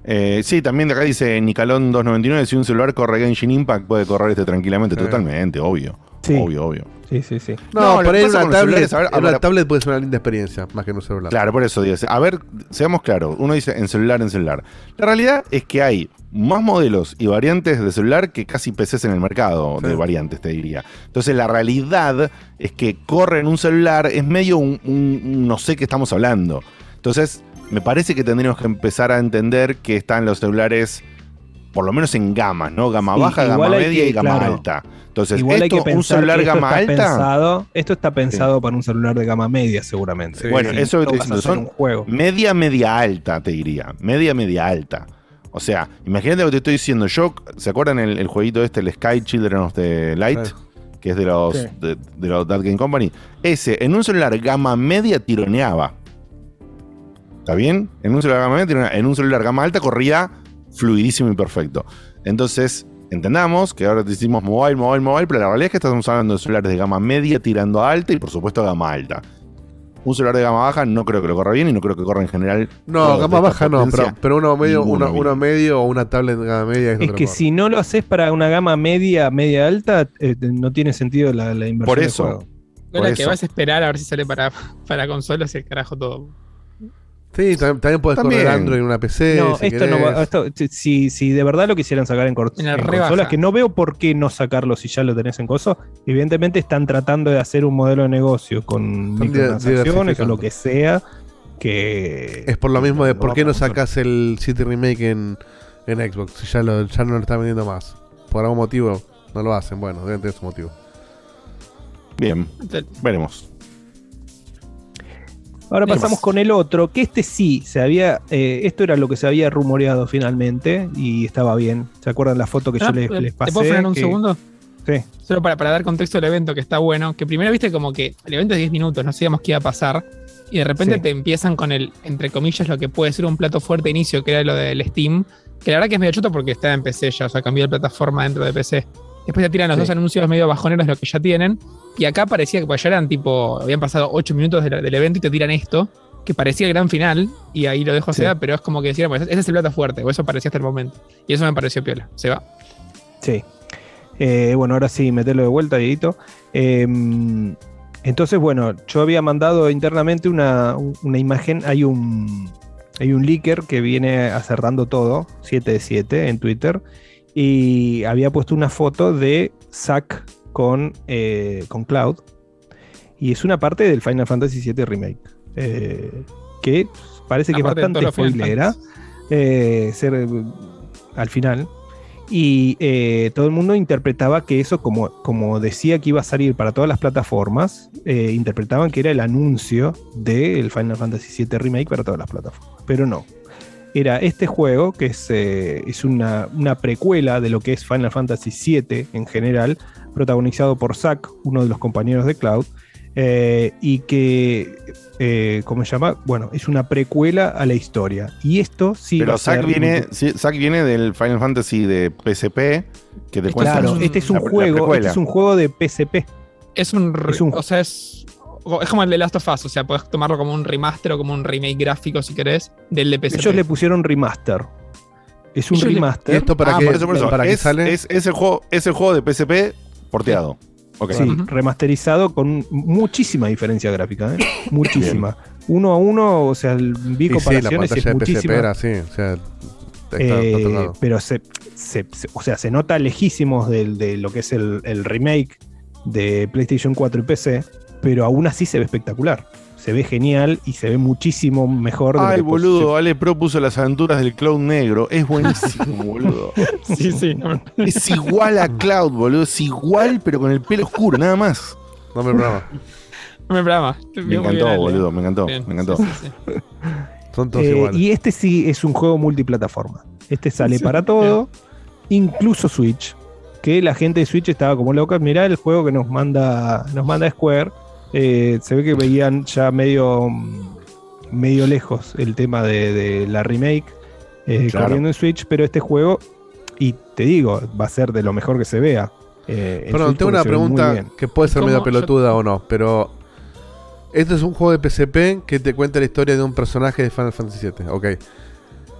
Eh, sí, también de acá dice Nicalón 299, si un celular corre Genshin Impact puede correr este tranquilamente, Sí. totalmente, obvio. Sí. Obvio, obvio. Sí, sí, sí. No, No, por ahí una tablet, a ver, una tablet puede ser una linda experiencia, más que en un celular. Claro, por eso dice. A ver, seamos claros. Uno dice en celular, en celular. La realidad es que hay más modelos y variantes de celular que casi PCs en el mercado de variantes, te diría. Entonces, la realidad es que corre en un celular es medio un, un- un no sé qué estamos hablando. Entonces, me parece que tendríamos que empezar a entender que están los celulares, por lo menos en gamas, ¿no? Gama Sí, baja, gama media que- y gama claro. alta. Entonces, Igual hay esto, que un celular que esto gama está alta. Pensado, esto está pensado para un celular de gama media, seguramente. Sí. Bueno, eso que hacer son un juego. media, media alta, te diría. Media, media alta. O sea, imagínate lo que te estoy diciendo. Yo, ¿se acuerdan el, el jueguito este, el Sky Children of the Light? Sí. Que es de los, Sí. de, de los That Game Company. Ese, en un celular gama media tironeaba. ¿Está bien? En un celular gama media tironeaba. En un celular gama alta corría fluidísimo y perfecto. Entonces, entendamos que ahora decimos mobile, mobile, mobile, pero la realidad es que estamos hablando de celulares de gama media tirando a alta y por supuesto gama alta. Un celular de gama baja no creo que lo corra bien y no creo que corra en general. No, gama baja no, pero, uno medio, uno, medio o una tablet de gama media es, Es que si no lo haces para una gama media, media alta, eh, no tiene sentido la, la inversión. Por de eso. juego. Por Ahora que eso. vas a esperar a ver si sale para, para consolas y el carajo todo. Sí, también, también puedes También. correr Android en una PC. No, si esto no va. Esto, si, si de verdad lo quisieran sacar en, En en consolas, que no veo por qué no sacarlo si ya lo tenés en coso. Evidentemente están tratando de hacer un modelo de negocio con microtransacciones o lo que sea. Que Es por lo mismo de por qué no sacas el City Remake en, en Xbox. Si ya, lo, ya no lo están vendiendo más. Por algún motivo no lo hacen. Bueno, deben tener su motivo. Bien, veremos. Ahora pasamos con el otro, que este sí, se había, eh, esto era lo que se había rumoreado finalmente y estaba bien. ¿Se acuerdan la foto que Ah, yo les, les pasé? ¿Te puedo frenar un Que- segundo? Sí. Solo para, para dar contexto al evento que está bueno. Que primero viste como que el evento es 10 minutos, no sabíamos qué iba a pasar. Y de repente Sí. te empiezan con el, entre comillas, lo que puede ser un plato fuerte de inicio, que era lo del Steam, que la verdad que es medio choto porque está en PC ya, o sea, cambió de plataforma dentro de PC. Después te tiran los Sí. dos anuncios medio bajoneros de lo que ya tienen. Y acá parecía que pues, ya eran tipo, habían pasado 8 minutos del, del evento y te tiran esto, que parecía el gran final, y ahí lo dejo Sí. sea, pero es como que decían, pues ese es el plato fuerte, o eso parecía hasta el momento. Y eso me pareció piola. Se va. Sí. Eh, bueno, ahora sí, meterlo de vuelta, Dieguito. Eh, entonces, bueno, yo había mandado internamente una, una imagen. Hay un, hay un leaker que viene acertando todo, 7 de 7 en Twitter. Y había puesto una foto de Zack con, eh, con Cloud. Y es una parte del Final Fantasy VII Remake. eh, que parece que es bastante spoilera. eh, ser eh, al final. Y eh, todo el mundo interpretaba que eso, como, como decía que iba a salir para todas las plataformas, eh, interpretaban que era el anuncio del Final Fantasy VII Remake para todas las plataformas. Pero no. Era este juego, que es, eh, es una, una precuela de lo que es Final Fantasy VII en general, protagonizado por Zack, uno de los compañeros de Cloud, eh, y que, eh, ¿cómo se llama? Bueno, es una precuela a la historia. Y esto sí Pero Zack viene, sí, Zack viene del Final Fantasy de PSP, que te cuenta Claro, este es un la- juego, este es un juego de PSP. Es un, Es un- O sea, es. Es como el de Last of Us, o sea, puedes tomarlo como un remaster o como un remake gráfico si querés, del de PSP. Ellos le pusieron remaster. Es un Ellos le- remaster. ¿Y esto para Ah, qué, por eso, por eso. para qué es, sale? es, es el juego, es el juego de PSP porteado. Sí, remasterizado con muchísima diferencia gráfica, ¿eh? muchísima. Uno a uno, o sea, el vi Y sí, la comparaciones y pantalla es de PSP muchísima. era así, o sea, está, Eh, pero se, se- se- o sea, se nota lejísimos del- de, lo que es el, el remake de PlayStation 4 y PC, pero aún así se ve espectacular. Se ve genial y se ve muchísimo mejor. de lo Ay, que boludo, Ale propuso las aventuras del Cloud Negro. Es buenísimo, boludo. Sí, sí. no. Es igual a Cloud, boludo. Es igual, pero con el pelo oscuro, nada más. No me programa. No me programa. Me encantó, boludo. Me encantó. Bien, Me encantó. sí, sí, sí. Son todos Eh, iguales. y este sí es un juego multiplataforma. Este sale Sí, para todo, incluso Switch. Que la gente de Switch estaba como loca. Mirá el juego que nos manda, nos manda Square. Eh, se ve que veían ya medio, medio lejos el tema de, de la remake eh, Claro. corriendo en Switch. Pero este juego, y te digo, va a ser de lo mejor que se vea. eh, Perdón, Switch tengo una pregunta que puede ser medio Yo- pelotuda o no, pero. Este es un juego de PSP que te cuenta la historia de un personaje de Final Fantasy VII. Ok.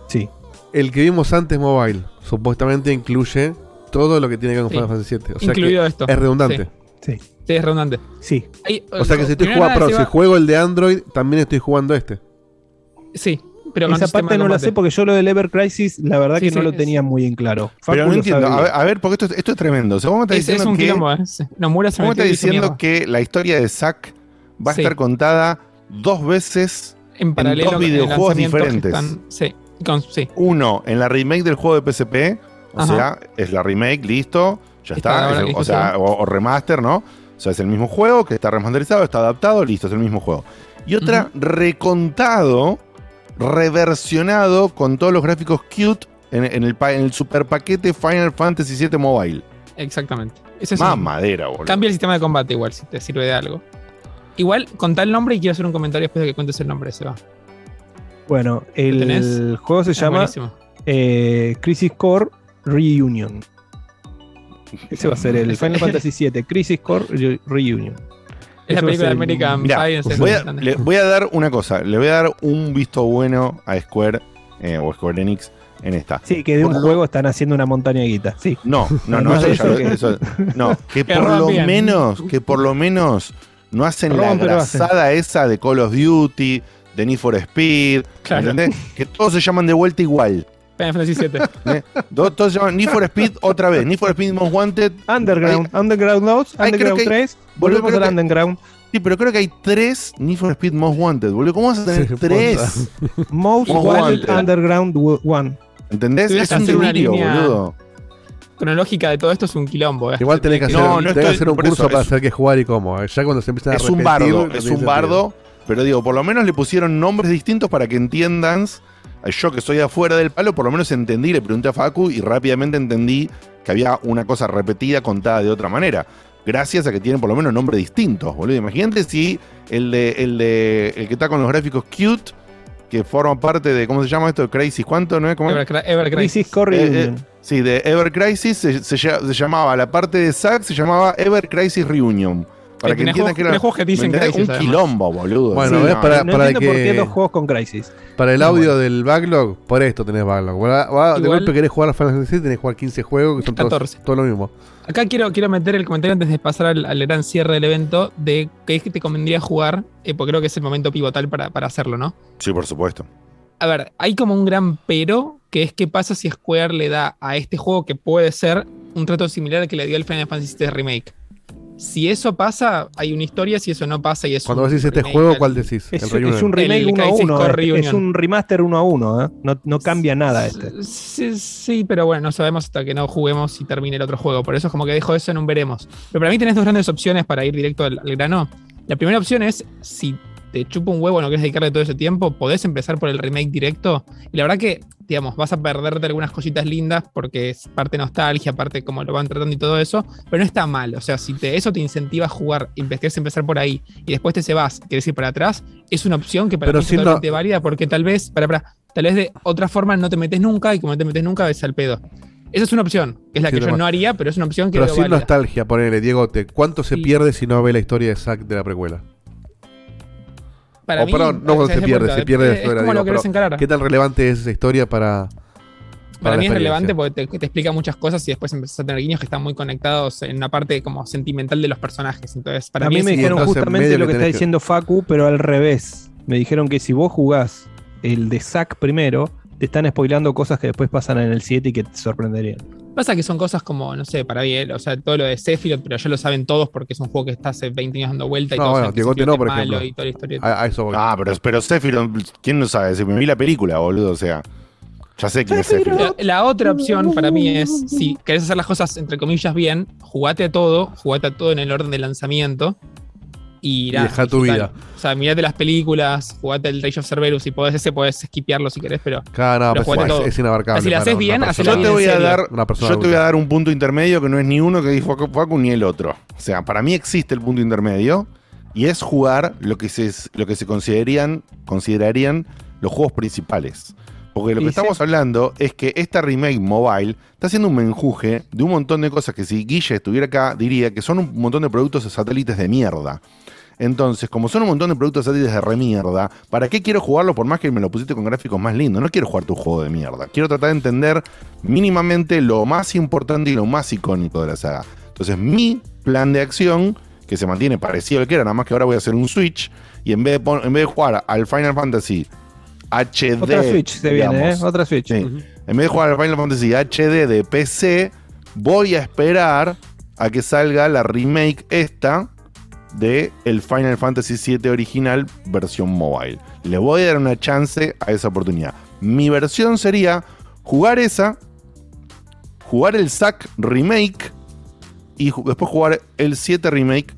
Sí. El que vimos antes, Mobile, supuestamente incluye todo lo que tiene que ver con Sí. Final Fantasy VII. O sea Incluido que esto. es redundante. Sí. Sí, es redundante. Sí. O sea que si estoy jugando, se si va- juego el de Android, también estoy jugando este. Sí, pero con Esa parte no la sé porque yo lo del Ever Crisis, la verdad Sí, que sí, no lo es- tenía muy en claro. Pero Facu no entiendo. A ver, a ver, porque esto, es- esto es tremendo. O sea, ¿cómo me estás Es, es diciendo un que, quilombo, ¿eh? Sí. Nomura se ¿cómo me metió estás y hizo diciendo que la historia de Zack va a Sí. estar contada dos veces en paralelo dos videojuegos diferentes? están- sí, con- sí. Uno en la remake del juego de PSP, o Ajá. sea, es la remake, listo, ya Está está. es o sea, o remaster, ¿no? O sea, es el mismo juego que está remasterizado, está adaptado, listo, es el mismo juego. Y otra recontado, reversionado con todos los gráficos cute en, en el, en el super paquete Final Fantasy VII Mobile. Exactamente. Es Más un- madera, boludo. Cambia el sistema de combate igual, si te sirve de algo. Igual, contá el nombre y quiero hacer un comentario después de que cuentes el nombre, se va. Bueno, el juego se Es llama eh, Crisis Core Reunion. Ese va a ser el Final Fantasy VII Crisis Core Re- Reunion. Es la película de American Mirá, voy, a, le voy a dar una cosa, le voy a dar un visto bueno a Square eh, o Square Enix en esta. Sí, que de un juego están haciendo una montaña de guita. Sí. No, no, no, No, eso eso ya lo- que- eso- no, que Que por lo bien. menos, que por lo menos no hacen la pero hacen. grasada esa de Call of Duty, de Need for Speed, Claro. ¿entendés? Que todos se llaman de vuelta igual. Final Fantasy VII. ¿eh? Do- Todos se llaman Need for Speed otra vez, Need for Speed Most Wanted. Underground, Underground 2, Ay, creo Underground que- 3. boludo, Volvemos al Underground. Sí, pero creo que hay tres Need for Speed Most Wanted, boludo. ¿Cómo vas a tener Sí, tres? Most Most Wanted Wanted. Underground 1. ¿Entendés? Es un delirio, boludo. Cronológica de todo esto es un quilombo. ¿eh? Igual tenés que hacer, No, no tenés que estoy- hacer un curso eso, para hacer que jugar y cómo. Ya cuando se empiezan a Es un bardo, es un bardo, pero digo, por lo menos le pusieron nombres distintos para que entiendas. Yo que soy afuera del palo, por lo menos entendí, le pregunté a Facu y rápidamente entendí que había una cosa repetida contada de otra manera. gracias a que tienen por lo menos nombres distintos, boludo. Imagínate si el de el de el que está con los gráficos cute que forma parte de ¿cómo se llama esto? Crisis ¿cuánto? ¿No es? ¿Cómo? Ever, Ever Crisis. Crisis Core Eh, eh, Reunion. sí, de Ever Crisis se, se llamaba, la parte de Zack se llamaba Ever Crisis Reunion. Para Eh, que entiendan juegos- que juegos que dicen un quilombo, boludo. Bueno, Sí, ves, no, para, No para entiendo por qué que, dos juegos con Crisis. para el audio del backlog, por esto tenés backlog. Va- va- de Igual- golpe querés jugar a Final Fantasy VII, tenés que jugar 15 juegos que son todos, 14. todo lo mismo. Acá quiero, quiero meter el comentario antes de pasar al, al gran cierre del evento de qué es que te convendría jugar, eh, porque creo que es el momento pivotal para, para hacerlo, ¿no? Sí, por supuesto. A ver, hay como un gran pero, que es qué pasa si Square le da a este juego que puede ser un trato similar al que le dio el Final Fantasy VII Remake. Si eso pasa, hay una historia, si eso no pasa y es Cuando un decís este juego, ¿cuál decís? Es, El es un remake El 1 a Crisis 1. Core Es, un remaster 1 a 1. ¿eh? No, no cambia nada este. Sí, sí, pero bueno, no sabemos hasta que no juguemos y termine el otro juego. Por eso es como que dejo eso en un veremos. Pero para mí tenés dos grandes opciones para ir directo al, al grano. La primera opción es, si te chupa un huevo, no quieres dedicarle todo ese tiempo, podés empezar por el remake directo. Y la verdad que, digamos, vas a perderte algunas cositas lindas porque es parte nostalgia, parte como lo van tratando y todo eso, pero no está mal. O sea, si te, eso te incentiva a jugar y querés empezar por ahí y después te se vas, querés ir para atrás, es una opción que para Pero mí es totalmente válida porque tal vez, para, para, tal vez de otra forma no te metes nunca y como no te metes nunca ves al pedo. Esa es una opción, que es la Sí, que yo no haría, pero es una opción que Pero sin válida. nostalgia, ponele, Diego, ¿cuánto se Sí. pierde si no ve la historia de Zack de la precuela? Para o mí, perdón, no se de pierde, se pierde la es historia. como digo, lo querés pero encarar. ¿Qué tan relevante es esa historia para. Para mí es relevante porque te, te explica muchas cosas y después empezás a tener guiños que están muy conectados en una parte como sentimental de los personajes. Entonces, para a mí, me dijeron justamente lo que que está que- diciendo Facu, pero al revés. Me dijeron que si vos jugás el de Zack primero, te están spoilando cosas que después pasan en el 7 y que te sorprenderían. Pasa que son cosas como, no sé, para mí, eh, o sea, todo lo de Sephiroth, pero ya lo saben todos porque es un juego que está hace 20 años dando vuelta y No, todos bueno, que no, por ejemplo. y toda la historia. A, a eso. Ah, pero, pero Sephiroth, ¿quién no sabe? Si me vi la película, boludo, o sea. Ya sé quién es Sephiroth. La, la otra opción para mí es, si querés hacer las cosas entre comillas bien, jugate a todo, jugate a todo en el orden de lanzamiento y, dejá tu vida. O sea, mirate las películas, jugate el Rage of Cerberus, si podés ese, podés skipearlo si querés, pero Cada no, pero pues, es, es inabarcable. Si la haces bien, hacela Yo bien te voy a dar, yo te voy a dar un punto intermedio que no es ni uno que dijo Facu ni el otro. O sea, para mí existe el punto intermedio y es jugar lo que se, lo que se considerarían, considerarían los juegos principales. Porque lo que sí. estamos hablando es que esta remake mobile está haciendo un menjuje de un montón de cosas que si Guille estuviera acá diría que son un montón de productos de satélites de mierda. Entonces, como son un montón de productos satélites de remierda, ¿para qué quiero jugarlo por más que me lo pusiste con gráficos más lindos? No quiero jugar tu juego de mierda. Quiero tratar de entender mínimamente lo más importante y lo más icónico de la saga. Entonces, mi plan de acción, que se mantiene parecido al que era, nada más que ahora voy a hacer un switch, y en vez de, en vez de jugar al Final Fantasy HD. Otra Switch se viene, ¿eh? digamos, Otra Switch. Sí. En vez de jugar al Final Fantasy HD de PC, voy a esperar a que salga la remake esta de el Final Fantasy VII original versión mobile. Le voy a dar una chance a esa oportunidad. Mi versión sería jugar esa, jugar el Zack remake y después jugar el 7 remake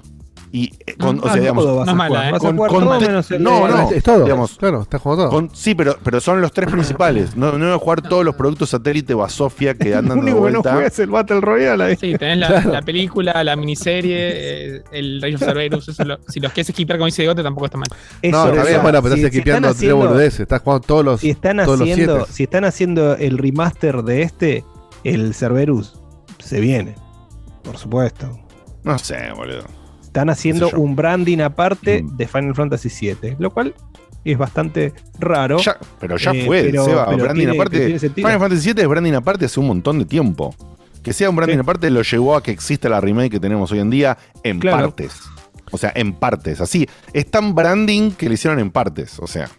y eh, con, No, o sea, ah, digamos, todo no mala, ¿eh? Con- todo menos el no, no, es todo. digamos, claro, está jugando todo. con- sí, pero, pero son los tres principales. No, no voy a jugar todos los productos satélite o a Sofía que andan de único que no vuelta. juega es el Battle Royale. ahí. Sí, tenés la, la película, la miniserie, eh, el Rage of Cerberus, eso lo- si los quieres skipear como dice Digote tampoco está mal. no, Eso, está o bien, bueno, pero si- estás si equipeando están tres haciendo- boludeces. Estás jugando todos los. Si están todos los haciendo, siete. si están haciendo el remaster de este, el Cerberus se viene. Por supuesto. No sé, boludo. Están haciendo sé un branding aparte Mm. de Final Fantasy VII, lo cual es bastante raro. Ya- pero ya Eh, fue, pero- Seba, pero branding tiene- aparte. Final Fantasy VII es branding aparte hace un montón de tiempo. Que sea un branding Sí. aparte lo llevó a que exista la remake que tenemos hoy en día en Claro. partes. O sea, en partes. Así, es tan branding que lo hicieron en partes. O sea,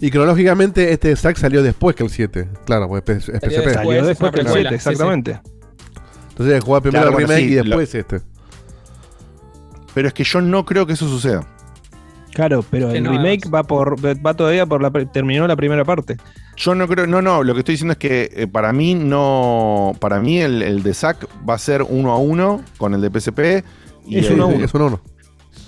Y cronológicamente, este Zack salió después que el 7. Claro, porque es, es Salió PSP. después. Salió después que el precuela, 7, sí, sí. exactamente. Entonces, jugar primero Claro, el remake sí, y lo- después este. Pero es que yo no creo que eso suceda. Claro, pero Que el no, remake va por va todavía por la terminó la primera parte. Yo no creo, no, no, lo que estoy diciendo es que eh, para mí no, para mí el, el de Zack va a ser uno a uno con el de PSP y Es el, uno a uno. Es uno a uno.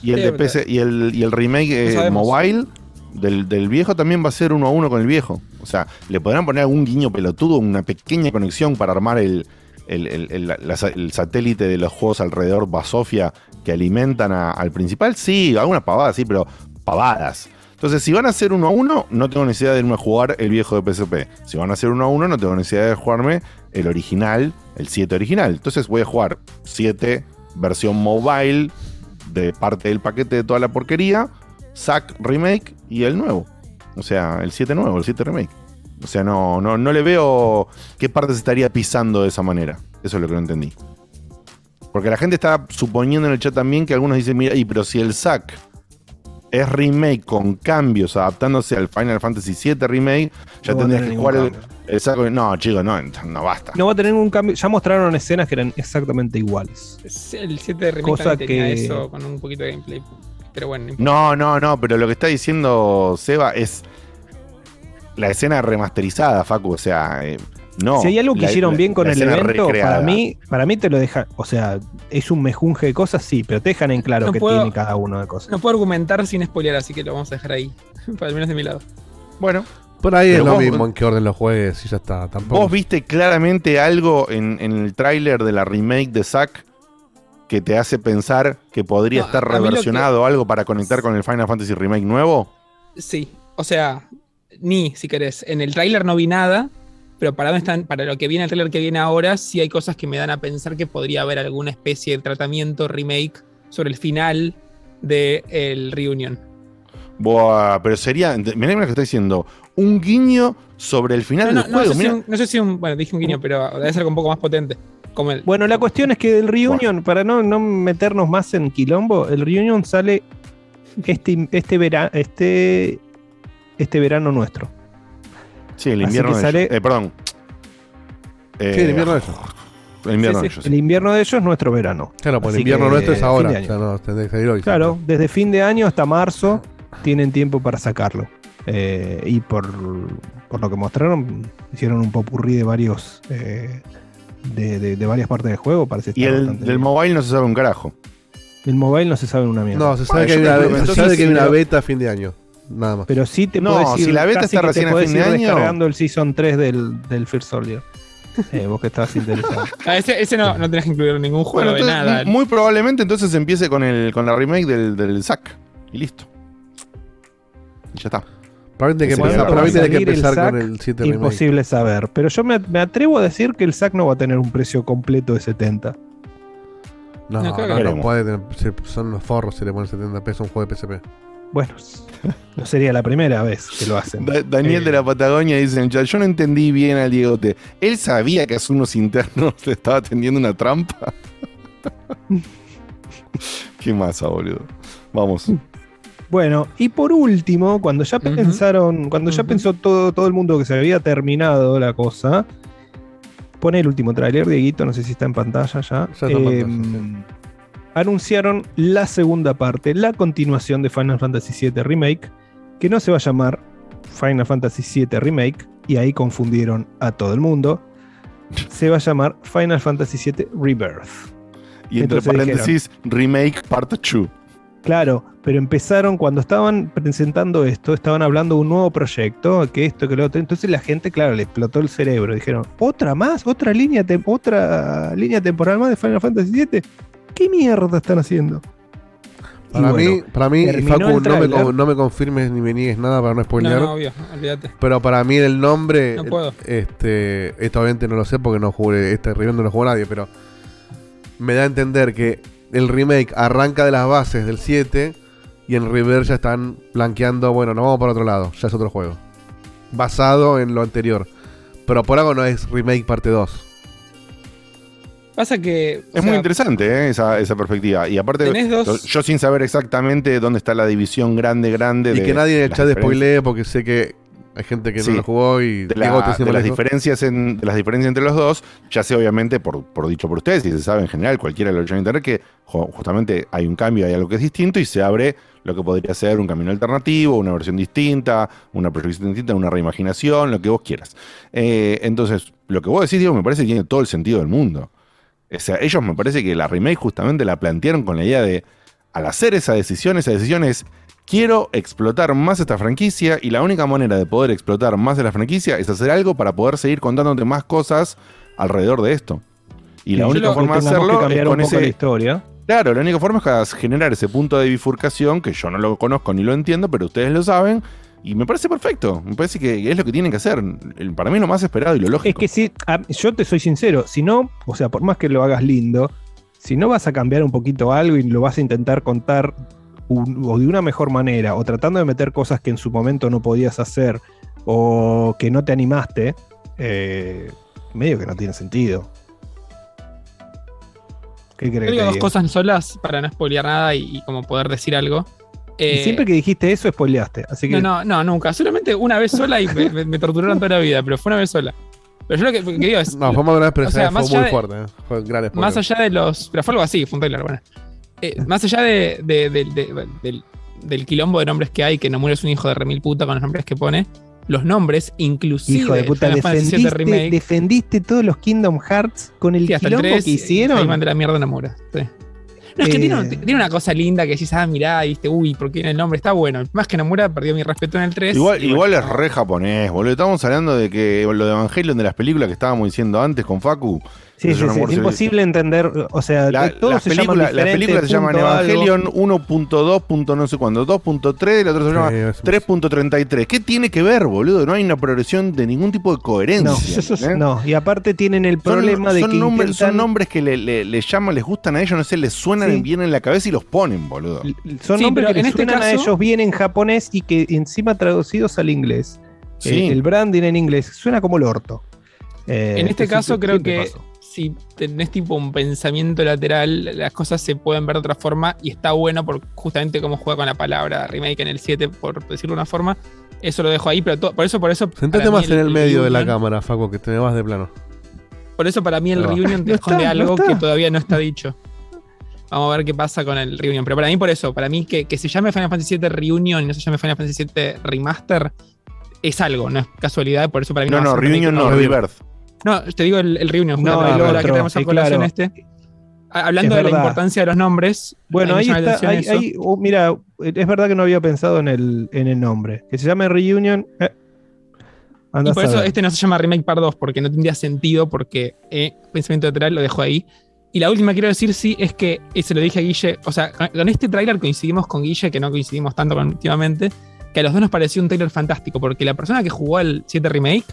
y el Sí, de PC y el, y el remake eh, mobile del, del viejo también va a ser uno a uno con el viejo. O sea, le podrán poner algún guiño pelotudo, una pequeña conexión para armar el, el, el- el- la- la- el satélite de los juegos alrededor Basofia que alimentan al principal, sí, algunas pavadas, sí, pero pavadas. Entonces, si van a hacer uno a uno, no tengo necesidad de irme a jugar el viejo de PSP. Si van a hacer uno a uno, no tengo necesidad de jugarme el original, el 7 original. Entonces voy a jugar 7 versión mobile de parte del paquete de toda la porquería, SAC remake y el nuevo. O sea, el 7 nuevo, el 7 remake. O sea, no, no, no le veo qué parte se estaría pisando de esa manera. Eso es lo que no entendí. Porque la gente está suponiendo en el chat también que algunos dicen, mira, y pero si el SAC es remake con cambios, adaptándose al Final Fantasy VII remake, ya No tendrías que jugar el, el SAC. No, chicos, no, no basta. No va a tener ningún cambio. Ya mostraron escenas que eran exactamente iguales. El 7 de remake Cosa tenía que- eso con un poquito de gameplay. Pero bueno. No, no, no, pero lo que está diciendo Seba es la escena remasterizada, Facu. O sea, eh, no. si hay algo que la- hicieron la- bien con el evento, recreada. para mí, para mí te lo deja. O sea, es un mejunje de cosas, sí, pero te dejan en claro No que puedo- tiene cada uno de cosas. No puedo argumentar sin spoilear, así que lo vamos a dejar ahí. Por al menos de mi lado. Bueno. Por ahí Pero es lo vos- mismo en qué orden los juegues y ya está. Tampoco. ¿Vos viste claramente algo en, en el tráiler de la remake de Zack que te hace pensar que podría No, estar lo reversionado o algo para conectar con el Final Fantasy Remake nuevo? Sí, o sea, ni si querés. En el tráiler no vi nada, pero para, dónde están, para lo que viene el tráiler que viene ahora, sí hay cosas que me dan a pensar que podría haber alguna especie de tratamiento, remake, sobre el final de el Reunion. Buah, pero sería, mirá lo que está diciendo, un guiño sobre el final No, no, del no juego. sé si un, no sé si un- bueno, dije un guiño, pero debe ser un poco más potente. Como el, Bueno, la cuestión es que el Reunion, para no, no meternos más en quilombo, el Reunion sale este, este, vera- este, este verano nuestro. Sí, el Así invierno que de sale- ellos. Eh, perdón. Eh, Sí, el invierno de ellos. El invierno Sí, de sí, ellos. El invierno de ellos es nuestro verano. Claro, pues el invierno que, nuestro es ahora. de O año. sea, no, tendría que salir hoy. Claro, desde fin de año hasta marzo tienen tiempo para sacarlo. Eh, y por, por lo que mostraron, hicieron un popurrí de varios eh, de, de- de varias partes del juego. Parece Y el del bien. mobile no se sabe un carajo. El mobile no se sabe una mierda. No, se sabe Bueno, que hay una, que se entonces sabe que hay una pero- beta a fin de año. Nada más. Pero sí te No, puedes ir, si la beta está recién a fin de año- descargando el Season 3 del, del First Soldier. Eh, vos que estabas interesado. Ah, ese, ese no, no tenés que incluir ningún juego Bueno, de entonces, nada. muy probablemente entonces empiece con el con la remake del, del Zack. Y listo. Y ya está. Tiene que sí. tiene que empezar con SAC, el 7 remake. Imposible saber. Pero yo me, me atrevo a decir que el SAC no va a tener un precio completo de 70. No, No, no, no, puede tener- son los forros si le ponen 70 pesos a un juego de PSP. Bueno, no sería la primera vez que lo hacen. Da- Daniel Eh, de la Patagonia dice en el chat, yo no entendí bien al Diegote. ¿Él sabía que a unos internos le estaba tendiendo una trampa? Qué masa, boludo. Vamos. Bueno, y por último, cuando ya pensaron, cuando ya pensó todo, todo el mundo que se había terminado la cosa, pone el último tráiler, Dieguito, no sé si está en pantalla ya. Ya está en eh, pantalla, Anunciaron la segunda parte, la continuación de Final Fantasy VII Remake, que no se va a llamar Final Fantasy VII Remake, y ahí confundieron a todo el mundo. Se va a llamar Final Fantasy VII Rebirth. Y entre Entonces paréntesis, remake part 2. Claro, pero empezaron cuando estaban presentando esto, estaban hablando de un nuevo proyecto, que esto, que lo otro. Entonces la gente, claro, le explotó el cerebro. Dijeron, ¿otra más? ¿Otra línea, otra línea temporal más de Final Fantasy VII? ¿Qué mierda están haciendo? Para bueno, mí, para mí Facu, no me, no me confirmes ni me niegues nada para no No, spoilear. no, obvio, olvídate. Pero para mí el nombre, No puedo. este, esto obviamente no lo sé porque no jugué, este remake no lo jugó nadie, pero me da a entender que el remake arranca de las bases del 7 y en River ya están blanqueando, bueno, nos vamos por otro lado, ya es otro juego. Basado en lo anterior. Pero por algo no es remake parte 2. Pasa que. Es muy interesante ¿eh? esa, esa perspectiva. Y aparte, Tenés dos- yo sin saber exactamente dónde está la división grande, grande. Y de que nadie en el chat spoilee porque sé que hay gente que Sí. no lo jugó y de, la- Diego de las diferencias en, de las diferencias entre los dos, ya sé obviamente por, por dicho por ustedes y se sabe en general, cualquiera lo en internet, que justamente hay un cambio, hay algo que es distinto y se abre lo que podría ser un camino alternativo, una versión distinta, una proyección distinta, una reimaginación, lo que vos quieras. Eh, entonces, lo que vos decís, Diego, me parece que tiene todo el sentido del mundo. O sea, ellos me parece que la remake justamente la plantearon con la idea de, al hacer esa decisión, esa decisión es, quiero explotar más esta franquicia y la única manera de poder explotar más de la franquicia es hacer algo para poder seguir contándote más cosas alrededor de esto. Y la única forma de hacerlo es con ese. la historia. Claro, la única forma es generar ese punto de bifurcación que yo no lo conozco ni lo entiendo, pero ustedes lo saben. Y me parece perfecto. Me parece que es lo que tienen que hacer. Para mí es lo más esperado y lo lógico. Es que si, yo te soy sincero, si no, o sea, por más que lo hagas lindo, si no vas a cambiar un poquito algo y lo vas a intentar contar un- o de una mejor manera, o tratando de meter cosas que en su momento no podías hacer, o que no te animaste, eh, medio que no tiene sentido. ¿Qué crees digo que dos cosas solas para no spoilear nada y, y como poder decir algo. Y Eh, siempre que dijiste eso, spoileaste. Así que No, no, no, nunca. Solamente una vez sola y me, me- me torturaron toda la vida, pero fue una vez sola. Pero yo lo que, que digo es. No, fue más de una vez, pero o sea, más fue muy de- fuerte. eh. Fue un gran spoiler. Más allá de los. Pero fue algo así, fue un trailer, bueno. Eh, más allá de, de- de- de- del, del quilombo de nombres que hay, que Nomura es un hijo de remil puta con los nombres que pone, los nombres, inclusive. Hijo de puta, defendiste, Remake, defendiste todos los Kingdom Hearts con el sí, hasta el quilombo 3, que hicieron. Ahí mandé la mierda a Nomura. sí. No, es que Eh, tiene, un- tiene una cosa linda que decís, ah, mirá, viste, uy, porque tiene el nombre, está bueno. Más que Nomura perdió mi respeto en el 3. Igual, igual bueno, es re japonés, boludo. Estamos hablando de que lo de Evangelion de las películas que estábamos diciendo antes con Facu. Sí, sí, sí, es imposible entender, o sea, La- todos las, se llaman películas, las películas se llaman. Evangelion 1.2. punto no sé cuándo, 2.3 y el otro se llama Sí, es- 3.33. ¿Qué tiene que ver, boludo? No hay una progresión de ningún tipo de coherencia. No, ¿eh? no, y aparte tienen el Son- problema de son que nombres, son nombres que le, le- le llaman, les gustan a ellos, no sé, les suenan Sí. bien en la cabeza y los ponen, boludo. son Sí, nombres que en les este suenan a caso- ellos bien en japonés y que encima traducidos al inglés. Sí. Eh, el branding en inglés suena como el orto. Eh, En este caso, creo que pasó. Si tenés tipo un pensamiento lateral, las cosas se pueden ver de otra forma y está bueno por justamente cómo juega con la palabra remake en el 7, por decirlo de una forma. Eso lo dejo ahí, pero por eso, por eso. Sentate más en el medio de la cámara, Facu, que te me vas de plano. Por eso para mí el reunion te No esconde está, no algo que todavía no está dicho. Vamos a ver qué pasa con el reunion. Pero para mí, por eso, para mí que, que se llame Final Fantasy VII Reunion y no se llame Final Fantasy VII Remaster es algo, no es casualidad. Por eso para mí No, no, remake. Reunion no, no, Rebirth. No, te digo el, el reunion, No, el ahora que otro, tenemos colación claro. este. Hablando Es de la verdad. importancia de los nombres. Bueno, ahí la está. eso. ahí- oh, mira, es verdad que no había pensado en el, en el nombre. Que se llame Reunion. eh, Y por eso este no se llama Remake Part 2, porque no tendría sentido, porque eh, pensamiento lateral lo dejo ahí. Y la última que quiero decir, sí, es que eh, se lo dije a Guille. O sea, con este tráiler coincidimos con Guille, que no coincidimos tanto con últimamente, que a los dos nos pareció un tráiler fantástico, porque la persona que jugó el 7 Remake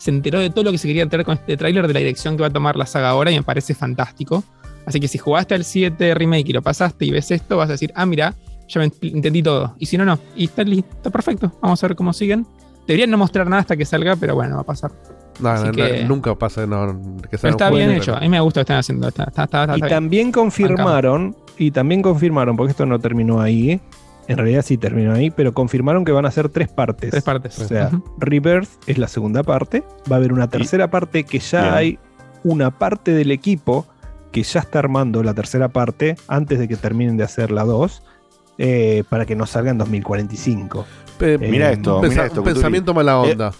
se enteró de todo lo que se quería enterar con este tráiler, de la dirección que va a tomar la saga ahora, y me parece fantástico. Así que si jugaste al 7 Remake y lo pasaste y ves esto, vas a decir, ah, mira, ya me entendí todo. Y si no, no. Y está, li- está perfecto. Vamos a ver cómo siguen. Deberían no mostrar nada hasta que salga, pero bueno, va a pasar. No, no, que- no, nunca pasa no, que Pero está bien hecho. A mí me gusta lo que están haciendo. Está, está, está- está Y bien. también confirmaron, y también confirmaron, porque esto no terminó ahí, en realidad sí terminó ahí, pero confirmaron que van a ser tres partes. Tres partes. O sea. Rebirth es la segunda parte, va a haber una tercera parte que ya Bien. hay una parte del equipo que ya está armando la tercera parte antes de que terminen de hacer la 2, eh, para que nos salga en 2045. Pe- Eh, Mira esto, un esto. un pensamiento mala Eh, onda.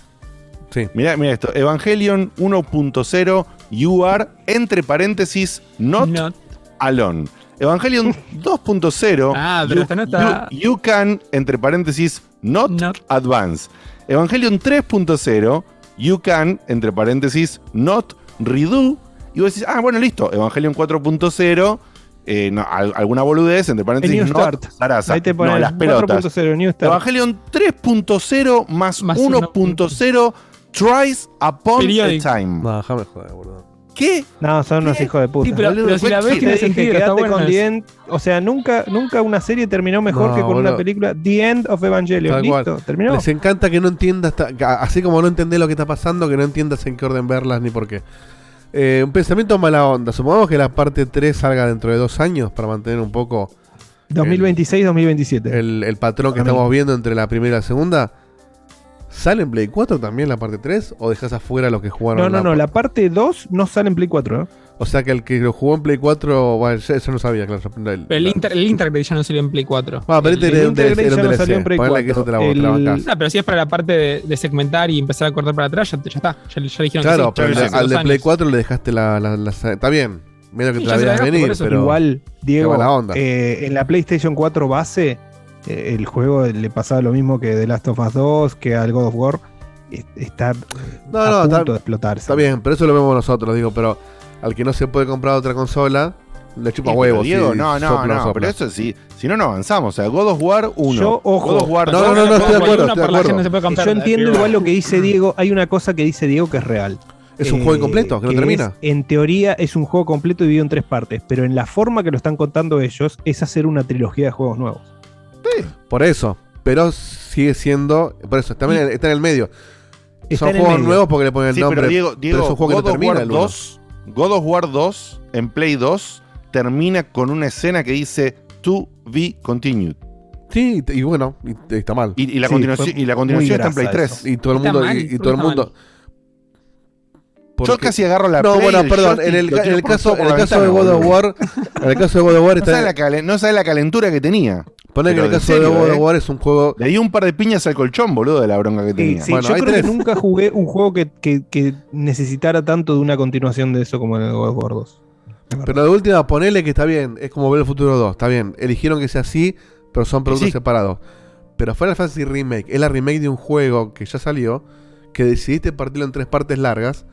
sí. Mira, mira esto. Evangelion 1.0 You are, entre paréntesis, not, Not- alone. Evangelion 2.0 Ah, pero you, esta no está- you- you can, entre paréntesis, not, Not. advance. Evangelion 3.0 You can, entre paréntesis, not redo. Y vos decís, ah, bueno, listo. Evangelion 4.0 eh, no, al- alguna boludez, entre paréntesis, Start. zaraza. Ahí te no, las pelotas. 4.0 New Start. Evangelion 3.0 más, Más 1.0 Tries upon Periodic. a time. No, déjame joder, boludo. ¿Qué? No, son unos hijos de puta. Sí, pero, boludo, pero si la ¿cuál- ves tiene sentido. Está con. The End. O sea, nunca, nunca una serie terminó mejor No, que con una película. The End of Evangelion. Listo, terminó. Les encanta que no entiendas, así como no entendés lo que está pasando, que no entiendas en qué orden verlas ni por qué. Eh, un pensamiento mala onda. Supongamos que la parte 3 salga dentro de dos años para mantener un poco 2026-2027. el, el patrón que estamos viendo entre la primera y la segunda. ¿Sale en Play 4 también la parte 3? ¿O dejas afuera los que jugaron? No, no, no. La parte 2 no sale en Play 4. ¿eh? O sea que el que lo jugó en Play 4, bueno, ya- eso no sabía, claro. El- Pero el, Inter, el Intergrade ya no salió en Play 4. Ah, pero El- este era un Intergrade DLC, ya no salió en Play Ponele que eso te la, 4. la El-. No, pero si es para la parte de, de segmentar y empezar a cortar para atrás, ya, ya está. Ya, ya dijeron Claro, que sí. pero Ya al de- Play años. 4 le dejaste la. la- la- está bien, medio que Sí, te ya la la veas venir, pero. Igual, Diego, mala onda. eh, en la PlayStation 4 base, el juego le pasaba lo mismo que The Last of Us 2, que al God of War. eh, Está No, a no, punto está- de explotarse. Está bien, pero eso lo vemos nosotros, digo, pero al que no se puede comprar otra consola, le chupa huevos. Diego, no, no, sopla, no, sopla. pero eso sí, si no, no avanzamos. O sea, God of War 1. Yo, ojo. God of War No, 2, no, no, no, estoy de acuerdo, 1 estoy de acuerdo. se puede comprar. Yo entiendo igual lo que dice Diego. Hay una cosa que dice Diego que es real. Eh, Es un juego incompleto, que no termina. es- en teoría es un juego completo dividido en tres partes, pero en la forma que lo están contando ellos es hacer una trilogía de juegos nuevos. Por eso. Pero sigue siendo. Por eso, está, en el- está en el medio. Está Son juegos medio. nuevos porque le ponen el Sí, nombre. pero Diego, Diego es un juego God que no of termina War el uno. 2, God of War 2 en Play 2 termina con una escena que dice To be continued. Sí, y bueno, y- está mal. Y, y la Sí, continuación, y la continuación está en Play eso. 3. Y todo el mundo. mal, y, y ¿por todo el mundo. Yo casi agarro la No, Play, bueno, perdón. En el, en caso, en el caso de God of. War. En el caso de God of War No sabe, la calen- no sabe la calentura que tenía. Poner que en el caso de God of eh. War es un juego. Le di un par de piñas al colchón, boludo, de la bronca que Sí, tenía. sí, yo creo que nunca jugué un juego que, que- que necesitara tanto de una continuación de eso como en el God of War 2. Pero de última, ponele que está bien. Es como ver el futuro 2. Está bien. Eligieron que sea así, pero son productos sí. separados. Pero Final Fantasy Remake es la remake de un juego que ya salió. Que decidiste partirlo en tres partes largas.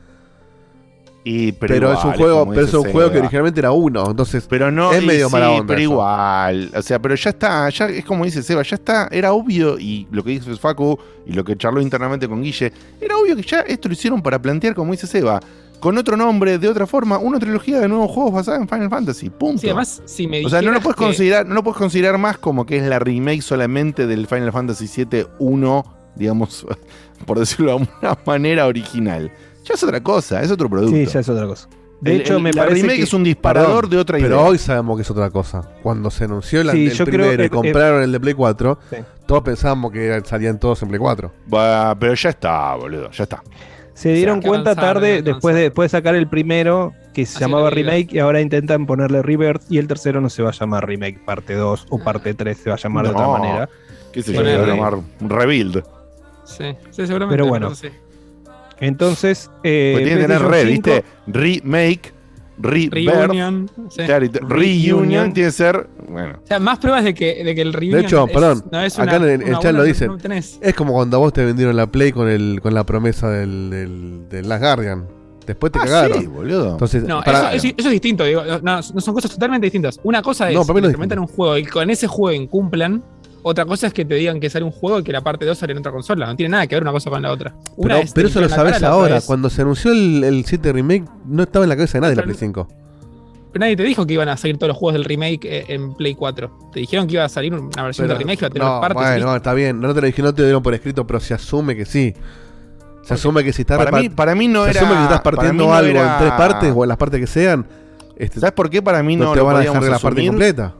Y, pero Pero, es un juego, pero es un juego que originalmente era uno. Entonces, Pero no, es medio sí, mala onda. Pero eso. igual, o sea, pero ya está, ya es como dice Seba, ya está, era obvio, y lo que dice Facu, y lo que charló internamente con Guille, era obvio que ya esto lo hicieron para plantear, como dice Seba, con otro nombre, de otra forma, una trilogía de nuevos juegos basada en Final Fantasy. Punto. Sí, además, si me o sea, no lo puedes que- considerar, no lo puedes considerar más como que es la remake solamente del Final Fantasy VII 1, digamos, por decirlo de alguna manera original. Ya es otra cosa, es otro producto. Sí, ya es otra cosa. De El- hecho, el- me la parece remake que- es un disparador Perdón, de otra pero idea. hoy sabemos que es otra cosa. Cuando se anunció Sí, el yo creo primero y compraron el de Play 4, Sí. todos pensábamos que salían todos en Play 4. Va, pero ya está, boludo, ya está. Se dieron cuenta avanzar, tarde, después de, después de sacar el primero, que se Así llamaba. Remake, y ahora intentan ponerle Rebirth, y el tercero no se va a llamar Remake parte 2 o parte 3, se va a llamar de otra manera. ¿Qué sé? Ponerle- Se va a llamar Rebuild. Sí, sí, seguramente. Pero bueno. sí. Entonces, eh, Porque tiene que tener re, PlayStation ¿viste? Remake, Rebirth. Reunion. sí. Claro, Reunion tiene que ser. Bueno. O sea, más pruebas de que, de que el reunion De hecho, es- perdón, no es acá una- en el, chat lo dicen. no. Es como cuando a vos te vendieron la Play con el con la promesa del, del, del Last Guardian. Después te Ah, cagaron. sí, boludo. Entonces, No, para- eso, eso- eso es distinto, digo, no, no son cosas totalmente distintas. Una cosa es No, mí no es implementar un juego y con ese juego incumplan. Otra cosa es que te digan que sale un juego y que la parte 2 sale en otra consola. No tiene nada que ver una cosa con la otra. Una pero, es pero eso lo sabes ahora. es- Cuando se anunció el, el 7 Remake, no estaba en la cabeza de nadie la Play 5. Pero nadie te dijo que iban a salir todos los juegos del remake eh, en Play 4. Te dijeron que iba a salir una versión Pero- de remake que iba a tener no, partes. bueno, ¿viste? está bien. No te lo dije, no te lo dieron por escrito, pero se asume que sí. Se asume que si estás Para mí- para mí no se era- asume que si estás partiendo no algo era- en tres partes o en las partes que sean. este, ¿Sabes por qué para mí no, no te lo van a dejar la parte completa.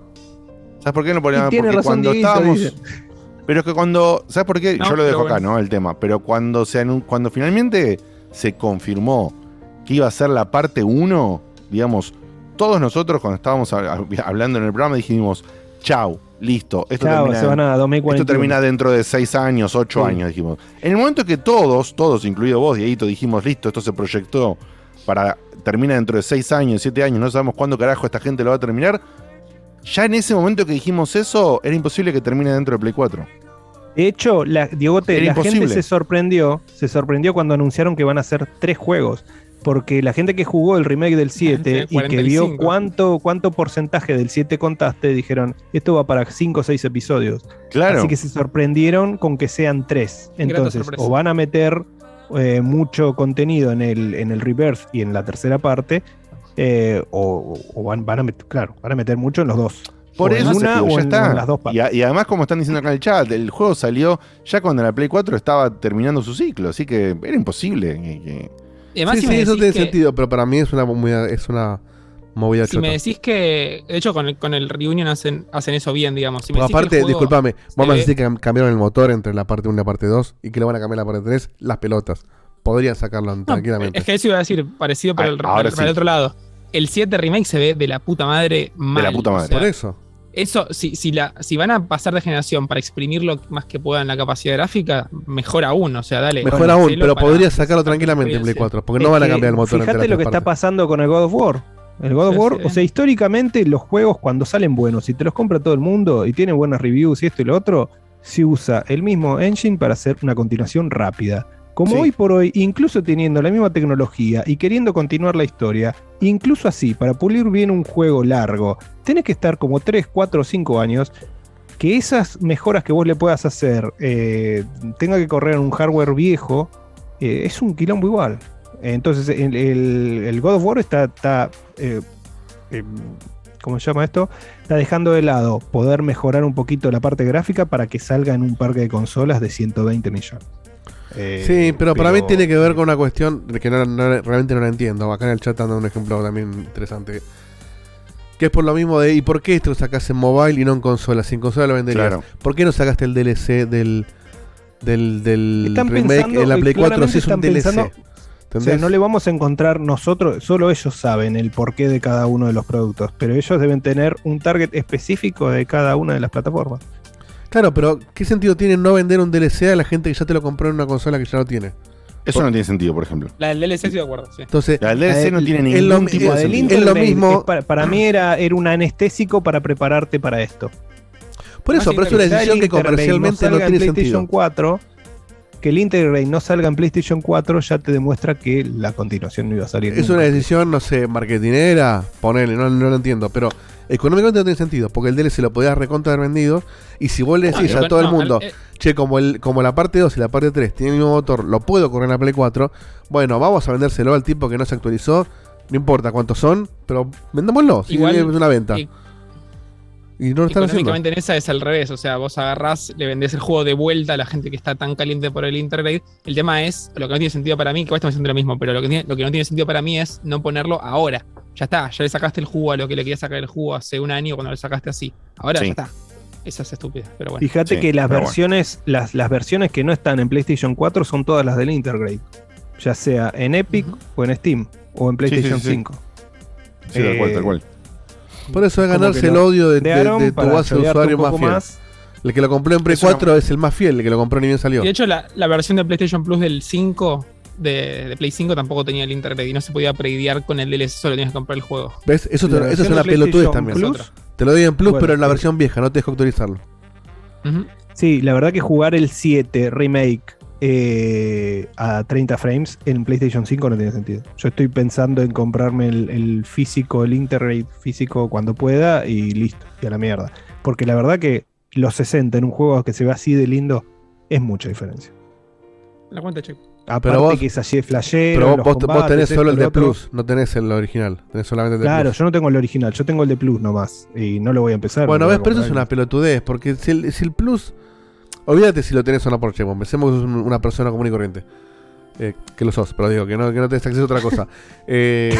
¿Sabes por qué no tiene Porque razón cuando Dieguito, estábamos. dice. Pero es que cuando. ¿Sabes por qué? No, Yo lo dejo acá, bueno. ¿no? El tema. Pero cuando se anun- cuando finalmente se confirmó que iba a ser la parte 1, digamos, todos nosotros cuando estábamos hab- hablando en el programa dijimos, chau, listo, esto Chao, termina. se van a esto 2041. termina dentro de 6 años, 8 Sí. años, dijimos. En el momento que todos, todos, incluido vos, Dieguito, dijimos, listo, esto se proyectó para. termina dentro de 6 años, 7 años, no sabemos cuándo carajo esta gente lo va a terminar. Ya en ese momento que dijimos eso, era imposible que termine dentro de Play 4. De hecho, la, Diegote, Era la gente se sorprendió, se sorprendió cuando anunciaron que van a ser tres juegos. Porque la gente que jugó el remake del 7 Sí, y que vio 45. cuánto, cuánto porcentaje del 7 contaste, dijeron, esto va para 5 o 6 episodios. Claro. Así que se sorprendieron con que sean tres. Grata Entonces, sorpresa. o van a meter eh, mucho contenido en el, en el Rebirth y en la tercera parte, eh, o, o van, van a meter, claro, van a meter mucho en los dos. Por eso una o ya en, está. o en las dos y, partes. a- y además, como están diciendo acá en el chat, el juego salió ya cuando la Play 4 estaba terminando su ciclo, así que era imposible. que- que- Y además, sí, si sí, eso tiene que- sentido, pero para mí es una movida, es una movida Si chota. me decís que, de hecho, con el, con el Reunion hacen, hacen eso bien, digamos. Si me decís aparte, juego discúlpame, se vamos a decir que cam- cambiaron el motor entre la parte 1 y la parte 2 y que le van a cambiar la parte 3, las pelotas. Podrían sacarlo No, tranquilamente. es que eso iba a decir, parecido para, Ah, el, para- para el otro lado. El 7 Remake se ve de la puta madre mal. la puta o madre. sea, Por eso. Eso, si, si, la, si van a pasar de generación para exprimir lo más que puedan la capacidad gráfica, mejor aún. O sea, dale. Mejor aún, pero podría sacarlo sacar tranquilamente en Play experiencia. 4, porque Es no van a cambiar el motor Fíjate lo que está pasando con el God of War. El God of Sí, War, sí. o sea, históricamente los juegos cuando salen buenos y te los compra todo el mundo y tienen buenas reviews y esto y lo otro, se usa el mismo engine para hacer una continuación rápida. Como Sí. hoy por hoy, incluso teniendo la misma tecnología y queriendo continuar la historia, incluso así, para pulir bien un juego largo, tenés que estar como 3, 4 o 5 años. Que esas mejoras que vos le puedas hacer eh, tenga que correr en un hardware viejo, eh, es un quilombo igual. Entonces, el, el- el God of War está, está eh, eh, ¿cómo se llama esto? Está dejando de lado poder mejorar un poquito la parte gráfica para que salga en un parque de consolas de 120 millones. Eh, Sí, pero, para mí tiene que ver con una cuestión de que no, no- realmente no la entiendo. Acá en el chat anda un ejemplo también interesante. Que es por lo mismo de, ¿y por qué esto lo sacas en mobile y no en consola? Si en consola lo venderías. Claro. ¿Por qué no sacaste el DLC del, del, del Están remake pensando, en la Play 4 claramente si es un están DLC? pensando- O sea, ¿Entendés? no le vamos a encontrar nosotros, solo ellos saben el porqué de cada uno de los productos, pero ellos deben tener un target específico de cada una de las plataformas. Claro, pero ¿qué sentido tiene no vender un DLC a la gente que ya te lo compró en una consola que ya lo tiene? Eso no tiene sentido, por ejemplo. La del DLC estoy de acuerdo, sí. Entonces, La del DLC no tiene ningún lo- tipo de es- sentido. es lo mismo. es para, para mí era, era un anestésico para prepararte para esto. Por eso, pero es una decisión que comercialmente no en tiene PlayStation sentido. 4, que el Intergrade no salga en PlayStation 4 ya te demuestra que la continuación no iba a salir. Es nunca. una decisión, no sé, marketinera, ponele, no, no lo entiendo, pero económicamente no tiene sentido, porque el DLC lo podías recontra haber vendido, y si vos le decís a todo el mundo, el- eh, che, como, el, como la parte 2 y la parte 3 tienen el mismo motor, lo puedo correr en la Play 4, bueno, vamos a vendérselo al tipo que no se actualizó, no importa cuántos son, pero vendémoslo, si Igual, es una venta. y- Y no lo están haciendo. En esa es al revés, o sea, vos agarrás, le vendés el juego de vuelta a la gente que está tan caliente por el Intergrade. El tema es, lo que no tiene sentido para mí, que vos estás diciendo lo mismo, pero lo que, tiene- lo que no tiene sentido para mí es no ponerlo ahora. Ya está, ya le sacaste el jugo a lo que le querías sacar el jugo hace un año cuando lo sacaste así. Ahora Sí. ya está. Esa es estúpida, pero bueno. Fíjate que las versiones, las, las versiones que no están en PlayStation 4 son todas las del Intergrade. Ya sea en Epic o en Steam o en PlayStation sí, sí. 5. Sí, tal cual, tal cual. Por eso es ganarse el odio de, de- crearon de tu base de usuario más fiel. más. El que lo compró en Play Eso 4 es el más fiel, el que lo compró ni bien salió. Y de hecho, la, la versión de PlayStation Plus del 5, de, de Play 5, tampoco tenía el Intergrade y no se podía prediar con el DLC, solo tenías que comprar el juego. ¿Ves? Eso, te- eso es una de pelotudez también. Plus, Te lo doy en Plus, Bueno, pero en la sí. versión vieja, no te dejo actualizarlo. Sí, la verdad que jugar el 7 remake eh, a 30 frames en PlayStation 5 no tiene sentido. Yo estoy pensando en comprarme el, el físico, el Intergrade físico cuando pueda y listo, y a la mierda. Porque la verdad que los 60 en un juego que se ve así de lindo es mucha diferencia. La cuenta, check. Aparte vos- que es así flashero, Pero vos, tenés solo el de otro. Plus, no tenés el original. Tenés solamente el de Claro, Plus. yo no tengo el original, yo tengo el de Plus nomás. Y no lo voy a empezar. Bueno, ves, pero eso es una pelotudez, porque si el, si el Plus... Olvídate si lo tenés o no por Checkpoint. Pensemos que sos un- una persona común y corriente. Eh, que lo sos, pero digo, que no, que no tenés acceso a otra cosa. Eh,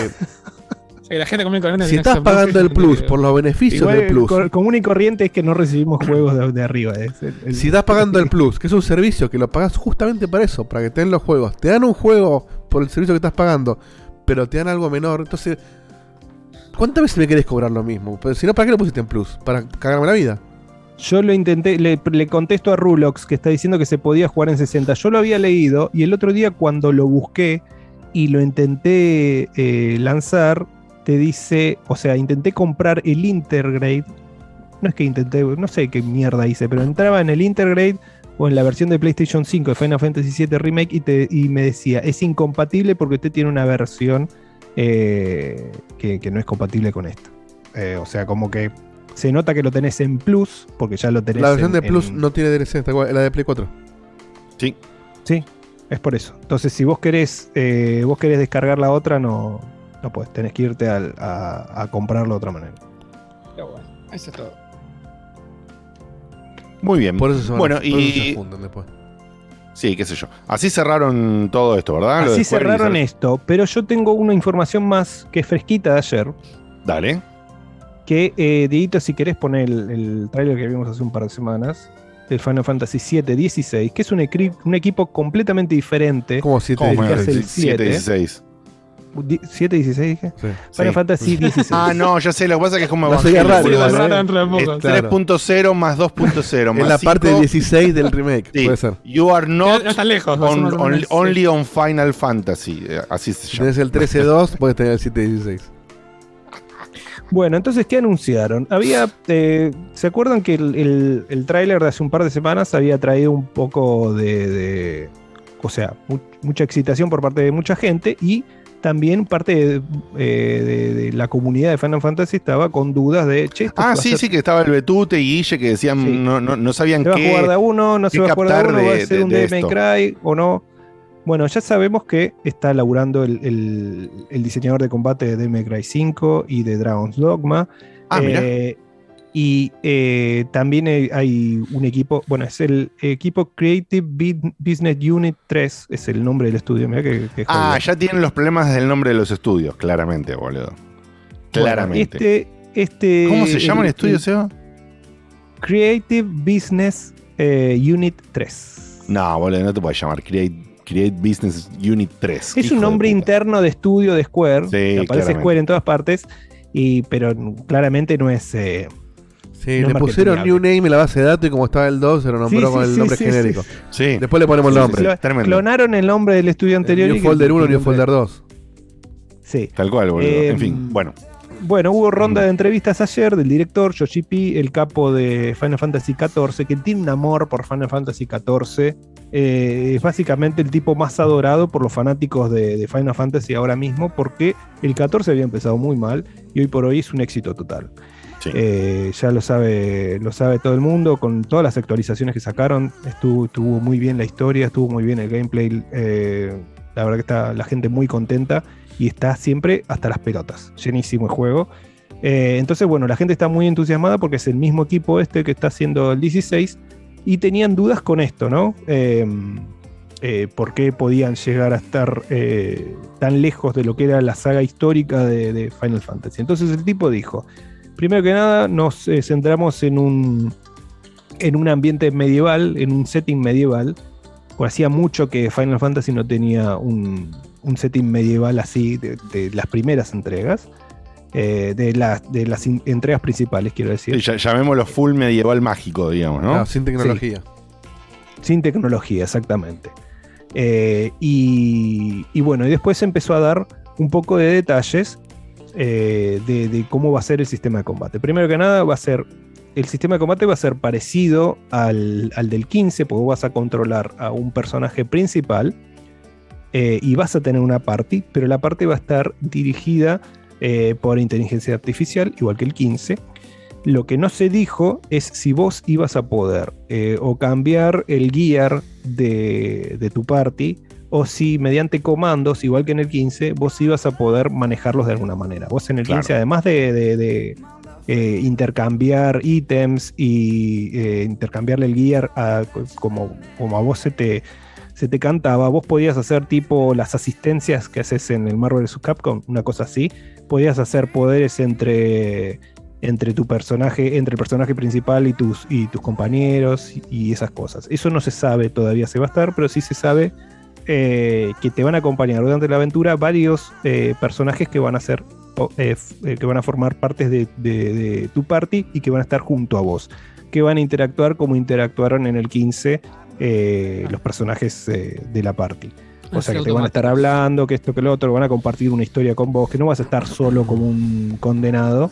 O sea, que la gente común y corriente si estás pagando el Plus por los beneficios Igual, del Plus... común y corriente es que no recibimos juegos de, de arriba. es el- el- Si estás pagando el Plus, que es un servicio que lo pagas justamente para eso, para que te den los juegos, te dan un juego por el servicio que estás pagando, pero te dan algo menor, entonces, ¿cuántas veces me querés cobrar lo mismo? Pues, si no, ¿para qué lo pusiste en Plus? ¿Para cagarme la vida? Yo lo intenté, le, contesto a Rulox que está diciendo que se podía jugar en 60. Yo lo había leído y el otro día cuando lo busqué y lo intenté eh, lanzar, te dice, o sea, intenté comprar el Intergrade. No es que intenté, no sé qué mierda hice, pero entraba en el Intergrade o en la versión de PlayStation 5 de Final Fantasy VII Remake y, te, me decía, es incompatible porque usted tiene una versión eh, que, que no es compatible con esta. Eh, o sea, como que se nota que lo tenés en Plus, porque ya lo tenés La versión en- de Plus en- no tiene DLC, está igual, la de Play 4. Sí. Sí, es por eso. Entonces, si vos querés, eh, vos querés descargar la otra, no, no podés. Tenés que irte al- a, a comprarlo de otra manera. Pero bueno, eso es todo. Muy bien. Por eso se van- bueno, por eso y. se juntan después. Sí, qué sé yo. Así cerraron todo esto, ¿verdad? Así cerraron esto, pero yo tengo una información más que fresquita de ayer. Dale. Que, eh, Dieguito, si querés poner el, el tráiler que vimos hace un par de semanas, del Final Fantasy 7 16, que es un, equi- un equipo completamente diferente. ¿Cómo 7 del que Bueno, hace el 7, 7. 16. Di- 7 16 dije. Sí. Final Sí. Fantasy 16. Ah, no, ya sé, lo que pasa es que es como No sería Evangelio, raro, boludo. igual, raro ¿eh? dentro de poco. Es Claro. 3.0 más 2.0 más Es la parte 5. 16 del remake, Sí. puede ser. You are not No está lejos, on- on- only on Final Fantasy. eh, Así se llama. tenés el 13.2, puedes tener el 7.16. Bueno, entonces, ¿qué anunciaron? Había. eh, ¿Se acuerdan que el, el, el tráiler de hace un par de semanas había traído un poco de. de, o sea, mu- mucha excitación por parte de mucha gente y también parte de, eh, de- de la comunidad de Final Fantasy estaba con dudas de, che, Ah, sí, ser- sí, que estaba el Betute y Guille que decían, no, no, no sabían ¿Se va a qué. jugar de a uno? ¿No se qué va a jugar de uno? ¿Va a ser de- un de May. Cry o no? Bueno, ya sabemos que está laburando el, el- el diseñador de combate de May Cry 5 y de Dragon's Dogma. Ah. Eh, y eh, también hay- un equipo, bueno, es el equipo Creative Bu- Business Unit 3, es el nombre del estudio. Mirá que, que Ah, ya tienen los problemas del nombre de los estudios, claramente, boludo. Bueno, Claramente. este, este, ¿Cómo se llama el estudio, Seba? Creative Business eh, Unit 3. No, boludo, no te puedes llamar Create, Create Business Unit 3. Es un nombre interno de estudio de Square. Sí, que aparece claramente. Square en todas partes. Y, pero claramente no es. eh, Sí, no le pusieron new name en la base de datos y como estaba el 2 se lo nombró Sí, con sí, el sí, nombre sí, genérico. Sí. Después le ponemos el nombre. Clo- Clonaron el nombre del estudio anterior. New y- Folder y- 1 y- New Folder 2. Sí. Tal cual, boludo. Eh, en fin, bueno. Bueno, hubo ronda de entrevistas ayer del director Yoshi P, el capo de Final Fantasy XIV, que tiene un amor por Final Fantasy XIV. Eh, es básicamente el tipo más adorado por los fanáticos de, de Final Fantasy ahora mismo, porque el 14 había empezado muy mal y hoy por hoy es un éxito total. Eh, ya lo sabe, lo sabe todo el mundo, con todas las actualizaciones que sacaron, estuvo, estuvo muy bien la historia, estuvo muy bien el gameplay. eh, la verdad que está la gente muy contenta y está siempre hasta las pelotas. Llenísimo el juego. Eh, entonces, bueno, la gente está muy entusiasmada porque es el mismo equipo este que está haciendo el 16 y tenían dudas con esto, ¿no? Eh, eh, ¿Por qué podían llegar a estar eh, tan lejos de lo que era la saga histórica de, Final Fantasy? Entonces el tipo dijo, primero que nada nos eh, centramos en un, en un ambiente medieval, en un setting medieval, hacía mucho que Final Fantasy no tenía un, un setting medieval así de, de las primeras entregas, eh, de, las de las in- entregas principales, quiero decir. Sí, ya- llamémoslo full medieval mágico, digamos, ¿no? Sin tecnología. Sí. Sin tecnología, exactamente. Eh, y, y bueno, y después empezó a dar un poco de detalles eh, de, de cómo va a ser el sistema de combate. Primero que nada, va a ser. El sistema de combate va a ser parecido al, al del 15, porque vos vas a controlar a un personaje principal eh, y vas a tener una party, pero la party va a estar dirigida eh, por inteligencia artificial, igual que el 15. Lo que no se dijo es si vos ibas a poder eh, o cambiar el gear de, de tu party o si mediante comandos, igual que en el 15, vos ibas a poder manejarlos de alguna manera. Vos en el Claro. 15, además de, de- de, eh, intercambiar ítems y eh, intercambiarle el gear a- como, como a vos se te, se te cantaba, vos podías hacer tipo las asistencias que haces en el Marvel vs. Capcom, una cosa así. Podías hacer poderes entre, entre tu personaje, entre el personaje principal y tus, y tus compañeros y, esas cosas. Eso no se sabe todavía si va a estar, pero sí se sabe eh, que te van a acompañar durante la aventura varios eh, personajes que van a ser eh, que van a formar partes de tu party y que van a estar junto a vos, que van a interactuar como interactuaron en el 15 eh, los personajes eh, de la party. O sea que te van a estar hablando, que esto, que lo otro, van a compartir una historia con vos, que no vas a estar solo como un condenado.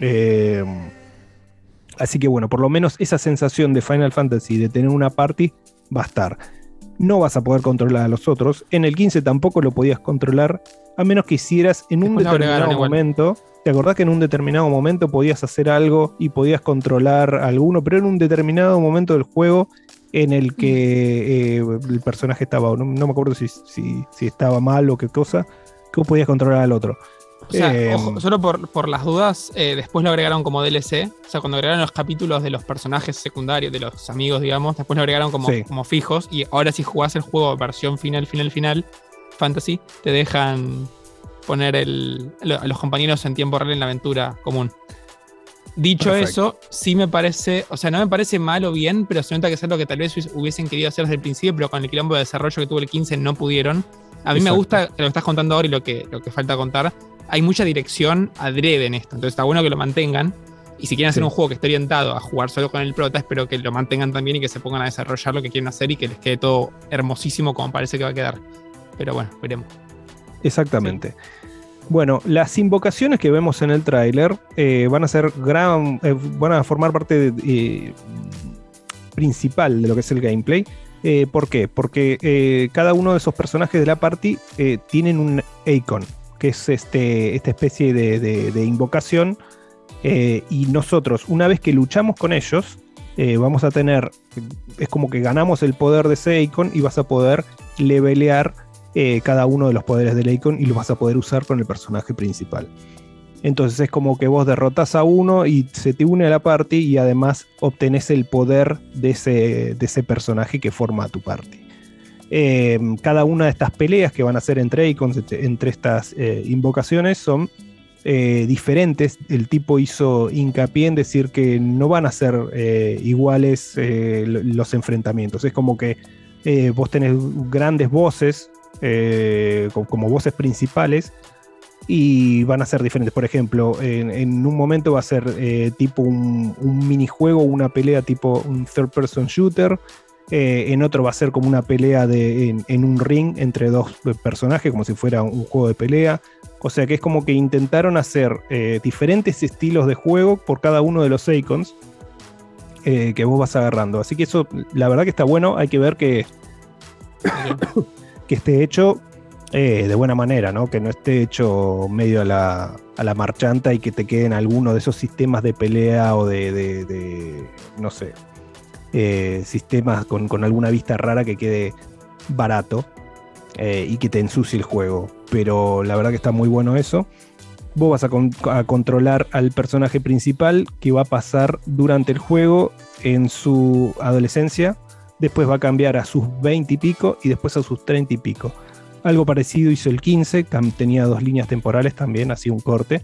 Eh, así que bueno, por lo menos esa sensación de Final Fantasy de tener una party va a estar. No vas a poder controlar a los otros. En el 15 tampoco lo podías controlar, a menos que hicieras en un Después determinado momento. ¿Te acordás que en un determinado momento podías hacer algo y podías controlar a alguno, pero en un determinado momento del juego en el que eh, el personaje estaba, no, no me acuerdo si, si, si estaba mal o qué cosa, que vos podías controlar al otro. O sea, Eh, ojo, solo por, por las dudas, eh, después lo agregaron como DLC. O sea, cuando agregaron los capítulos de los personajes secundarios, de los amigos, digamos, después lo agregaron como, Sí. como fijos. Y ahora si jugás el juego versión final, final, final, fantasy, te dejan poner el, los compañeros en tiempo real en la aventura común. Dicho Perfecto. eso, sí me parece, o sea, no me parece mal o bien, pero se nota que es algo que tal vez hubies- hubiesen querido hacer desde el principio, pero con el quilombo de desarrollo que tuvo el 15 no pudieron. A mí me gusta lo que estás contando ahora y lo que, lo que falta contar. Hay mucha dirección adrede en esto, entonces está bueno que lo mantengan. Y si quieren hacer Sí. un juego que esté orientado a jugar solo con el prota, espero que lo mantengan también y que se pongan a desarrollar lo que quieren hacer y que les quede todo hermosísimo como parece que va a quedar. Pero bueno, veremos. Exactamente. Bueno, las invocaciones que vemos en el tráiler eh, van a ser gran, eh, van a formar parte de- eh, principal de lo que es el gameplay. ¿Por qué? Porque cada uno de esos personajes de la party tienen un icon, que es este, esta especie de, de- invocación. y nosotros, una vez que luchamos con ellos, vamos a tener, es como que ganamos el poder de ese icon y vas a poder levelear eh, cada uno de los poderes del icon y los vas a poder usar con el personaje principal. Entonces es como que vos derrotas a uno y se te une a la party y además obtenés el poder de ese, de ese personaje que forma tu party. Eh, cada una de estas peleas que van a ser entre icons, entre, estas eh, invocaciones, son eh, diferentes. El tipo hizo hincapié en decir que no van a ser iguales lo- los enfrentamientos. Es como que vos tenés grandes voces, eh, co- como voces principales, y van a ser diferentes. Por ejemplo, en, un momento va a ser eh, tipo un, un minijuego, una pelea tipo un third person shooter. Eh, en otro va a ser como una pelea de, en, un ring entre dos personajes, como si fuera un juego de pelea. O sea que es como que intentaron hacer diferentes estilos de juego por cada uno de los icons que vos vas agarrando. Así que eso, la verdad que está bueno. Hay que ver que, que esté hecho eh, de buena manera, ¿no? Que no esté hecho medio a la, marchanta y que te queden algunos de esos sistemas de pelea o de, no sé, eh, sistemas con, alguna vista rara que quede barato eh, y que te ensucie el juego. Pero la verdad que está muy bueno eso. Vos vas con- a controlar al personaje principal que va a pasar durante el juego en su adolescencia. Después va a cambiar a sus 20 y pico y después a sus 30 y pico. Algo parecido hizo el 15, cam- tenía dos líneas temporales también, así un corte.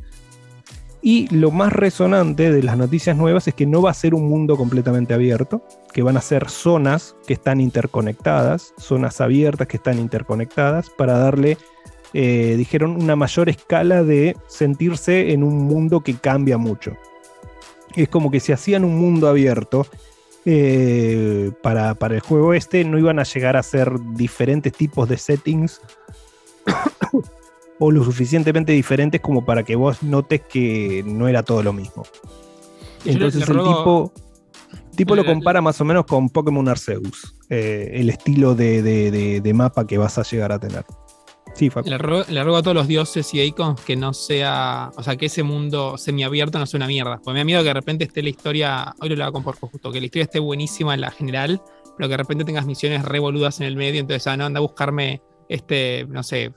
Y lo más resonante de las noticias nuevas es que no va a ser un mundo completamente abierto, que van a ser zonas que están interconectadas, zonas abiertas que están interconectadas, para darle, eh, dijeron, una mayor escala de sentirse en un mundo que cambia mucho. Es como que si hacían un mundo abierto eh, para, para el juego este, no iban a llegar a ser diferentes tipos de settings o lo suficientemente diferentes como para que vos notes que no era todo lo mismo. Entonces el tipo, tipo lo compara más o menos con Pokémon Arceus, eh, el estilo de, de- de- de mapa que vas a llegar a tener. Sí, Facu. Le ruego, le ruego a todos los dioses y icons que no sea. O sea, que ese mundo semiabierto no sea una mierda. Porque me da miedo que de repente esté la historia. Hoy lo hablaba con Porco justo. Que la historia esté buenísima en la general. Pero que de repente tengas misiones revoludas en el medio. Entonces, ah, no, anda a buscarme este, no sé,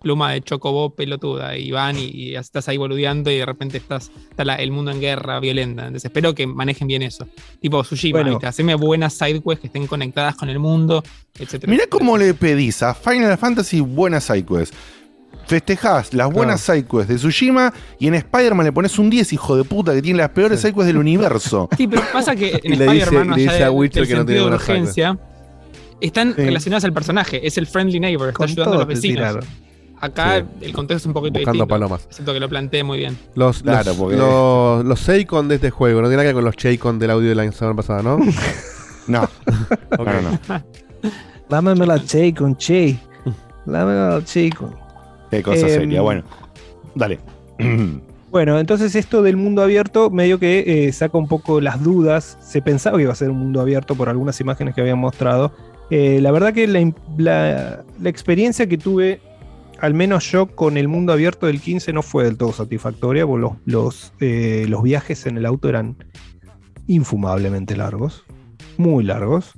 pluma de chocobo pelotuda. Y van y, y estás ahí boludeando. Y de repente estás. Está la- el mundo en guerra violenta. Entonces, espero que manejen bien eso. Tipo Tsushima, Bueno. ¿viste? Haceme buenas sidequests que estén conectadas con el mundo, etcétera. Mirá cómo le pedís a Final Fantasy buenas sidequests. Festejás las buenas sidequests de Tsushima y en Spider-Man le pones un 10, hijo de puta, que tiene las peores sidequests del universo. Sí, pero pasa que en Spider-Man, no de urgencia, están Sí. relacionadas al personaje. Es el friendly neighbor, está Con ayudando a los vecinos. tiraron. Acá Sí. el contexto es un poquito Buscando distinto. palomas. Siento que lo planteé muy bien. Los, Claro, los, porque- los, los Seikon de este juego, no tiene nada que ver con los Cheikon del audio de la semana pasada, ¿no? No. Ok. No, no, no. Dámeme la che con che. Dámeme la con. Qué cosa Em, seria. Bueno, dale. Bueno, entonces esto del mundo abierto medio que eh, saca un poco las dudas. Se pensaba que iba a ser un mundo abierto por algunas imágenes que habían mostrado. Eh, la verdad que la, experiencia que tuve, al menos yo con el mundo abierto del 15, no fue del todo satisfactoria, porque eh, los viajes en el auto eran infumablemente largos, muy largos,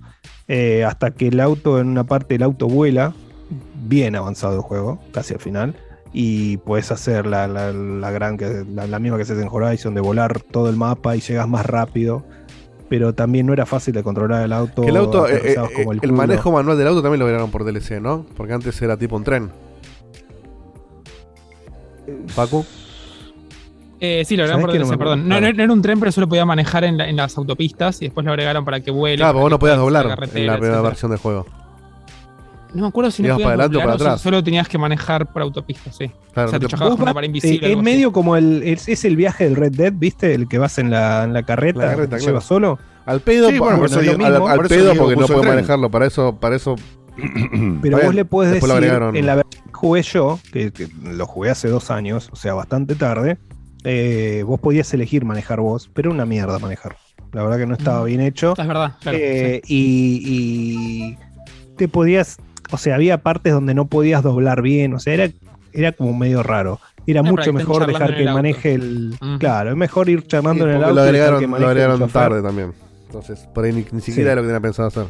eh, hasta que el auto, en una parte del auto vuela, bien avanzado el juego, casi al final, y puedes hacer la, gran la, misma que haces en Horizon, de volar todo el mapa y llegas más rápido. Pero también no era fácil de controlar el auto. Que el auto, eh, eh, como el, manejo manual del auto también lo agregaron por DLC, ¿no? Porque antes era tipo un tren. Paco. Eh, sí, lo ¿Sabés agregaron por no DLC, perdón. No, Claro. no- no era un tren, pero solo podía manejar en, la- en las autopistas y después lo agregaron para que vuele. Claro, vos no podías doblar la en la primera etcétera. versión del juego. No me acuerdo si no para adelante o para atrás. Solo tenías que manejar por autopista, sí. Claro, o sea, te te- chocabas con una eh, invisible. es así. medio como el. Es, es el viaje del Red Dead, ¿viste? El que vas en la, en la carreta. La carreta, claro. llevas solo. Al pedo, Sí, bueno, por eso digo, al, mismo. al Por eso pedo porque no puedes manejarlo. Para eso, para eso. Pero vos le puedes decir, agregaron. en la que jugué yo, que, que lo jugué hace dos años, o sea, bastante tarde, eh, vos podías elegir manejar vos, pero era una mierda manejar. La verdad que no estaba bien hecho. Es verdad, claro, Eh, y, y te podías, o sea, había partes donde no podías doblar bien, o sea, era, era como medio raro. Era mucho mejor dejar que el maneje el. Claro, es mejor ir charlando Sí, en el auto. lo agregaron, que lo tarde también. Entonces, por ahí ni, ni siquiera Sí. era lo que tenía pensado hacer.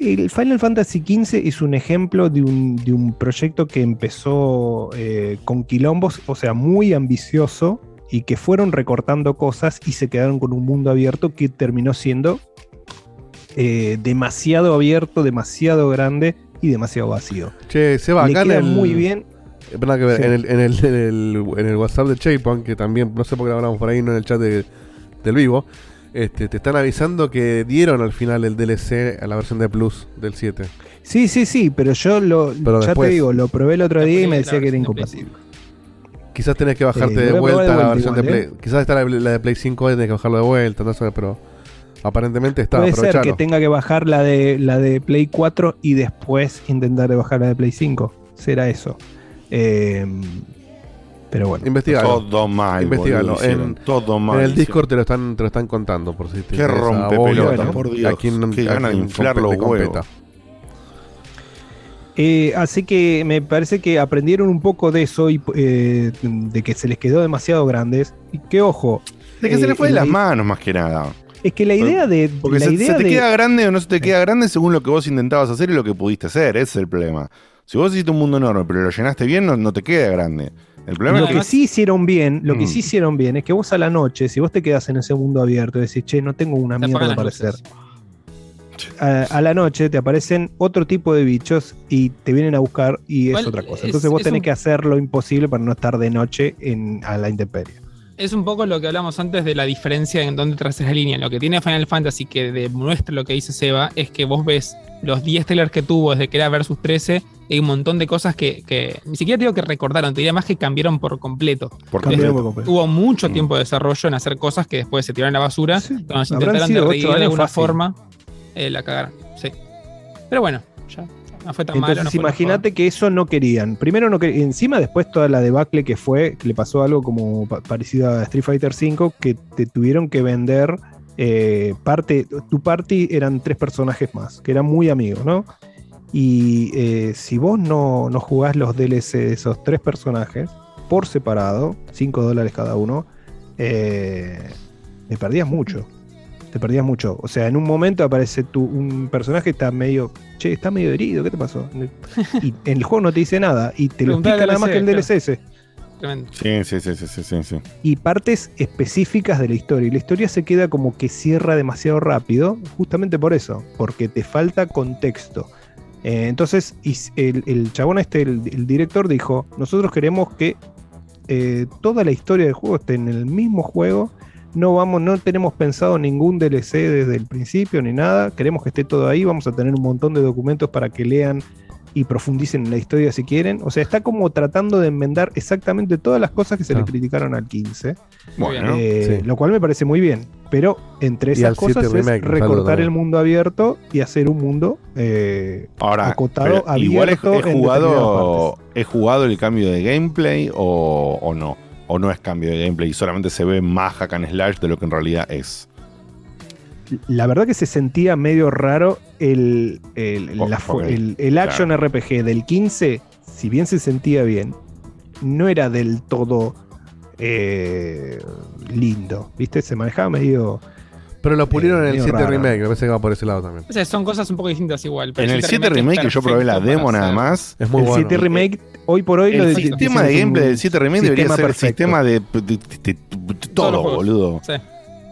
El Final Fantasy XV es un ejemplo de un, de un proyecto que empezó eh, con quilombos, o sea, muy ambicioso, y que fueron recortando cosas y se quedaron con un mundo abierto que terminó siendo eh, demasiado abierto, demasiado grande y demasiado vacío. Che, Seba, Le acá en queda el, muy bien. Eh, perdón que ver, Sí. en, el, en, el, en, el, en el WhatsApp de Chapon, que también, no sé por qué lo hablamos por ahí, no en el chat de- del vivo, este, te están avisando que dieron al final el DLC a la versión de Plus del 7. Sí, sí, sí, pero yo lo, Pero ya después- te digo, lo probé el otro día y me decía que era incompatible. Quizás tenés que bajarte Eh, de vuelta de la versión de Play. ¿eh? Quizás está la, la de Play 5 y tenés que bajarlo de vuelta, no sé, pero aparentemente está. Puede ser que tenga que bajar la de la de Play 4 y después intentar de bajar la de Play 5. Será eso. Eh, pero bueno. Investigalo. Todo mal. Investigalo. boludo. En, todo mal. en el. Discord te lo están, te lo están contando por si te Qué rompe pelota, por Dios. A quien, Qué a gana de quien inflar compete- los competa. huevos. Eh, así que me parece que aprendieron un poco de eso y eh, de que se les quedó demasiado grandes. Y que ojo. De que se eh, le fue de la las manos más que nada. Es que la idea de. Porque la se, idea se te de- queda grande o no se te queda grande según lo que vos intentabas hacer y lo que pudiste hacer. Ese es el problema. Si vos hiciste un mundo enorme, pero lo llenaste bien, no, no te queda grande. El problema Lo es que que sí hicieron bien, lo que Mm. sí hicieron bien es que vos a la noche, si vos te quedas en ese mundo abierto y decís, che, no tengo una Te mierda para hacer. A, a la noche te aparecen otro tipo de bichos y te vienen a buscar y es otra cosa. es- Entonces vos es tenés un- que hacer lo imposible para no estar de noche en, a la intemperie. Es un poco lo que hablamos antes de la diferencia en dónde traes la línea. Lo que tiene Final Fantasy que demuestra lo que dice Seba es que vos ves los 10 trailers que tuvo desde que era Versus 13 y hay un montón de cosas que, que ni siquiera digo que recordaron, te diría más que cambiaron por completo. Por Cambiaron completo. por completo. Hubo mucho Mm. tiempo de desarrollo en hacer cosas que después se tiraron a la basura. Cuando se intentaron de de alguna fácil. forma, eh, la cagaron. Sí. Pero bueno, ya no fue tan malo. Entonces no imagínate que eso no querían. Primero no querían, encima después toda la debacle que fue, que le pasó algo como pa- parecido a Street Fighter V, que te tuvieron que vender eh, parte, tu party eran tres personajes más, que eran muy amigos, ¿no? Y eh, si vos no, no jugás los DLC de esos tres personajes por separado, 5 dólares cada uno, eh, perdías mucho. Te perdías mucho. O sea, en un momento aparece tu, un personaje que está medio. Che, está medio herido, ¿qué te pasó? Y en el juego no te dice nada. Y te lo explica nada más que el DLC, ese. Sí, sí, sí, sí, sí, sí. Y partes específicas de la historia. Y la historia se queda como que cierra demasiado rápido, justamente por eso, porque te falta contexto. Eh, entonces, el, el chabón este, el, el director, dijo: Nosotros queremos que eh, toda la historia del juego esté en el mismo juego. No vamos, no tenemos pensado ningún DLC desde el principio ni nada. Queremos que esté todo ahí. Vamos a tener un montón de documentos para que lean y profundicen en la historia si quieren. O sea, está como tratando de enmendar exactamente todas las cosas que se le Ah. criticaron al 15. Bueno, Eh, Sí. Lo cual me parece muy bien. Pero entre esas cosas 7 es recortar el mundo abierto y hacer un mundo eh, Ahora, acotado, pero igual he, abierto. jugado, partes. he jugado el cambio de gameplay o, o no. O no es cambio de gameplay y solamente se ve más hack and slash de lo que en realidad es. La verdad que se sentía medio raro el, el, Oh, la el action RPG del 15, si bien se sentía bien, no era del todo eh, lindo. ¿Viste? Se manejaba medio. Pero lo pulieron en el medio 7 raro. remake, me parece que va por ese lado también. O sea, son cosas un poco distintas igual. pero En el 7 remake que yo probé la demo nada más. Es muy el bueno. 7 Remake, hoy por hoy lo El de- sistema de gameplay del 7 remake debería ser el perfecto. sistema de, de- de- de- de todo, boludo. Sí.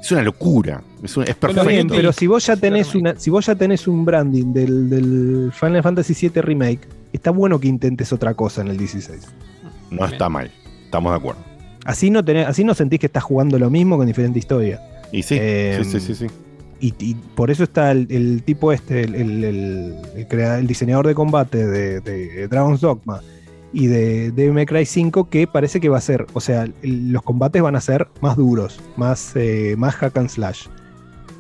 Es una locura. Es, un- es Pero Está perfecto. bien, pero si vos ya tenés una, si vos ya tenés un branding del, del Final Fantasy VII Remake, está bueno que intentes otra cosa en el 16. No está mal. Estamos de acuerdo. Así no tenés, así no sentís que estás jugando lo mismo con diferente historia. Y sí, Eh, sí, sí, sí, sí. Y, y por eso está el, el tipo este, el, el- el- diseñador de combate de, de Dragon's Dogma y de May Cry 5, que parece que va a ser, o sea, los combates van a ser más duros, más, eh, más hack and slash.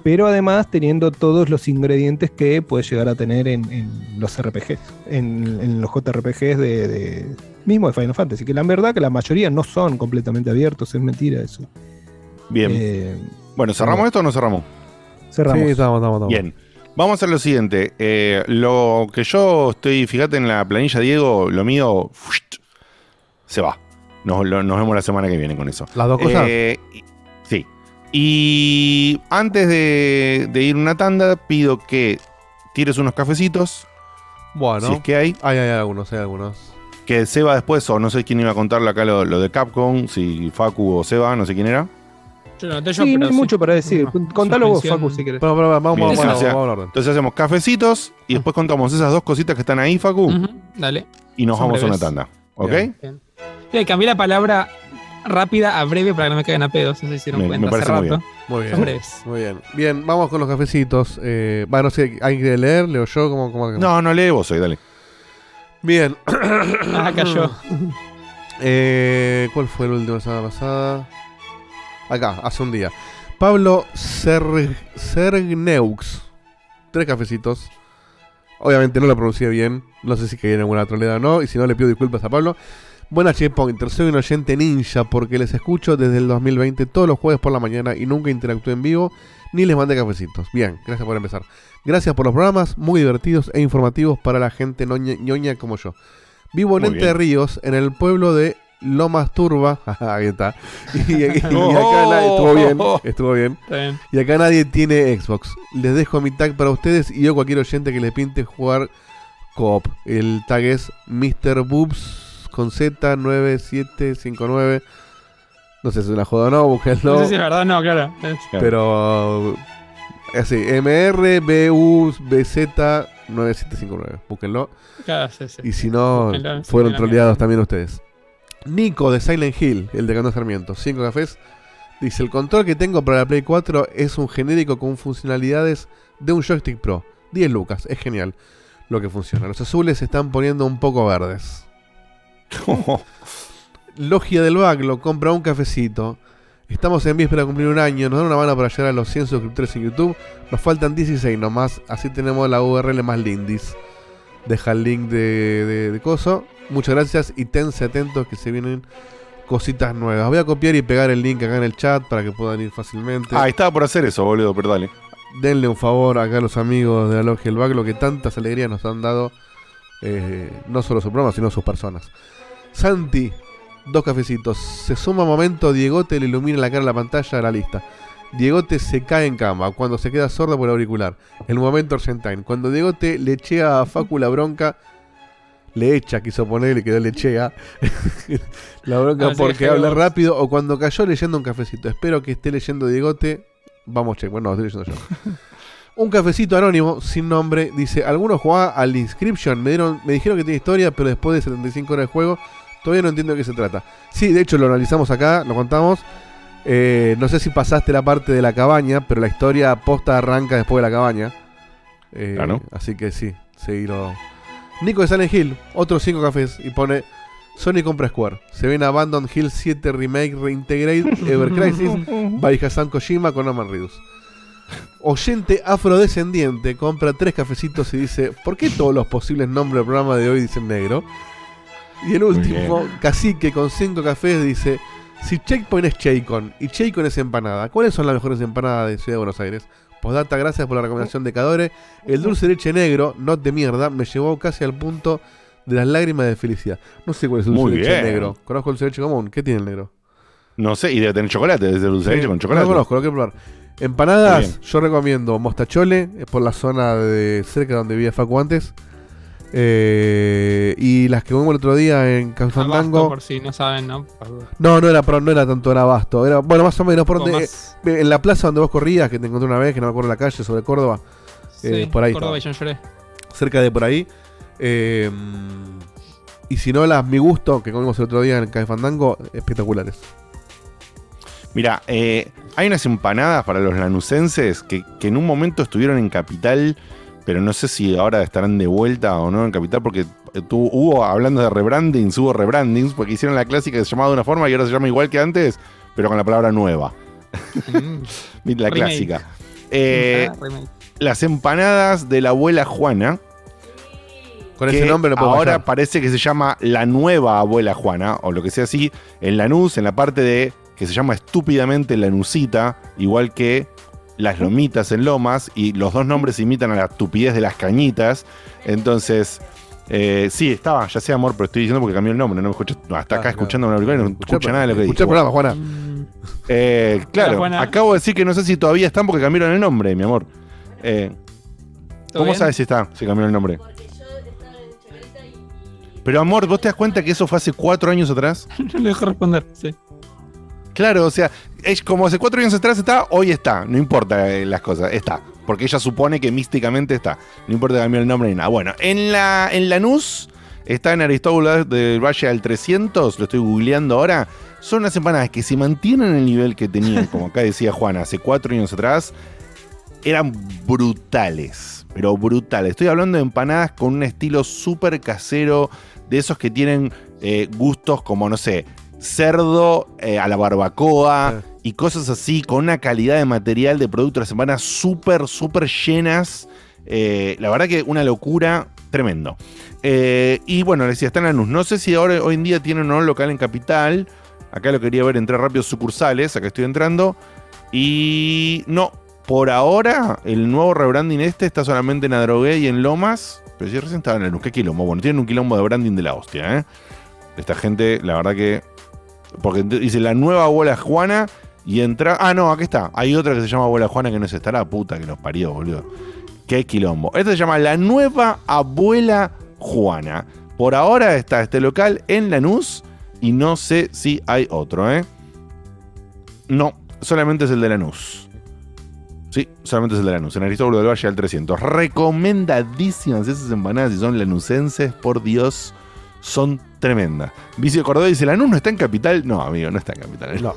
Pero además teniendo todos los ingredientes que puedes llegar a tener en, en los RPGs, en, en los JRPGs de, de- mismo de Final Fantasy, que la verdad que la mayoría no son completamente abiertos, es mentira eso. Bien. Eh, Bueno, ¿cerramos esto o no cerramos? Cerramos. Sí, estamos, estamos, estamos. Bien. Vamos a hacer lo siguiente. Eh, lo que yo estoy, fíjate en la planilla, Diego, lo mío se va. Nos, lo- nos vemos la semana que viene con eso. ¿Las dos cosas? Eh, sí. Y antes de, de ir una tanda, pido que tires unos cafecitos. Bueno. Si es que hay. Hay, hay algunos, hay algunos. Que Seba después, o no sé quién iba a contarle acá lo, lo de Capcom, si Facu o Seba, no sé quién era. Yo yo, Sí, no pero hay sí. mucho para decir. No, Contalo vos. Facu, si querés. Bueno, pero vamos, Bien, vamos, entonces, vamos, entonces hacemos cafecitos y después contamos esas dos cositas que están ahí, Facu, Dale. y nos Son vamos a una tanda. ¿Ok? Bien. Cambié la palabra rápida a breve para que no me caigan a pedos. No sé si se dieron Me- cuenta me hace parece muy rato. Muy Son bien. breves. Muy bien. Bien, vamos con los cafecitos. Eh, va, no sé, ¿alguien quiere leer? ¿Leo yo? ¿Cómo, cómo- No, no lee vos hoy, dale. Bien. Ah, cayó. Eh, ¿Cuál fue el último la semana pasada? Acá, hace un día. Pablo Ser- Sergneux. Tres cafecitos. Obviamente no lo pronuncié bien. No sé si caí en alguna troleada o no. Y si no, le pido disculpas a Pablo. Buenas Checkpointer, soy un oyente ninja porque les escucho desde el 2020 todos los jueves por la mañana y nunca interactué en vivo ni les mandé cafecitos. Bien, gracias por empezar. Gracias por los programas muy divertidos e informativos para la gente ñoña como yo. Vivo en Entre. Ríos, en el pueblo de Lomas Turba. Ahí está. Y, y- y acá Oh. nadie- estuvo bien, estuvo bien. Y acá nadie tiene Xbox. Les dejo mi tag para ustedes y yo cualquier oyente que le pinte jugar coop. El tag es Mr. Boobs con Z9759. No sé si es una joda o no, búsquenlo. No sé si es verdad no, claro. Es- Pero así, MRBUBZ9759. Búsquenlo. Claro, sí, sí. Y si no, Búsquenlo, fueron lo troleados también ustedes. Nico de Silent Hill, el de Cando Sarmiento, 5 cafés. Dice: El control que tengo para la Play 4 es un genérico con funcionalidades de un joystick Pro. 10 lucas, es genial lo que funciona. Los azules se están poniendo un poco verdes. Logia del Baglo compra un cafecito. Estamos en víspera de cumplir un año. Nos dan una mano para llegar a los 100 suscriptores en YouTube. Nos faltan 16 nomás. Así tenemos la URL más lindis. Deja el link de, de, de coso. Muchas gracias y tense atentos que se vienen cositas nuevas. Voy a copiar y pegar el link acá en el chat para que puedan ir fácilmente. Ah, estaba por hacer eso, boludo, pero dale. Denle un favor acá a los amigos de la Logia del Baglo que tantas alegrías nos han dado. eh, no solo su programa, sino sus personas. Santi, dos cafecitos. Se suma un momento, Diegote le ilumina la cara a la pantalla de la lista. Diegote se cae en cama cuando se queda sordo por el auricular. El momento Argentine. Cuando Diegote le echea a Facu la bronca. Le echa, quiso ponerle, quedó le echea. la bronca Ah, porque habla rápido. O cuando cayó leyendo un cafecito. Espero que esté leyendo Diegote. Vamos, che. Bueno, estoy leyendo yo. Un cafecito anónimo, sin nombre, dice, algunos jugaban al Inscription, me, dieron, me dijeron que tiene historia, pero después de 75 horas de juego, todavía no entiendo de qué se trata. Sí, de hecho lo analizamos acá, lo contamos. Eh, no sé si pasaste la parte de la cabaña, pero la historia posta arranca después de la cabaña. Eh, Claro. Así que sí, seguirlo. Nico de Silent Hill, otros 5 cafés, y pone... Sony compra Square. Se ven Abandon Hill 7 Remake Reintegrate Ever Crisis by Hassan Kojima con Norman Reedus. Oyente afrodescendiente compra tres cafecitos y dice: ¿Por qué todos los posibles nombres del programa de hoy dicen negro? Y el último. Cacique con cinco cafés, dice: Si Checkpoint es Chaycon y Chaycon es empanada, ¿cuáles son las mejores empanadas de Ciudad de Buenos Aires? Postdata, gracias por la recomendación de Cadore. El dulce de leche negro, no de mierda, me llevó casi al punto de las lágrimas de felicidad. No sé cuál es el dulce de leche negro. Conozco el dulce de leche común. ¿Qué tiene el negro? No sé, y debe tener chocolate, desde dulce de Sí, leche con No chocolate. lo conozco, lo quiero probar. Empanadas, yo recomiendo Mostachole, es por la zona de cerca donde vivía Facu antes. Eh, y las que comimos el otro día en Abasto, Canfandango. por si no saben, ¿no? No, no era, no era tanto en Abasto. Era, bueno, más o menos por donde. más- eh, En la plaza donde vos corrías, que te encontré una vez, que no me acuerdo la calle, sobre Córdoba. eh, Sí, por ahí. Córdoba y estaba. Jean Lloré. Cerca de por ahí. Eh, y si no, las mi gusto, que comimos el otro día en Canfandango, espectaculares. Mira, eh, hay unas empanadas para los lanucenses que, que en un momento estuvieron en Capital, pero no sé si ahora estarán de vuelta o no en Capital, porque eh, tu- hubo, hablando de rebrandings, hubo rebrandings, porque hicieron la clásica que se llamaba de una forma y ahora se llama igual que antes, pero con la palabra nueva. Mm. la Remake. clásica. Eh, Ah, remake. las empanadas de la abuela Juana. Con ese nombre lo puedo ahora parece que se llama la nueva abuela Juana, o lo que sea así, en Lanús, en la parte de que se llama estúpidamente Lanusita, igual que las lomitas en Lomas, y los dos nombres imitan a la estupidez de las cañitas. Entonces, eh, sí, estaba, ya sé amor, pero estoy diciendo porque cambió el nombre, no me escucho, no, hasta acá escuchando una auricular y no escucha nada de lo que Escucha el dije. programa, Juana. Eh, claro, Hola, Juana. acabo de decir que no sé si todavía están porque cambiaron el nombre, mi amor. Eh, ¿Todo ¿Cómo bien? sabes si está? Si cambiaron el nombre. Pero amor, ¿vos te das cuenta que eso fue hace cuatro años atrás? no le dejo responder, sí. Claro, o sea, es como hace cuatro años atrás está, hoy está. No importa eh, las cosas, está. Porque ella supone que místicamente está. No importa cambiar el nombre ni nada. Bueno, en la en Lanús está en Aristóbulo del Valle al 300, lo estoy googleando ahora. Son unas empanadas que se mantienen en el nivel que tenían, como acá decía Juana, hace cuatro años atrás. Eran brutales, pero brutales. Estoy hablando de empanadas con un estilo súper casero, de esos que tienen eh, gustos como, no sé, cerdo eh, a la barbacoa y cosas así, con una calidad de material de producto de las empanadas súper, súper llenas. Eh, la verdad que una locura, tremendo. Eh, y bueno, les decía, está en Lanús. No sé si ahora hoy en día tienen o no un local en Capital. Acá lo quería ver, entré rápido sucursales, acá estoy entrando. Y no, por ahora el nuevo rebranding este está solamente en Adrogué y en Lomas. Pero si recién estaba en Lanús, ¿qué quilombo? Bueno, tienen un quilombo de branding de la hostia, ¿eh? Esta gente, la verdad que... Porque dice la nueva abuela Juana y entra... Ah, no, aquí está. Hay otra que se llama abuela Juana que no es esta, la puta que nos parió, boludo. Qué quilombo. Esta se llama la nueva abuela Juana. Por ahora está este local en Lanús y no sé si hay otro, ¿eh? No, solamente es el de Lanús. Sí, solamente es el de Lanús. En Aristóbulo del Valle al 300. Recomendadísimas esas empanadas si son lanucenses, por Dios. Son tremendas. Vicio Cordero dice: ¿Lanús no está en capital? No, amigo, no está en capital. No.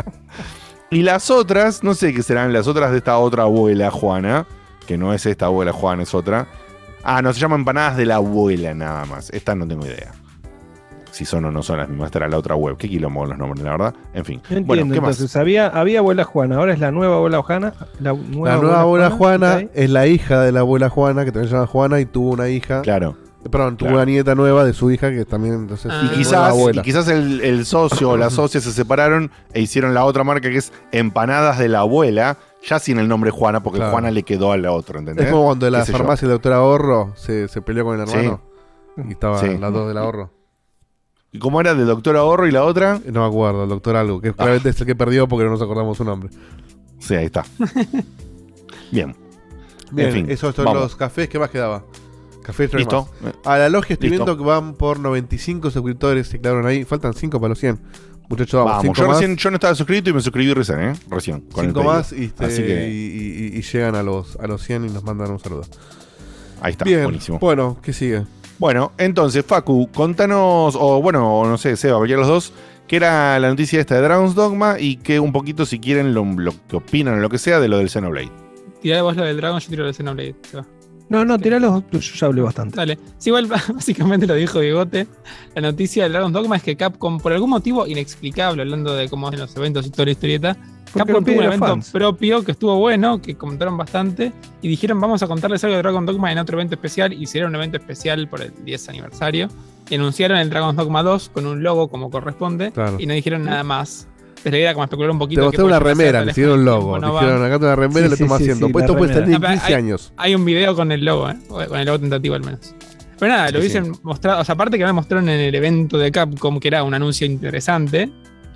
y las otras, no sé qué serán las otras de esta otra abuela Juana. Que no es esta abuela Juana, es otra. Ah, no, se llaman empanadas de la abuela nada más. Estas no tengo idea. Si son o no son las mismas. Esta era la otra web. Qué quilombo los nombres, la verdad. En fin. No bueno, entiendo, entonces había, había abuela Juana, ahora es la nueva abuela Juana. La nueva, La nueva abuela Juana es la hija de la abuela Juana, que también se llama Juana, y tuvo una hija. Claro. Perdón, tuvo Claro. una nieta nueva de su hija que también entonces Y quizás, y quizás el, el socio o la socia se separaron e hicieron la otra marca que es Empanadas de la Abuela, ya sin el nombre Juana, porque Claro. Juana le quedó a la otra, ¿entendés? Es como cuando en la farmacia el doctor Ahorro se, se peleó con el Sí. hermano. Y estaban Sí. las dos del ahorro. ¿Y cómo era del doctor Ahorro y la otra? No me acuerdo, el doctor algo, que claramente es el que perdió porque no nos acordamos su nombre. Sí, ahí está. Bien. Bien, En fin, esos son vamos. los cafés. ¿Qué más quedaba? Café Listo. más. A la logia estoy Listo. viendo que van por 95 suscriptores. Se quedaron ahí. Faltan 5 para los 100. Muchachos, vamos. Yo más, recién yo no estaba suscrito y me suscribí recién, ¿eh? Recién. Con el cinco pedido. más y, este, Así que y, y- y llegan a los, a los 100 y nos mandan un saludo. ahí está, Bien, buenísimo. bueno, ¿qué sigue? Bueno, entonces, Facu, contanos, o bueno, o no sé, Seba, cualquiera los dos, qué era la noticia esta de Dragon's Dogma y que un poquito, si quieren, lo, lo que opinan o lo que sea de lo del Xenoblade. Tirá vos lo del Dragon, yo tiro lo del Xenoblade. se va. No, no, tiralos, yo ya hablé bastante. Dale. Sí, igual básicamente lo dijo Diegote. La noticia del Dragon Dogma es que Capcom, por algún motivo inexplicable, hablando de cómo hacen los eventos y toda la historieta, Porque Capcom tuvo un evento fans. propio que estuvo bueno, que comentaron bastante, y dijeron vamos a contarles algo de Dragon Dogma en otro evento especial, y hicieron un evento especial por el 10 aniversario, y anunciaron el Dragon Dogma 2 con un logo como corresponde, Claro. y no dijeron nada más. Entonces la idea era como especular un Te poquito. mostré qué una remera, le hicieron el logo. no. Dijeron, acá te una remera y le Sí, estamos sí, sí, haciendo. sí, pues esto puede estar remera. en Ah, pero 15 hay- años. Hay un video con el logo, ¿eh? Con el logo tentativo al menos. Pero nada, lo Sí, hubiesen mostrado, o sea, aparte que me mostraron en el evento de Capcom, que era un anuncio interesante,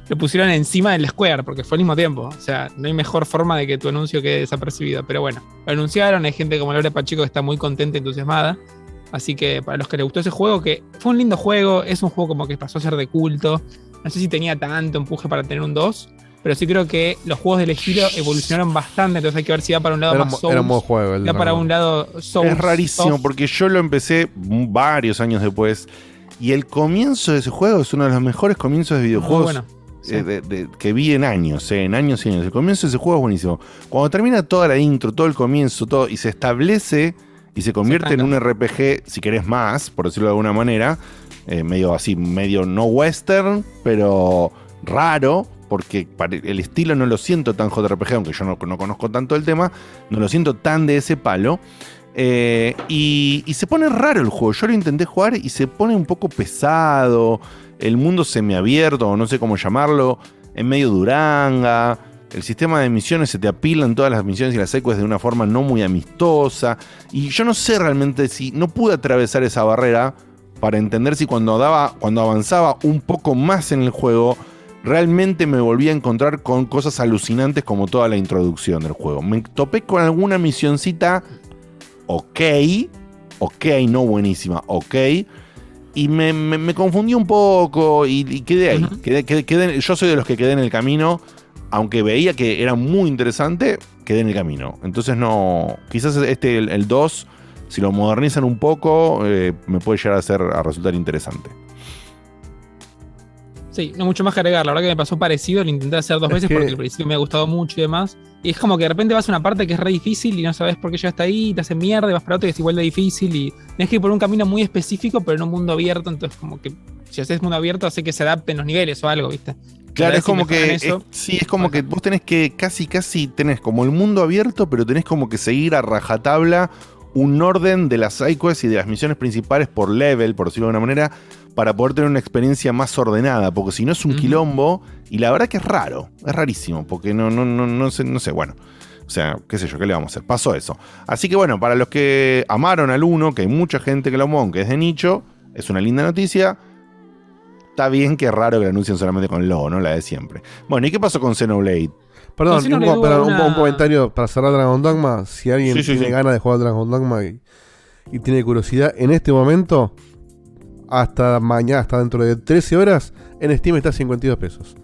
lo pusieron encima del Square, porque fue al mismo tiempo. O sea, no hay mejor forma de que tu anuncio quede desapercibido. Pero bueno, lo anunciaron, hay gente como Laura Pacheco que está muy contenta y entusiasmada. Así que para los que les gustó ese juego, que fue un lindo juego, es un juego como que pasó a ser de culto. No sé si tenía tanto empuje para tener un 2, pero sí creo que los juegos del estilo evolucionaron bastante, entonces hay que ver si va para un lado Era, más Souls, era un buen juego. El va para un lado Souls. es rarísimo porque yo lo empecé varios años después y el comienzo de ese juego es uno de los mejores comienzos de videojuegos bueno, sí. eh, de- de- que vi en años, eh, en años y años. El comienzo de ese juego es buenísimo. Cuando termina toda la intro, todo el comienzo, todo y se establece y se convierte en un RPG, si querés más, por decirlo de alguna manera, eh, medio así, medio no western, pero raro, porque el estilo no lo siento tan JRPG, aunque yo no, no conozco tanto el tema, no lo siento tan de ese palo. Eh, y, se pone raro el juego. Yo lo intenté jugar y se pone un poco pesado. El mundo semiabierto, o no sé cómo llamarlo. es medio duranga. El sistema de misiones se te apilan todas las misiones y las secuelas de una forma no muy amistosa. Y yo no sé realmente si no pude atravesar esa barrera para entender si cuando daba, cuando avanzaba un poco más en el juego, realmente me volví a encontrar con cosas alucinantes como toda la introducción del juego. Me topé con alguna misioncita ok, ok, no buenísima, ok. Y me, me- me confundí un poco y, y quedé ahí. Quedé- quedé- quedé- yo soy de los que quedé en el camino, aunque veía que era muy interesante, quedé en el camino. Entonces no, quizás este, el, el 2, si lo modernizan un poco, eh, me puede llegar a, ser, a resultar interesante. Sí, no mucho más que agregar. La verdad que me pasó parecido, lo intenté hacer dos Es veces que- porque al principio me ha gustado mucho y demás. Y es como que de repente vas a una parte que es re difícil y no sabes por qué llegaste ahí, y te hacen mierda y vas para otra que es igual de difícil y tienes que ir por un camino muy específico, pero en un mundo abierto. Entonces, como que si haces mundo abierto, hace que se adapten los niveles o algo, ¿viste? Claro, es como que. eso. es- sí, es como que vos tenés que. Casi, casi tenés como el mundo abierto, pero tenés como que seguir a rajatabla un orden de las sidequests y de las misiones principales por level, por decirlo de alguna manera, para poder tener una experiencia más ordenada. Porque si no es un quilombo, y la verdad que es raro, es rarísimo, porque no, no, no, no sé, no sé, bueno. O sea, qué sé yo, ¿qué le vamos a hacer? Pasó eso. Así que bueno, para los que amaron al 1, que hay mucha gente que lo amó, que es de nicho, es una linda noticia. Está bien que es raro que lo anuncien solamente con logo, ¿no? La de siempre. Bueno, ¿y qué pasó con Xenoblade? Perdón, un, comentario para cerrar Dragon Dogma. Si alguien Sí, sí, tiene sí. ganas de jugar Dragon Dogma y, y tiene curiosidad, en este momento, hasta mañana, hasta dentro de 13 horas, en Steam está a 52 pesos.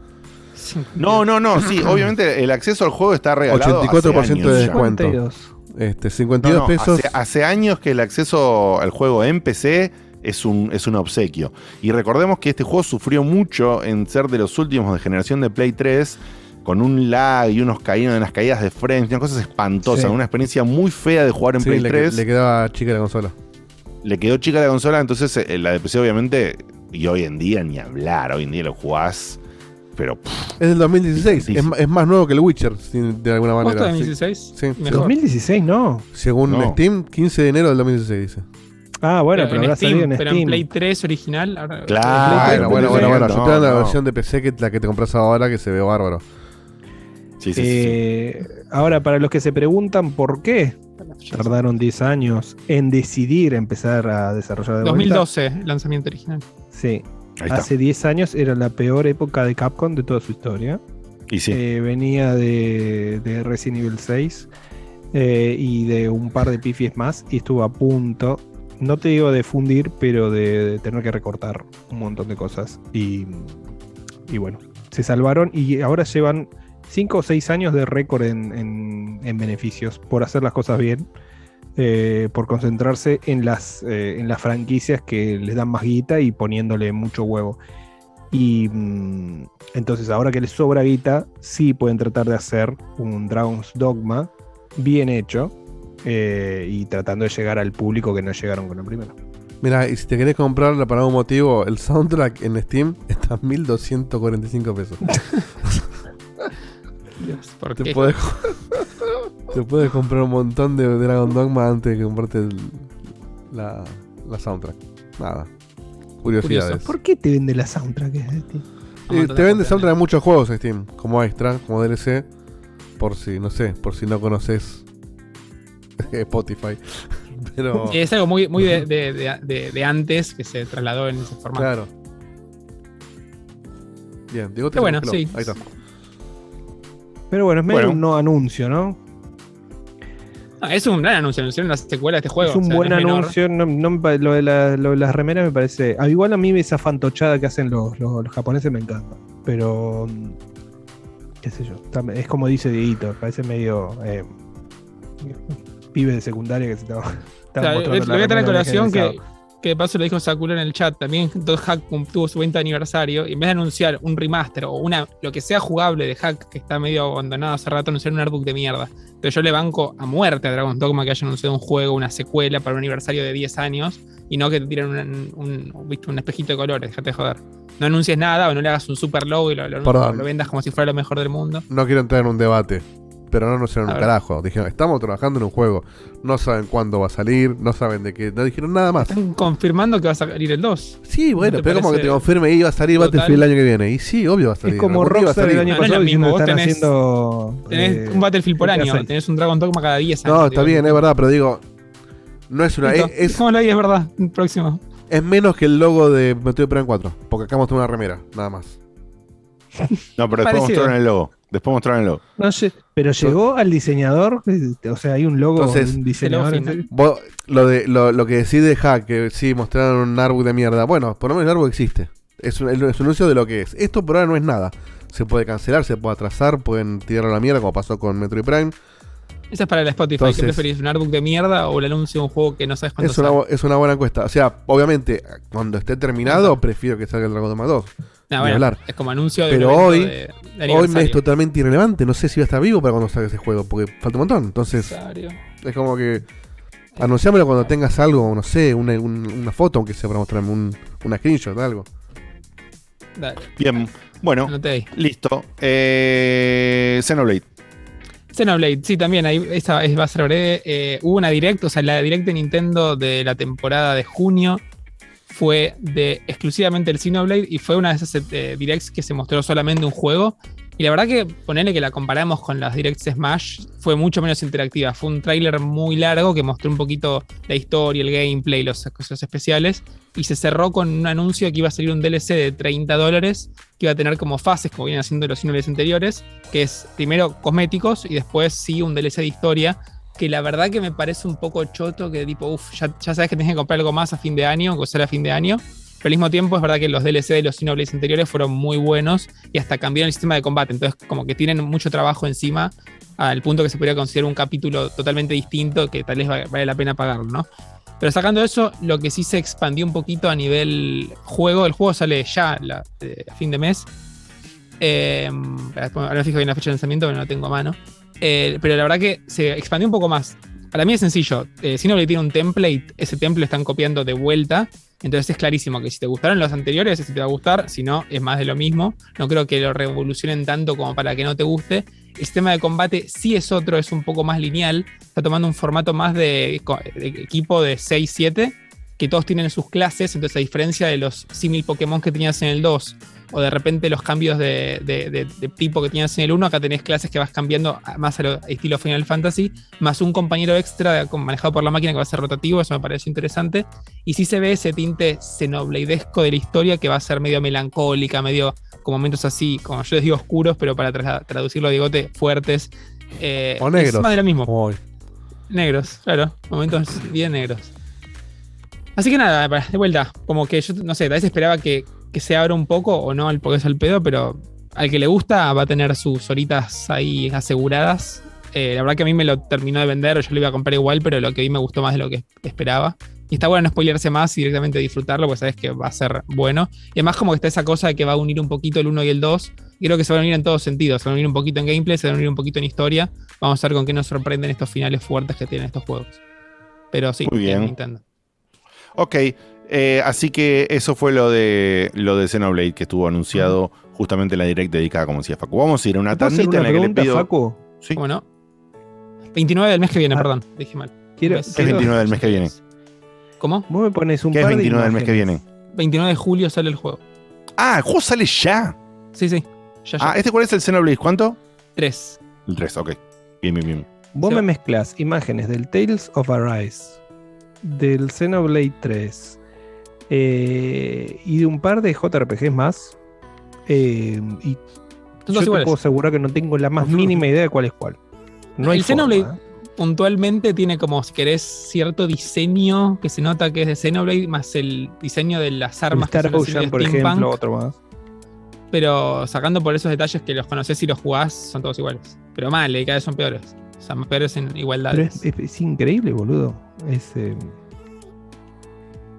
No, no, no, sí, obviamente el acceso al juego está regalado. 84% hace de años ya. descuento. Este, 52 No, no, pesos. Hace, hace años que el acceso al juego en PC es un, es un obsequio. Y recordemos que este juego sufrió mucho en ser de los últimos de generación de Play 3, con un lag y unos caídos, unas caídas de frames, unas cosas espantosas, Sí. una experiencia muy fea de jugar en Sí, Play le, 3. le quedaba chica la consola. Le quedó chica la consola, entonces eh, la de PC obviamente, y hoy en día ni hablar, hoy en día lo jugás, pero... pff, Es del 2016. Es, es más nuevo que el Witcher, de alguna manera. ¿Posta de Sí. 2016? Sí. Mejor. 2016 no. Según No. Steam, 15 de enero del 2016 dice. Ah, bueno, Pero pero, en Steam, en pero en. Play 3 original. ahora- Claro, bueno, bueno, bueno, bueno. Yo no, te dan la no. versión de PC que la que te compras ahora que se ve bárbaro. Sí, sí, sí, sí. Eh, Ahora, para los que se preguntan por qué tardaron 10 años en decidir empezar a desarrollar de vuelta. 2012, lanzamiento original. Sí. Hace 10 años era la peor época de Capcom de toda su historia. Y sí. Eh, venía de, de Resident Evil 6 eh, y de un par de pifies más y estuvo a punto, no te digo de fundir, pero de, de tener que recortar un montón de cosas. Y, y bueno, se salvaron y ahora llevan 5 o 6 años de récord en, en- en beneficios por hacer las cosas bien. eh, por concentrarse en las, eh, en las franquicias que les dan más guita y poniéndole mucho huevo. Y mm, entonces ahora que les sobra guita, sí pueden tratar de hacer un Dragon's Dogma bien hecho eh, y tratando de llegar al público que no llegaron con el primero. Mira, y si te querés comprarla para algún motivo, el soundtrack en Steam está a 1245 pesos. Dios, ¿por te, qué? puedes, te puedes comprar un montón de Dragon Dogma antes de comprarte el- la, la soundtrack. Nada. Curiosidades. ¿Por qué te vende la soundtrack? de Steam? Eh, te vende soundtrack de muchos juegos Steam, como extra, como DLC, por si, no sé, por si no conoces Spotify. Pero es algo muy, muy de, de- de- antes que se trasladó en ese formato. Claro. Bien, Diego te Qué bueno, sí. Ahí está. Pero bueno, es medio Bueno. un no anuncio, ¿no? No, es un gran anuncio, anunciaron la secuela de este juego. es un o sea, buen no es menor. anuncio. no- lo, de la- lo de las remeras me parece. ah, igual a mí esa fantochada que hacen los, los- los japoneses me encanta. Pero. mm, qué sé yo. está- Es como dice Dieguito, parece medio. eh, pibe de secundaria que se estaba. O sea, mostrando le voy a traer a colación que, que de paso lo dijo Sakura en el chat. También Todd Hack tuvo su 20 aniversario. Y en vez de anunciar un remaster o una lo que sea jugable de Hack, que está medio abandonado hace rato, anunciaron un artbook de mierda. Pero yo le banco a muerte a Dragon's Dogma que haya anunciado un juego, una secuela para un aniversario de 10 años. Y no que te tiren un, un- ¿viste? un espejito de colores, déjate de joder. No anuncies nada o no le hagas un super logo y lo, lo- lo vendas como si fuera lo mejor del mundo. No quiero entrar en un debate, Pero no anunciaron A un ver. carajo. Dijeron, estamos trabajando en un juego. No saben cuándo va a salir, no saben de qué. No dijeron nada más. Están confirmando que va a salir el 2. Sí, bueno, ¿No te pero como que te confirme y va a salir total? Battlefield el año que viene. Y sí, obvio va a salir. Es como Rockstar el año No, no es pasado lo mismo, vos tenés- haciendo. Tenés eh, un Battlefield por año, tenés un Dragon Dogma cada 10 años. No, está digo. bien, es verdad, pero digo, no es una. Es, es, Dejémoslo ahí, es verdad. Próximo. es menos que el logo de Metroid Prime 4. Porque acá mostró una remera, nada más. No, pero después mostraron el logo. Después mostraron el logo. No sé, pero llegó al diseñador. O sea, hay un logo Entonces, un diseñador. en. Vos, lo, de, lo, lo que decís de Hack, que sí, mostraron un artbook de mierda. Bueno, por lo menos el artbook existe. Es un, es un anuncio de lo que es. Esto por ahora no es nada. Se puede cancelar, se puede atrasar, pueden tirarlo a la mierda como pasó con Metroid Prime. Esa es para la Spotify. Entonces- ¿Qué preferís? ¿Un artbook de mierda o el anuncio de un juego que no sabes cuándo Es una, sale? es una buena encuesta. O sea, obviamente, cuando esté terminado, prefiero que salga el Dragon Dogma 2. Ah, bueno, hablar. es como anuncio de Pero hoy, de- de hoy me es totalmente irrelevante. No sé si va a estar vivo para cuando salga ese juego, porque falta un montón. Entonces, es como que. Anunciámelo cuando tengas algo, no sé, una, un- una foto, aunque sea para mostrarme un, una screenshot, algo. Dale, Bien, bueno, listo. Eh, Xenoblade. Xenoblade, sí, también, ahí esa es- va a ser breve. Eh, hubo una direct, o sea, la direct de Nintendo de la temporada de junio fue de exclusivamente el Xenoblade y fue una de esas eh, directs que se mostró solamente un juego. Y la verdad que ponerle que la comparamos con las directs Smash fue mucho menos interactiva. Fue un tráiler muy largo que mostró un poquito la historia, el gameplay, los cosas especiales. Y se cerró con un anuncio que iba a salir un DLC de 30 dólares que iba a tener como fases, como vienen haciendo los Xenoblades anteriores, que es primero cosméticos y después sí un DLC de historia, que la verdad que me parece un poco choto, que tipo, uff, ya, sabes que tienes que comprar algo más a fin de año, que sale a fin de año. Pero al mismo tiempo es verdad que los DLC de los Xenoblades anteriores fueron muy buenos y hasta cambiaron el sistema de combate. Entonces como que tienen mucho trabajo encima al punto que se podría considerar un capítulo totalmente distinto que tal vez va- vale la pena pagarlo, ¿no? Pero sacando eso, lo que sí se expandió un poquito a nivel juego, el juego sale ya eh, a fin de mes. Eh, ahora fijo bien la fecha de lanzamiento, pero no la tengo a mano. Eh, pero la verdad que se expandió un poco más. Para mí es sencillo. Eh, Xenoblade tiene un template, ese template lo están copiando de vuelta. Entonces es clarísimo que si te gustaron los anteriores, ese te va a gustar. Si no, es más de lo mismo. No creo que lo revolucionen tanto como para que no te guste. El sistema de combate sí es otro, es un poco más lineal. Está tomando un formato más de, equipo de 6-7, que todos tienen sus clases. Entonces, a diferencia de los símil Pokémon que tenías en el 2, o de repente los cambios de, de- de- de tipo que tenías en el 1, acá tenés clases que vas cambiando a- más a lo estilo Final Fantasy, más un compañero extra manejado por la máquina que va a ser rotativo, eso me parece interesante. Y sí se ve ese tinte xenobladesco de la historia que va a ser medio melancólica, medio con momentos así, como yo les digo, oscuros, pero para tra- traducirlo a Digote, fuertes. Eh, O es negros. más de lo mismo. Negros, claro. Momentos bien negros. Así que nada, de vuelta, como que yo no sé, tal vez esperaba que, que se abra un poco o no al porque es al pedo, pero al que le gusta va a tener sus horitas ahí aseguradas. Eh, la verdad que a mí me lo terminó de vender, yo lo iba a comprar igual, pero lo que vi me gustó más de lo que esperaba. Y está bueno no spoilearse más y directamente disfrutarlo, porque sabes que va a ser bueno. Y además como que está esa cosa de que va a unir un poquito el 1 y el 2. Y creo que se van a unir en todos sentidos. Se van a unir un poquito en gameplay, se van a unir un poquito en historia. Vamos a ver con qué nos sorprenden estos finales fuertes que tienen estos juegos. Pero sí, Muy bien. Nintendo. Ok, eh, así que eso fue lo de lo de Xenoblade que estuvo anunciado justamente en la direct dedicada, como decía Facu. Vamos a ir a una ¿Puedo hacer tandita en una la que le pido. Facu? Sí. ¿Cómo no? 29 del mes que viene, Ah. perdón, dije mal. Quiero- Un mes. ¿Qué es 29 del mes que viene? ¿Cómo? Vos me pones un ¿Qué es par de 29 del mes que viene? 29 de julio sale el juego. Ah, el juego sale ya. Sí, sí. Ya, ya. Ah, ¿este cuál es el Xenoblade? ¿Cuánto? 3. El 3, ok. Bien, bien, bien. Vos Sí. me mezclas imágenes del Tales of Arise, del Xenoblade 3 eh, y de un par de JRPGs más. eh, y yo te puedo asegurar que no tengo la más mínima idea de cuál es cuál. No el Xenoblade ¿eh? puntualmente tiene como, si querés, cierto diseño que se nota que es de Xenoblade, más el diseño de las armas. que Star así Ocean, por ejemplo, otro más. Pero sacando por esos detalles que los conoces y los jugás, son todos iguales. Pero mal, eh, cada vez son peores. O sea, más peores en igualdad. Pero es, es- es increíble, boludo. Es, eh,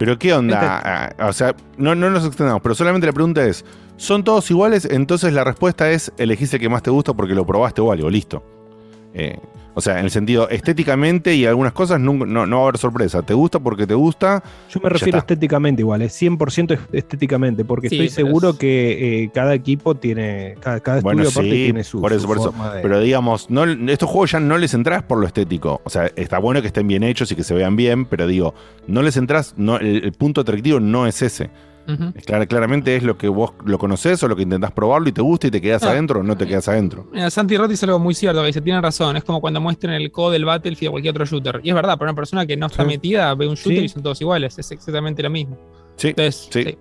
Pero qué onda, Ah, o sea, no, no nos extendamos, pero solamente la pregunta es, ¿son todos iguales? Entonces la respuesta es, elegís el que más te gusta porque lo probaste o algo, listo. Eh, o sea, en el sentido estéticamente y algunas cosas no, no, no va a haber sorpresa. Te gusta porque te gusta. Yo me refiero estéticamente igual, es 100% est- estéticamente, porque Sí, estoy seguro es- que eh, cada equipo tiene, cada, cada Bueno, estudio aparte sí, tiene su, por eso, su por eso. forma de- Pero digamos, no, estos juegos ya no les entras por lo estético. O sea, está bueno que estén bien hechos y que se vean bien, pero digo, no les entras, no, el, el punto atractivo no es ese. Clar- claramente es lo que vos lo conocés o lo que intentás probarlo y te gusta y te quedas adentro o no te quedas adentro. Mira, Santi Rotti dice algo muy cierto, que dice, tiene razón, es como cuando muestran el code del Battlefield o cualquier otro shooter. Y es verdad, para una persona que no está Sí. metida, ve un shooter Sí. y son todos iguales, es exactamente lo mismo. Sí, Entonces, sí. sí,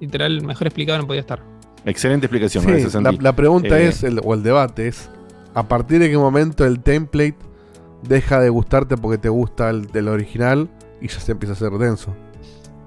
literal, mejor explicado no podía estar. Excelente explicación. Sí, gracias, la, Santi. la pregunta Eh, es, el- o el debate es, ¿a partir de qué momento el template deja de gustarte porque te gusta el del original y ya se empieza a hacer denso?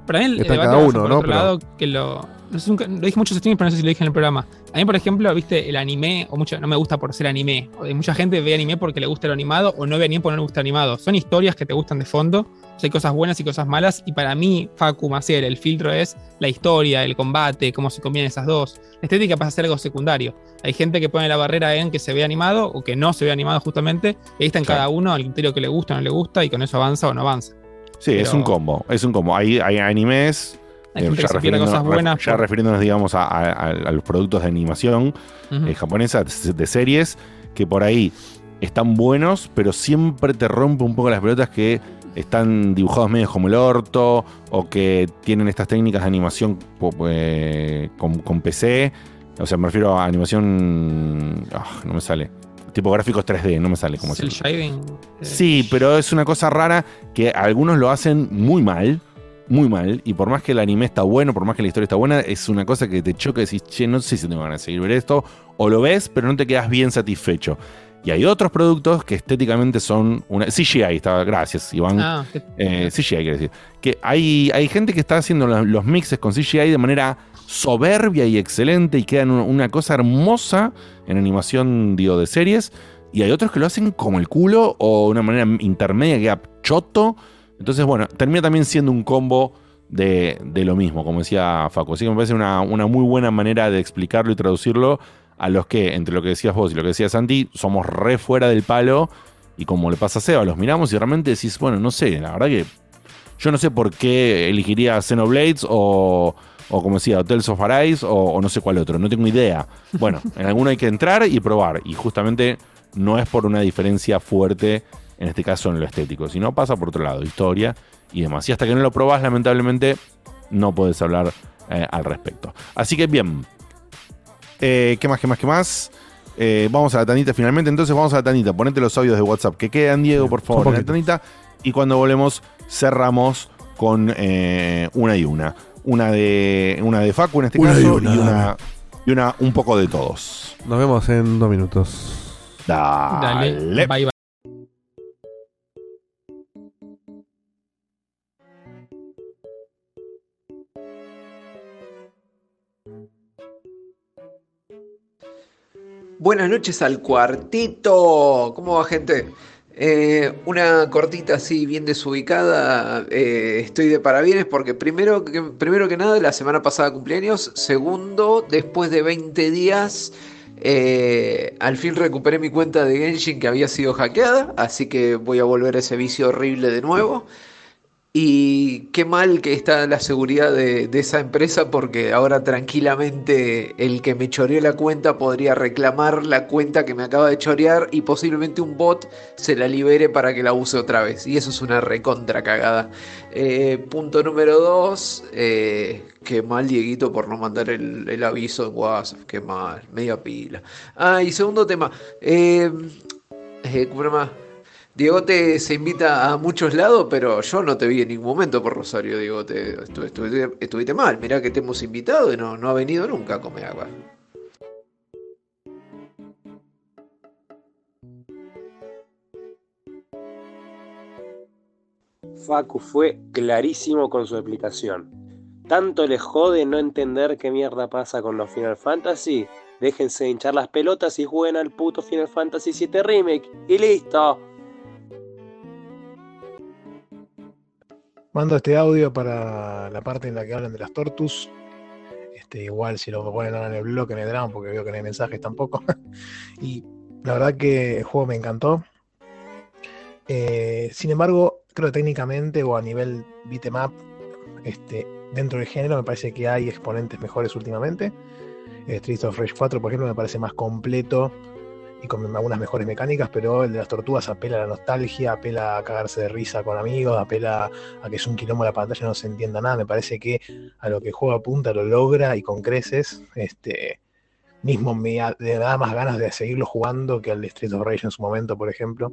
Para mí el, debate cada uno, por ¿no? otro Pero- lado que lo, no sé, nunca- lo dije muchos streams, pero no sé si lo dije en el programa. A mí, por ejemplo, viste, el anime, o mucho, no me gusta por ser anime. O de mucha gente ve anime porque le gusta el animado, o no ve anime porque no le gusta animado. Son historias que te gustan de fondo. O sea, hay cosas buenas y cosas malas. Y para mí, Facu Maciel, el filtro es la historia, el combate, cómo se combinan esas dos. La estética pasa a ser algo secundario. Hay gente que pone la barrera en que se ve animado o que no se ve animado justamente. Y ahí está en cada uno el criterio que le gusta o no le gusta, y con eso avanza o no avanza. Sí, es un combo. Es un combo. Hay, hay animes. Hay eh, pierde refiriéndonos- cosas buenas ya por- refiriéndonos, digamos, a, a- a- a los productos de animación eh, japonesa, de, de series, que por ahí están buenos, pero siempre te rompe un poco las pelotas que están dibujados medio como el orto, o que tienen estas técnicas de animación eh, con, con PC. O sea, me refiero a animación. ah, no me sale. Tipo gráficos 3D, no me sale como El shading. eh, Sí, pero es una cosa rara que algunos lo hacen muy mal, muy mal, y por más que el anime está bueno, por más que la historia está buena, es una cosa que te choca y decís, che, no sé si tengo ganas de seguir ver esto, o lo ves, pero no te quedas bien satisfecho. Y hay otros productos que estéticamente son una. CGI, estaba, gracias, Iván. Ah, Eh, CGI, quiero decir. Que hay, hay gente que está haciendo los, los mixes con CGI de manera soberbia y excelente y quedan una, una cosa hermosa en animación, digo, de series. Y hay otros que lo hacen como el culo o de una manera intermedia que queda choto. Entonces, bueno, termina también siendo un combo de, de lo mismo, como decía Facu. Así que me parece una, una muy buena manera de explicarlo y traducirlo a los que, entre lo que decías vos y lo que decía Santi, somos re fuera del palo. Y como le pasa a Seba, los miramos y realmente decís, bueno, no sé, la verdad que yo no sé por qué elegiría Xenoblades o, o como decía, Hotels of Arise o, o no sé cuál otro, no tengo idea. Bueno, en alguno hay que entrar y probar. Y justamente no es por una diferencia fuerte, en este caso en lo estético, sino pasa por otro lado, historia y demás. Y hasta que no lo probás, lamentablemente, no puedes hablar eh, al respecto. Así que bien. Eh, ¿Qué más, qué más, qué más? Eh, vamos a la tanita finalmente. Entonces vamos a la tanita. Ponete los audios de WhatsApp que quedan, Diego, por favor, en la tanita. Y cuando volvemos, cerramos con eh, una y una. Una de, una de Facu en este Una y caso una. y una, y una un poco de todos. Nos vemos en dos minutos. Dale. Dale, bye bye. Buenas noches al cuartito. ¿Cómo va, gente? Eh, una cortita así, bien desubicada. Eh, estoy de parabienes porque primero que, primero que nada, la semana pasada cumpleaños. Segundo, después de 20 días, eh, al fin recuperé mi cuenta de Genshin que había sido hackeada. Así que voy a volver a ese vicio horrible de nuevo. Y qué mal que está la seguridad de, esa empresa porque ahora tranquilamente el que me choreó la cuenta podría reclamar la cuenta que me acaba de chorear y posiblemente un bot se la libere para que la use otra vez. Y eso es una recontra cagada. Eh, punto número dos, eh, qué mal Dieguito por no mandar el, aviso en WhatsApp, qué mal, media pila. Ah, y segundo tema, eh, eh, ¿cómo se llama? Diego te se invita a muchos lados, pero yo no te vi en ningún momento por Rosario, Diego. Te, estu- estuviste, mal. Mirá que te hemos invitado y no, ha venido nunca a comer agua. Facu fue clarísimo con su explicación. Tanto les jode no entender qué mierda pasa con los Final Fantasy. Déjense hinchar las pelotas y jueguen al puto Final Fantasy VII Remake. Y listo. Mando este audio para la parte en la que hablan de las tortus. Este, igual si lo ponen ahora en el blog, en el drama, porque veo que no hay mensajes tampoco. y La verdad que el juego me encantó. Eh, sin embargo, creo que técnicamente o a nivel beat'em up, este, dentro del género me parece que hay exponentes mejores últimamente. Streets of Rage 4, por ejemplo, me parece más completo y con algunas mejores mecánicas, pero el de las tortugas apela a la nostalgia, apela a cagarse de risa con amigos, apela a que es un quilombo la pantalla, no se entienda nada. Me parece que a lo que el juego apunta lo logra y con creces. Este, mismo me da, más ganas de seguirlo jugando que al de Streets of Rage en su momento, por ejemplo.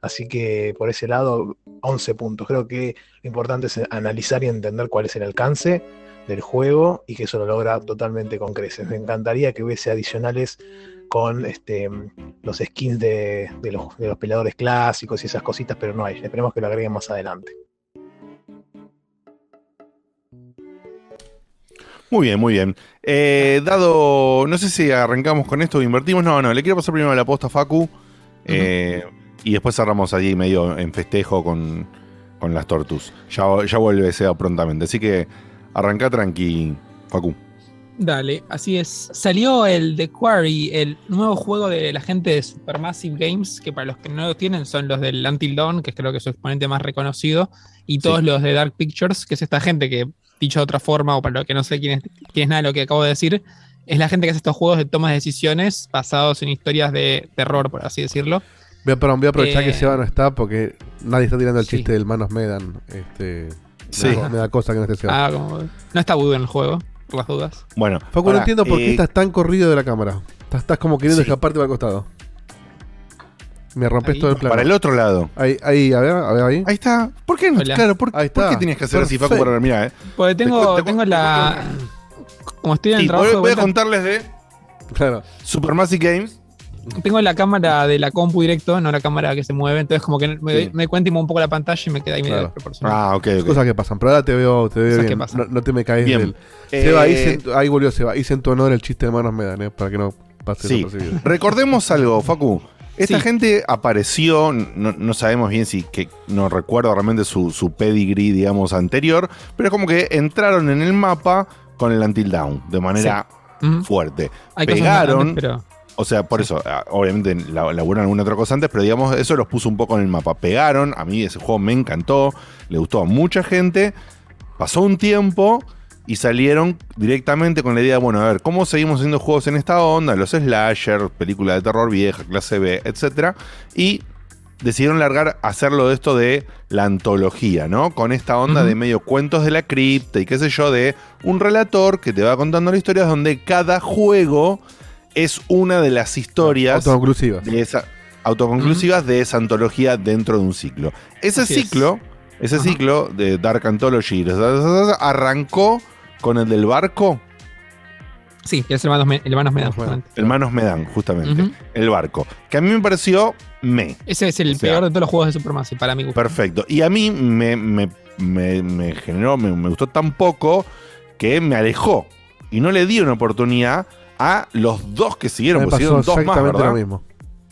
Así que por ese lado, 11 puntos. Creo que lo importante es analizar y entender cuál es el alcance del juego y que eso lo logra totalmente con creces. Me encantaría que hubiese adicionales con este, los skins de, de los, de los peleadores clásicos y esas cositas, pero no hay. Esperemos que lo agreguen más adelante. Muy bien, muy bien. Eh, dado, no sé si arrancamos con esto o invertimos. No, no, le quiero pasar primero la posta a Facu. eh, y después cerramos allí medio en festejo con, con las Tortus. Ya, ya vuelve SEA prontamente. Así que arranca tranqui, Facu. Dale, así es. Salió el The Quarry, el nuevo juego de la gente de Supermassive Games, que para los que no lo tienen son los del Until Dawn, que creo que es su exponente más reconocido, y todos Sí. los de Dark Pictures, que es esta gente que, dicho de otra forma, o para los que no sé quién es, quién es nada de lo que acabo de decir, es la gente que hace estos juegos de toma de decisiones basados en historias de terror, por así decirlo. Voy a, perdón, voy a aprovechar Eh, que Seba no está porque nadie está tirando el chiste del Manos Medan. Este, Sí. me da- Me da cosa que no esté Seba. Ah, como- no está Voodoo en el juego, por las dudas. Bueno, Facu, no entiendo por qué eh, estás tan corrido de la cámara. Estás, estás como queriendo Sí. escaparte para el costado. Me rompes Ahí. todo el plano. Para el otro lado. Ahí, ahí, a ver, a ver ahí. Ahí está. ¿Por qué no? Hola. Claro, ¿por, Ahí por está. qué tenías que hacer así, Facu? Para, mira, eh. Porque Te tengo, te tengo la. Como estoy en el Sí, trabajo. voy, voy a contarles de Claro. Supermassive Games. Tengo la cámara de la compu directo, no la cámara que se mueve, entonces como que me, Sí. me muevo un poco la pantalla y me queda ahí medio Claro. desproporcionado. Ah, ok, ok. Cosas que pasan. Pero ahora te veo, te veo Cosas bien. No, no te me caes Bien. del. Eh, Seba, ahí, se en- ahí volvió Seba. Hice en tu honor el chiste de Manos Medan, eh, para que no pase Sí. Recordemos algo, Facu. Esta Sí. gente apareció, no, no sabemos bien si, que no recuerdo realmente su, su pedigree, digamos, anterior, pero es como que entraron en el mapa con el Until Down de manera fuerte. Hay Pegaron, pero. O sea, por eso, ah, obviamente la- laburaron alguna otra cosa antes, pero digamos, eso los puso un poco en el mapa. Pegaron, a mí ese juego me encantó, le gustó a mucha gente. Pasó un tiempo y salieron directamente con la idea, bueno, a ver, ¿cómo seguimos haciendo juegos en esta onda? Los slasher, película de terror vieja, clase B, etcétera Y decidieron largar hacerlo de esto de la antología, ¿no? Con esta onda de medio cuentos de la cripta y qué sé yo, de un relator que te va contando la historia donde cada juego es una de las historias Autoconclusivas. de esa, autoconclusivas de esa antología dentro de un ciclo. Ese Así es. ciclo, ese ciclo de Dark Anthology arrancó con el del barco. Sí, que es el manos me, el manos me dan, Manos Medan. justamente. El Manos me dan, justamente. Ujú. El barco. Que a mí me pareció me. Ese es el O sea, peor de todos los juegos de Supermassive, para mi gusto. Perfecto. Y a mí me, me- me- me generó, me, me gustó tan poco que me alejó. Y no le di una oportunidad a los dos que siguieron. Me porque pasó siguieron dos más, exactamente ¿verdad? lo mismo.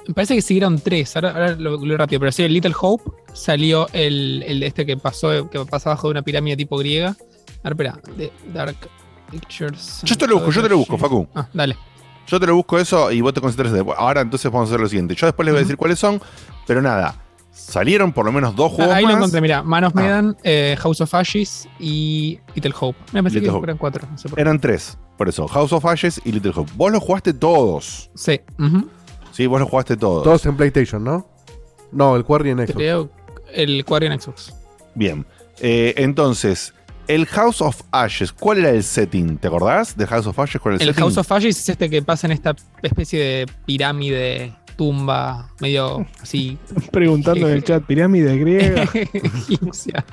Me parece que siguieron tres, ahora, ahora lo lo rápido, pero sí, el Little Hope salió el, el este que pasó, que pasa abajo de una pirámide tipo griega. A ver, espera, de Dark Pictures. Yo te lo busco, yo te lo busco, Facu. Ah, dale. Yo te lo busco eso y vos te concentras después. Ahora entonces vamos a hacer lo siguiente. Yo después les voy a decir cuáles son, pero nada. Salieron por lo menos dos juegos Ah, ahí más. lo encontré, mira, Man of Ah. Medan, eh, House of Ashes y Little Hope. Me parece Little que Hope. eran cuatro. No sé por qué. Eran tres, por eso. House of Ashes y Little Hope. Vos los jugaste todos. Sí. Sí, vos los jugaste todos. Todos en PlayStation, ¿no? No, el Quarry en Xbox. Creo el Quarry en Xbox. Bien. Eh, entonces, el House of Ashes, ¿cuál era el setting? ¿Te acordás? ¿De House of Ashes? ¿Cuál era el, El setting? House of Ashes es este que pasa en esta especie de pirámide, tumba, medio así. Preguntando en el chat, pirámide griega. egipcia.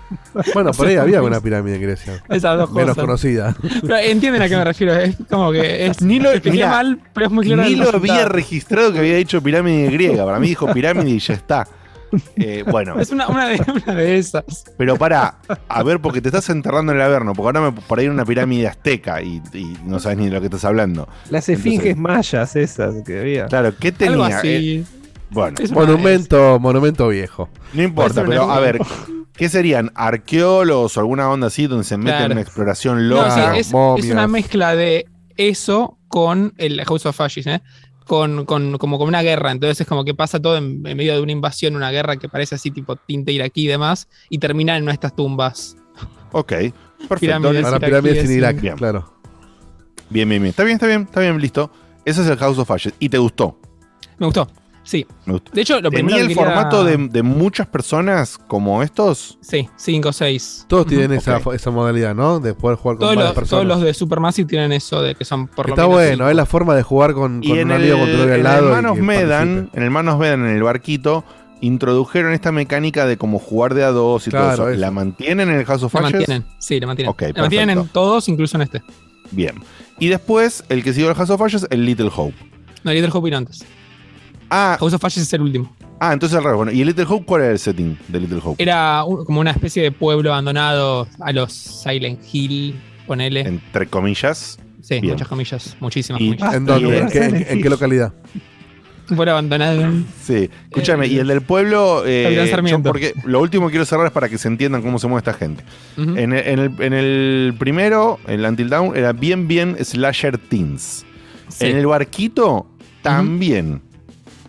Bueno, por ahí había una pirámide en Grecia. Esas dos Menos cosas. conocida. Pero entienden a qué me refiero. Es como que es. Ni lo, mirá, mal, pero es muy claro. ni lo había registrado que había dicho pirámide griega. Para mí dijo pirámide y ya está. Eh, bueno, Es una, una, de, una de esas. pero para, a ver, porque te estás enterrando en el Averno, porque ahora me por ahí hay una pirámide azteca y, y no sabes ni de lo que estás hablando. Las esfinges Entonces- mayas esas que había. Claro, ¿qué tenía? Algo Eh, bueno, Es Monumento, monumento viejo. no importa, pero a ver, ¿qué serían? ¿Arqueólogos o alguna onda así donde se meten Claro. en una exploración No, loca? sí, es, es una mezcla de eso con el House of Ashes, ¿eh? Con, con- como con una guerra. Entonces es como que pasa todo en, en medio de una invasión, una guerra que parece así tipo tinte iraquí y demás, y termina en estas tumbas. Ok, perfecto. Ahora pirámides en Irak, Bien. claro. Bien, bien, bien. Está bien, está bien, está bien, listo. Ese es el House of Ashes. ¿Y te gustó? Me gustó, sí. De hecho, lo ¿Tenía primero el que quería- formato de, de muchas personas como estos? Sí, 5 o 6. Todos tienen esa, esa modalidad, ¿no? De poder jugar con Todos varias los, personas. todos los de Supermassive tienen eso de que son por lo Está menos bueno, cinco. es la forma de jugar con, Y con en un el, amigo con tu novia al en lado. el y Man of que Medan, participe. en el Man of Medan, en el barquito, introdujeron esta mecánica de como jugar de a dos y Claro, todo eso. eso. ¿La mantienen en el House of La Ashes? mantienen, sí, la mantienen. Ok, la mantienen en perfecto. todos, incluso en este. Bien. Y después, el que siguió el House of Ashes, el Little Hope. No, Little Hope vino antes. Ah, House of Ashes es el último. ah, entonces al revés. Bueno, ¿y el Little Hope cuál era el setting de Little Hope? Era un- como una especie de pueblo abandonado a los Silent Hill, ponele. Entre comillas. sí, bien. muchas comillas, muchísimas Y- comillas. ¿En dónde? ¿En qué, en- en qué localidad? Un pueblo abandonado. Sí, escúchame, y el del pueblo, eh, yo porque lo último que quiero cerrar es para que se entiendan cómo se mueve esta gente. En, el, en el- en el primero, el Until Dawn, era bien, bien slasher teens. Sí. En el barquito, también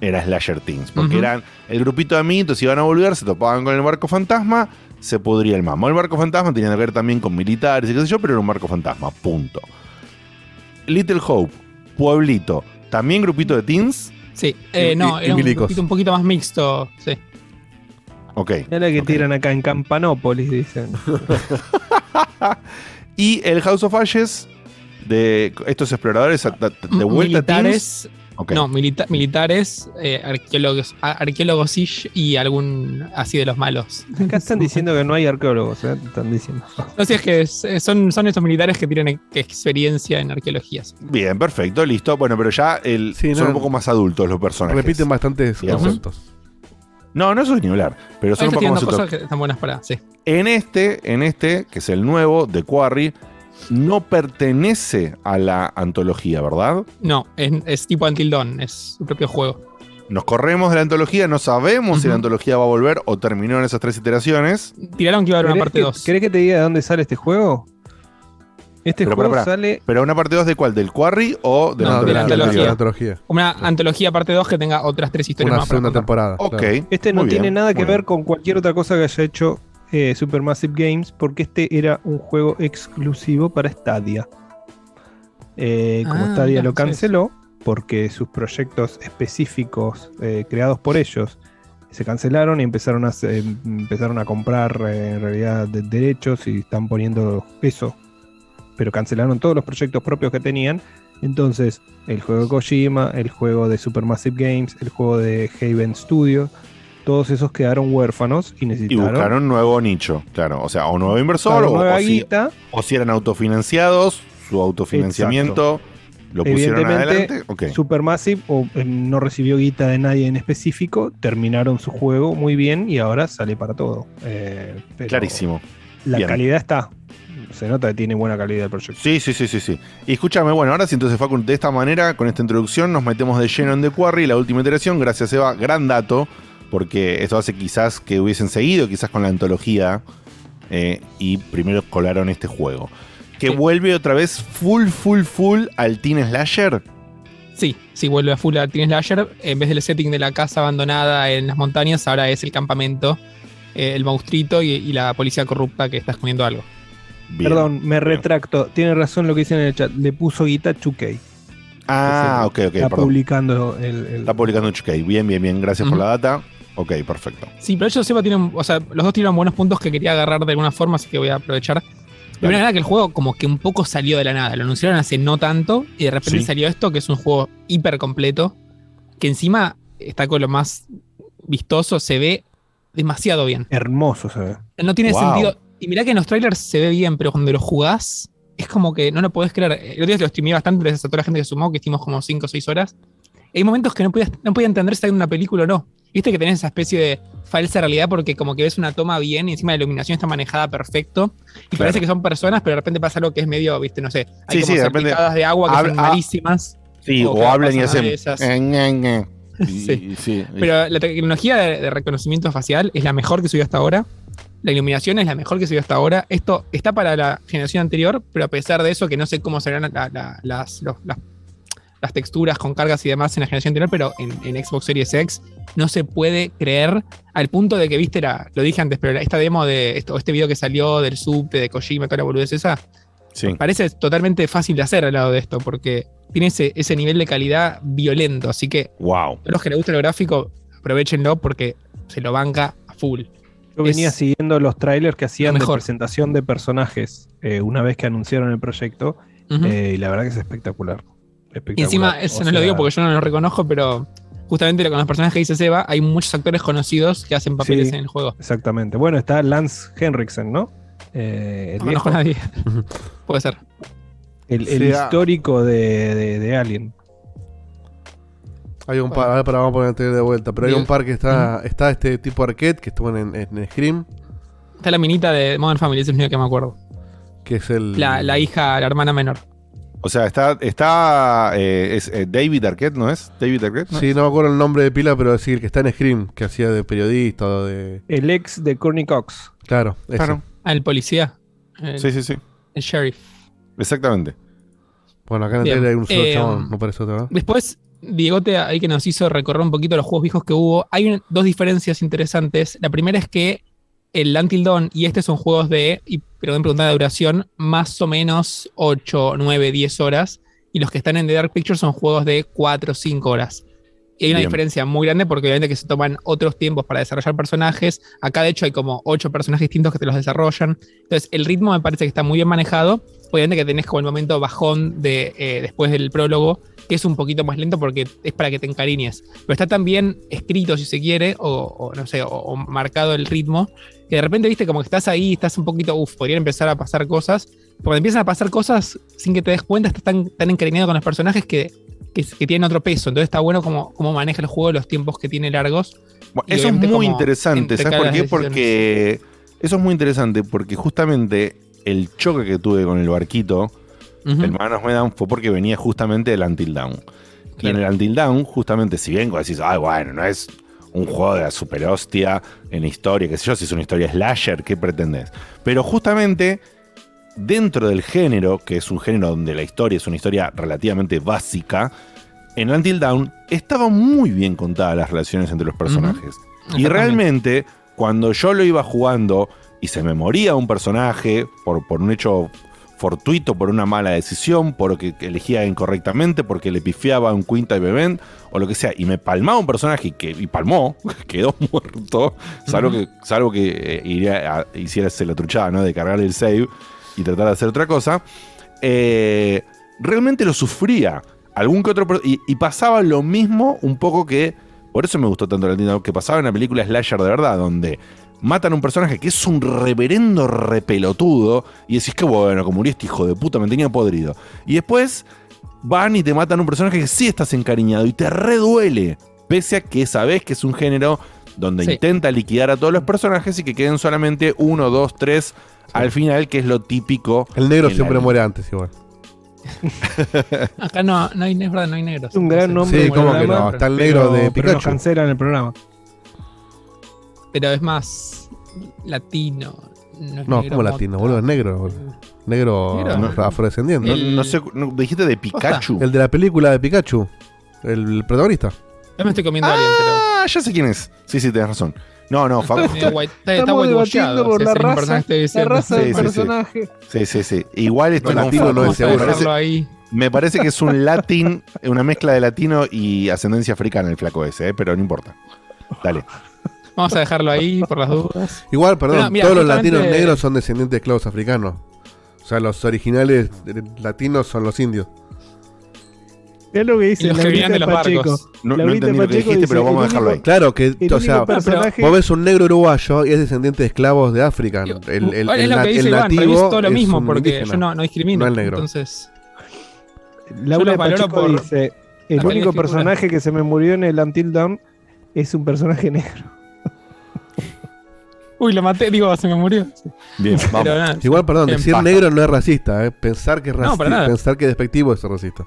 era slasher teens, porque eran el grupito de amiguitos, iban a volver, se topaban con el barco fantasma, se pudría el mamo. El barco fantasma tenía que ver también con militares y qué sé yo, pero era un barco fantasma, punto. Little Hope, pueblito, también grupito de teens. Sí, eh, Y- no, y- y era un, grupito un poquito más mixto. Sí. Ok. Es la que tiran acá en Campanópolis, dicen. Y el House of Ashes de estos exploradores de vuelta militares. teens. No, milita- militares, eh, arqueólogos, arqueólogos ish y algún así de los malos. Acá están diciendo que no hay arqueólogos, ¿eh? Están diciendo. No sé, es que es- eh, son, son esos militares que tienen ex- experiencia en arqueologías. Bien, perfecto, listo. Bueno, pero ya el, Sí, son no, un poco más adultos los personajes. Repiten bastantes Digamos. conceptos. No, no eso es ni hablar, pero son Ahí un poco más cosas adultos. que están buenas para. Sí. En este, en este, que es el nuevo de Quarry, no pertenece a la antología, ¿verdad? No, es, es tipo Until Dawn, es su propio juego. Nos corremos de la antología, no sabemos si la antología va a volver o terminó en esas tres iteraciones. Tiraron que iba a haber una ¿Querés parte que- 2. ¿Querés que te diga de dónde sale este juego? Este Pero, juego pará. sale. ¿Pero una parte 2 de cuál? ¿Del Quarry o de No, de la antología. antología. Una antología parte 2 que tenga otras tres historias Una más. para segunda temporada. Ok. claro. Este no Muy tiene bien, nada que muy ver bien. con cualquier otra cosa que haya hecho eh, Supermassive Games, porque este era un juego exclusivo para Stadia. Eh, como Ah, Stadia lo sí, canceló, porque sus proyectos específicos eh, creados por ellos se cancelaron y empezaron a, empezaron a comprar en realidad de- derechos y están poniendo eso. Pero cancelaron todos los proyectos propios que tenían. Entonces, el juego de Kojima, el juego de Supermassive Games, el juego de Haven Studio, todos esos quedaron huérfanos y Y necesitaron buscaron nuevo nicho, claro. O sea, o nuevo inversor o, nueva o si, o si eran autofinanciados, su autofinanciamiento lo pusieron Evidentemente, adelante. Ok. Supermassive o, eh, no recibió guita de nadie en específico, terminaron su juego muy bien y ahora sale para todo. Eh, pero Clarísimo. La Bien. calidad está. Se nota que tiene buena calidad el proyecto. Sí, sí, sí, sí, sí. Y escúchame, bueno, ahora sí, entonces, Facu, de esta manera, con esta introducción, nos metemos de lleno en The Quarry, la última iteración. Gracias, Eva. Gran dato, porque esto hace quizás que hubiesen seguido, quizás con la antología, eh, y primero colaron este juego. Que vuelve otra vez full, full, full al Teen Slasher. Sí, sí, vuelve a full a Teen Slasher. En vez del setting de la casa abandonada en las montañas, ahora es el campamento, eh, el monstruito y, y la policía corrupta que está escondiendo algo. Perdón, me retracto. Tiene razón lo que dicen en el chat. Le puso guita 2K. Ah, ok, ok, Está perdón. publicando el, el- Está publicando check. Bien, bien, bien. Gracias por la data. Ok, perfecto. Sí, pero ellos sepa tienen, o sea, los dos tienen buenos puntos que quería agarrar de alguna forma, así que voy a aprovechar. Primero que nada que el juego como que un poco salió de la nada, lo anunciaron hace no tanto y de repente Sí. salió esto que es un juego hiper completo, que encima está con lo más vistoso, se ve demasiado bien. Hermoso se ve. No tiene Wow. sentido. Y mirá que en los trailers se ve bien, pero cuando lo jugás, es como que no lo podés creer. El otro día lo streamé bastante, gracias a toda la gente que sumó, que hicimos como 5 o 6 horas. Hay momentos que no podía, no podía entender si está en una película o no. Viste que tenés esa especie de falsa realidad porque como que ves una toma bien y encima la iluminación está manejada perfecto. Y Claro. parece que son personas, pero de repente pasa algo que es medio, viste, no sé. Hay Sí, como sí, de salpicadas de agua que habla- son ah, malísimas. Sí, o, que hablan y hacen. Sí. sí. Pero la tecnología de, de reconocimiento facial es la mejor que subió hasta ahora. La iluminación es la mejor que subió hasta ahora. Esto está para la generación anterior, pero a pesar de eso, que no sé cómo serán la- la- las, los- las- las texturas con cargas y demás en la generación anterior, pero en, en Xbox Series X no se puede creer al punto de que, viste, la, lo dije antes, pero esta demo de esto, este video que salió del subte de Kojima, toda la boludez esa, Sí. parece totalmente fácil de hacer al lado de esto, porque tiene ese, ese nivel de calidad violento. Así que Wow. a los que les gusta lo gráfico, aprovechenlo porque se lo banca a full. Yo venía Es- siguiendo los trailers que hacían de presentación de personajes eh, una vez que anunciaron el proyecto. Eh, y la verdad que es espectacular. Espectacular. Y encima, eso O no lo digo porque yo no lo reconozco, pero justamente con los personajes que dice Seba, hay muchos actores conocidos que hacen papeles Sí. en el juego. Exactamente. Bueno, está Lance Henriksen, ¿no? Eh, el No conozco a nadie. Puede ser. El, el Sí, histórico de, de- de Alien. Hay un par, ahora para- vamos a poner el trailer de vuelta, pero hay un par que está, está este tipo arcade que estuvo en, en Scream, Está la minita de Modern Family, ese es el único que me acuerdo. que es el... La, la hija, la hermana menor. O sea, está, está eh, es, eh, David Arquette, ¿no es? David Arquette, ¿no? Sí, no me acuerdo el nombre de pila, pero sí, el que está en Scream, que hacía de periodista o de... El ex de Courtney Cox. Claro, ese. Claro. Ah, el policía. El, Sí, sí, sí. el sheriff. Exactamente. Bueno, acá en el Bien. trailer hay un solo Eh, chabón, no parece otro, ¿verdad? Después, Diegote ahí que nos hizo recorrer un poquito los juegos viejos que hubo, hay un- dos diferencias interesantes. La primera es que el Until Dawn y este son juegos de, y perdón preguntar la duración, más o menos 8, 9, 10 horas. Y los que están en The Dark Picture son juegos de 4 o 5 horas. Y hay una Bien. diferencia muy grande porque obviamente que se toman otros tiempos para desarrollar personajes. Acá de hecho hay como 8 personajes distintos que te los desarrollan. Entonces el ritmo me parece que está muy bien manejado. Obviamente que tenés como el momento bajón de, eh, después del prólogo, que es un poquito más lento porque es para que te encariñes. Pero está tan bien escrito, si se quiere, o, o no sé, o, o marcado el ritmo, que de repente, viste, como que estás ahí, estás un poquito, uff, podrían empezar a pasar cosas. Cuando empiezan a pasar cosas sin que te des cuenta, estás tan, tan encariñado con los personajes que, que, que tienen otro peso. Entonces está bueno como, como maneja el juego, los tiempos que tiene largos. Bueno, eso es muy interesante. ¿Sabes por qué? Porque eso es muy interesante porque justamente el choque que tuve con el barquito, Ujú. el Manos Me Down, fue porque venía justamente del Until Down. Y en el Until Down, justamente, si bien decís, ay, bueno, no es un juego de la super hostia en historia, qué sé yo, si es una historia slasher, ¿qué pretendés? Pero justamente dentro del género, que es un género donde la historia es una historia relativamente básica, en Until Dawn estaba muy bien contadas las relaciones entre los personajes. Y realmente, cuando yo lo iba jugando y se me moría un personaje por, por un hecho fortuito, por una mala decisión, porque elegía incorrectamente, porque le pifiaba un quinta de event o lo que sea, y me palmaba un personaje y, que, y palmó, quedó muerto, salvo que, salvo que eh, iría a- hiciera la truchada, ¿no? De cargar el save y tratar de hacer otra cosa. eh, realmente lo sufría. Algún que otro. Y, y pasaba lo mismo un poco que. Por eso me gustó tanto la que pasaba en la película Slasher de verdad, donde matan a un personaje que es un reverendo repelotudo. Y decís que bueno, como murió este hijo de puta, me tenía podrido. Y después van y te matan a un personaje que sí estás encariñado y te reduele. Pese a que sabes que es un género donde Sí. intenta liquidar a todos los personajes y que queden solamente uno, dos, tres al final, que es lo típico. El negro siempre muere antes igual. Acá no, no hay, es verdad, no hay negros. Es un gran nombre. Sí, ¿cómo que no? Está el pero- negro de pero nos Pikachu. cancelan el programa. Pero es más latino. No, es No, negro como latino, boludo, es negro. boludo. Negro, Negro. no, afrodescendiente. No, no sé, no- dijiste de Pikachu. El de la película de Pikachu. El protagonista. Yo me estoy comiendo a alguien, pero. Ah, ya sé quién es. Sí, sí, tenés razón. No, no, Facu. está, está whitewashado, debatiendo por la es el mismo raza, la raza Sí, del sí, sí. personaje. Sí, sí, sí. Igual estoy No, con latino no es Vamos a seguro. dejarlo ahí. Me parece que es un latín, una mezcla de latino y ascendencia africana el flaco ese, ¿eh? pero no importa. Dale. Vamos a dejarlo ahí por las dudas. Igual, perdón, Bueno, mira, todos los latinos negros son descendientes de esclavos africanos. O sea, los originales latinos son los indios. Es lo que dice los que vienen de los Pacheco. barcos. No, no Laurita entendí lo que Pacheco dijiste, pero vamos a el dejarlo ahí. Claro que, El o sea, personaje- vos ves un negro uruguayo y es descendiente de esclavos de África. El, el, el, es lo na- que dice el Iván, nativo reviso todo lo mismo porque indígena. yo no, no discrimino. No el negro. Entonces, Laura Pacheco por dice: El único de figura". personaje que se me murió en el Until Dawn es un personaje negro. uy, lo maté, digo, se me murió. Bien, Pero vamos. nada, Igual, perdón, decir paja. negro no es racista, ¿eh? Pensar que es No, racista, para nada. pensar que es despectivo es racista.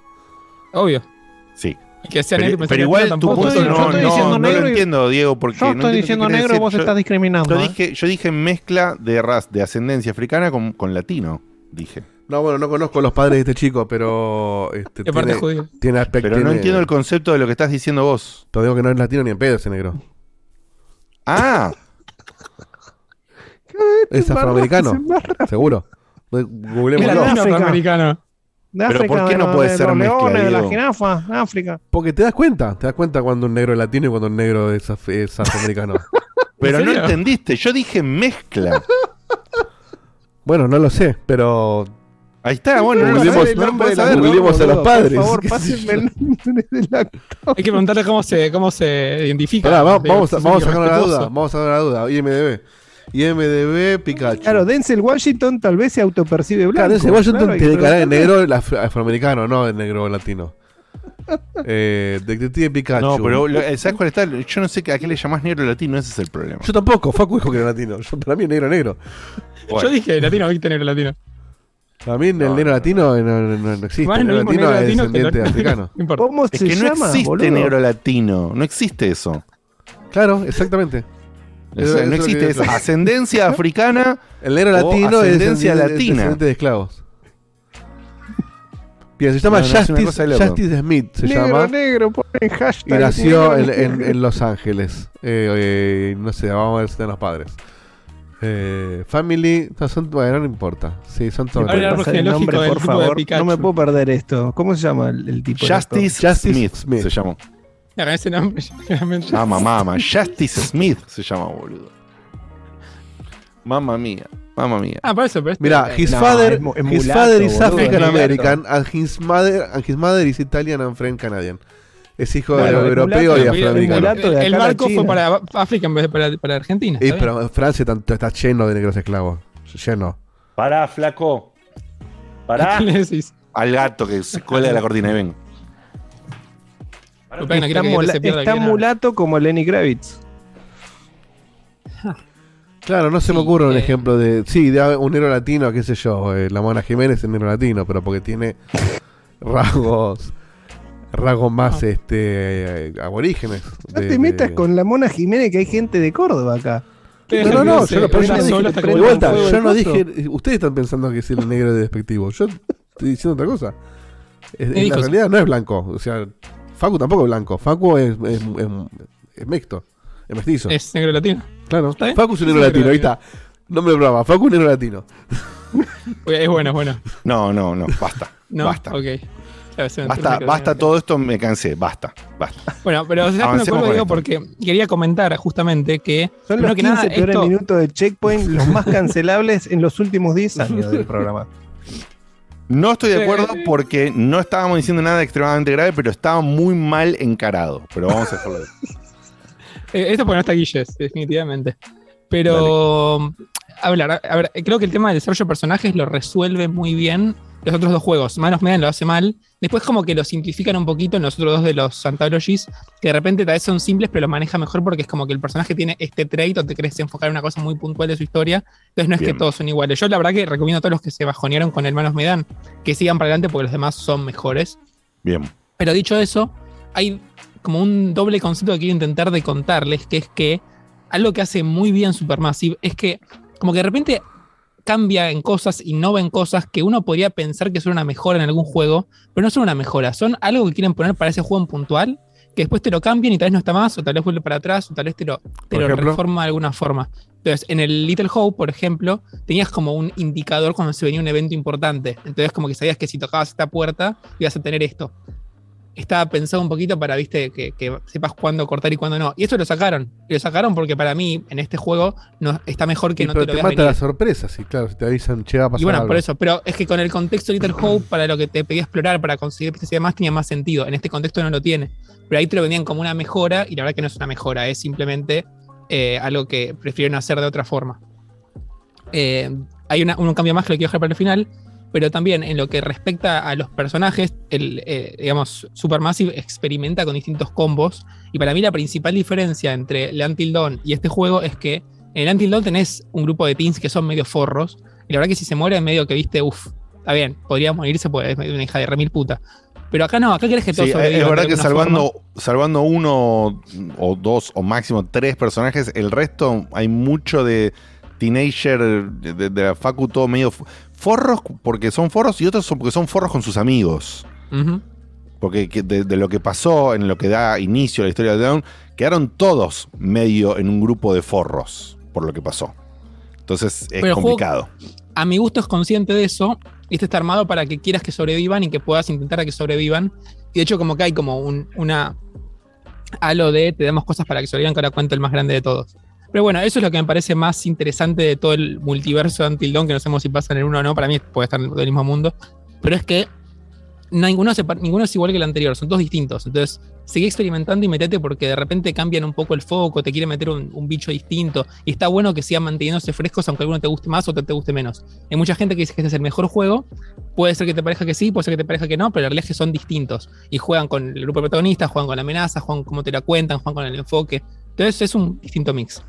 Obvio. Sí. Y que sea Pero, negro igual tu punto no, no- no lo entiendo, Diego, porque Yo no estoy diciendo negro y decir. vos Yo- estás discriminando. Yo ¿eh? dije, yo dije mezcla de raz, de ascendencia africana con, con latino. Dije. No, bueno, no conozco los padres de este chico, pero este, De parte tiene, judía. tiene aspecto. Pero no tiene- entiendo el concepto de lo que estás diciendo vos. Te digo que no es latino ni en pedo ese negro. Ah, Es afroamericano, seguro. Es Googleémoslo. latino afroamericano. De Pero África, ¿por qué de no puede de ser los mezcla, leones, de la jirafa, de África. Porque te das cuenta, te das cuenta cuando un negro es latino y cuando un negro es, af- es afroamericano. pero no entendiste. Yo dije mezcla. bueno, no lo sé, pero Ahí está, bueno, no no googleemos a los padres. Por favor, pásenme el nombre del actor. Hay que preguntarle cómo se, cómo se identifica. Pará, va- De- vamos, a, vamos a sacar la duda, vamos a sacar la duda. IMDB. IMDB Pikachu. Claro, Denzel Washington tal vez se autopercibe blanco. Claro, ese Washington Claro, tiene cara de negro afroamericano, no de negro latino. Eh, Detective Pikachu. No, pero eh, ¿sabes cuál está? Yo no sé a qué le llamás negro latino, ese es el problema. Yo tampoco, Facu dijo que era latino. Yo, para mí es negro negro. Yo dije latino, viste negro latino. Para mí el negro latino no, no- no- no existe. El negro latino negro es latino descendiente lo- africano. No. ¿Cómo Es se que no llama, existe boludo? negro latino, no existe eso. Claro, exactamente. No eso es lo existe esa ascendencia africana. El negro latino es ascendencia descendiente- latina. descendiente de esclavos. Bien, se llama No, no, es Justice, de. Justice Smith, se negro, llama. negro, ponen hashtag. Y nació en, negro, en- negro. en Los Ángeles. Eh, eh, no sé, vamos a ver si están los padres. Eh, family, no, son, bueno, no importa. Sí, son todos. Ahora el nombre, por de favor. No me puedo perder esto. ¿Cómo se llama el, el tipo de? Justice, Justice Smith, Smith. se llamó. Hagan ese nombre, realmente. Mama, mama. Justice Smith se llama, boludo. Mamma mía, mamma mía. Ah, por eso, pero este- Mira, his No, father, es his father is boludo, African. American and his mother and his mother is Italian and French Canadian. Es hijo de europeo mulato, y afroamericano. el la barco fue para África en vez de para, para Argentina. Y, ¿está bien? pero Francia está, está lleno de negros esclavos. Lleno. Pará, flaco. Pará. ¿Qué le decís? Al gato que se cuelga de la cortina y ven. No Está, mula- mulato como Lenny Kravitz. Claro, no se me ocurre un eh. ejemplo de. Sí, de un negro latino, qué sé yo. eh, la Mona Jiménez es negro latino, pero porque tiene rasgos. Rasgos más este eh, aborígenes. No de- te metas de- con la Mona Jiménez que hay gente de Córdoba acá. No, no, no, yo no, pero yo dije- de vuelta, un yo no dije. Ustedes están pensando que es el negro de despectivo. Yo estoy diciendo otra cosa. Es- en la realidad no es blanco. O sea, Facu tampoco es blanco. Facu es, es, es, es mixto. Es mestizo. Es negro latino. claro. Facu es un negro latino. Ahí está. Nombre de programa. Facu es negro latino. Es bueno, es bueno. No, no, no, basta. No, Basta. ok. Basta, basta todo esto, me cansé, basta, basta. Bueno, pero ¿sabes qué me Avancemos acuerdo, con Diego? esto. Porque quería comentar justamente que. Son los que 15 nada, peores esto- minutos de Checkpoint, los más cancelables en los últimos 10 años del programa. No estoy de acuerdo porque no estábamos diciendo nada extremadamente grave, pero estaba muy mal encarado. Pero vamos a dejarlo. Eh, Esto porque no está Guilles, definitivamente. Pero, a ver, creo que el tema del desarrollo de personajes lo resuelve muy bien los otros dos juegos. Manos Medan lo hace mal. Después como que lo simplifican un poquito en los otros dos de los Anthologies, que de repente tal vez son simples, pero lo maneja mejor porque es como que el personaje tiene este trait o te querés enfocar en una cosa muy puntual de su historia. Entonces no es Bien. que todos son iguales. Yo la verdad que recomiendo a todos los que se bajonearon con el Manos Medan que sigan para adelante porque los demás son mejores. Bien. Pero dicho eso, hay como un doble concepto que quiero intentar de contarles, que es que algo que hace muy bien Supermassive es que como que de repente cambia en cosas, innova en cosas que uno podría pensar que son una mejora en algún juego, pero no son una mejora, son algo que quieren poner para ese juego en puntual, que después te lo cambian y tal vez no está más, o tal vez vuelve para atrás, o tal vez te lo, te lo ejemplo. reforma de alguna forma. Entonces, en el Little Hope, por ejemplo, tenías como un indicador cuando se venía un evento importante. Entonces, como que sabías que si tocabas esta puerta, ibas a tener esto. Estaba pensado un poquito para, viste, que, que sepas cuándo cortar y cuándo no. Y eso lo sacaron. Y lo sacaron porque para mí, en este juego, no, está mejor que no pero te te, lo veas mata venir. la sorpresa, sí, claro. Si te avisan, che, va a pasar Y bueno, algo. por eso, pero es que con el contexto de Little Hope, para lo que te pedía explorar, para conseguir pistas y demás, tenía más sentido. En este contexto no lo tiene. Pero ahí te lo vendían como una mejora, y la verdad que no es una mejora, es simplemente eh, algo que prefirieron hacer de otra forma. Eh, hay una- un cambio más que lo quiero dejar para el final, pero también en lo que respecta a los personajes, el, eh, digamos, Supermassive experimenta con distintos combos, y para mí la principal diferencia entre el Until Dawn y este juego es que en el Until Dawn tenés un grupo de teens que son medio forros, y la verdad que si se muere en medio que viste, uff, está bien, podría morirse, pues es una hija de remil puta. Pero acá no, acá querés que todo Sí, sobreviva es verdad que forma. salvando, uno o dos o máximo tres personajes, el resto hay mucho de teenager, de, de la facu, todo medio forros porque son forros y otros son porque son forros con sus amigos. Porque que- de, de lo que pasó en lo que da inicio a la historia de Down, quedaron todos medio en un grupo de forros por lo que pasó. Entonces es Pero el juego- complicado. A mi gusto es consciente de eso. Y este está armado para que quieras que sobrevivan y que puedas intentar a que sobrevivan. Y de hecho, como que hay como un- una halo de te damos cosas para que sobrevivan, que ahora cuento el más grande de todos. Pero bueno, eso es lo que me parece más interesante de todo el multiverso de Until Dawn, que no sabemos si pasa en el uno o no. Para mí puede estar del mismo mundo. Pero es que ninguno, se ninguno es igual que el anterior, son todos distintos. Entonces, seguí experimentando y metete porque de repente cambian un poco el foco, te quiere meter un, un bicho distinto. Y está bueno que sigan manteniéndose frescos, aunque alguno te guste más o te, te guste menos. Hay mucha gente que dice que este es el mejor juego. Puede ser que te parezca que sí, puede ser que te parezca que no, pero la realidad son distintos. Y juegan con el grupo de protagonistas, juegan con la amenaza, juegan cómo te la cuentan, juegan con el enfoque. Entonces es un distinto mix.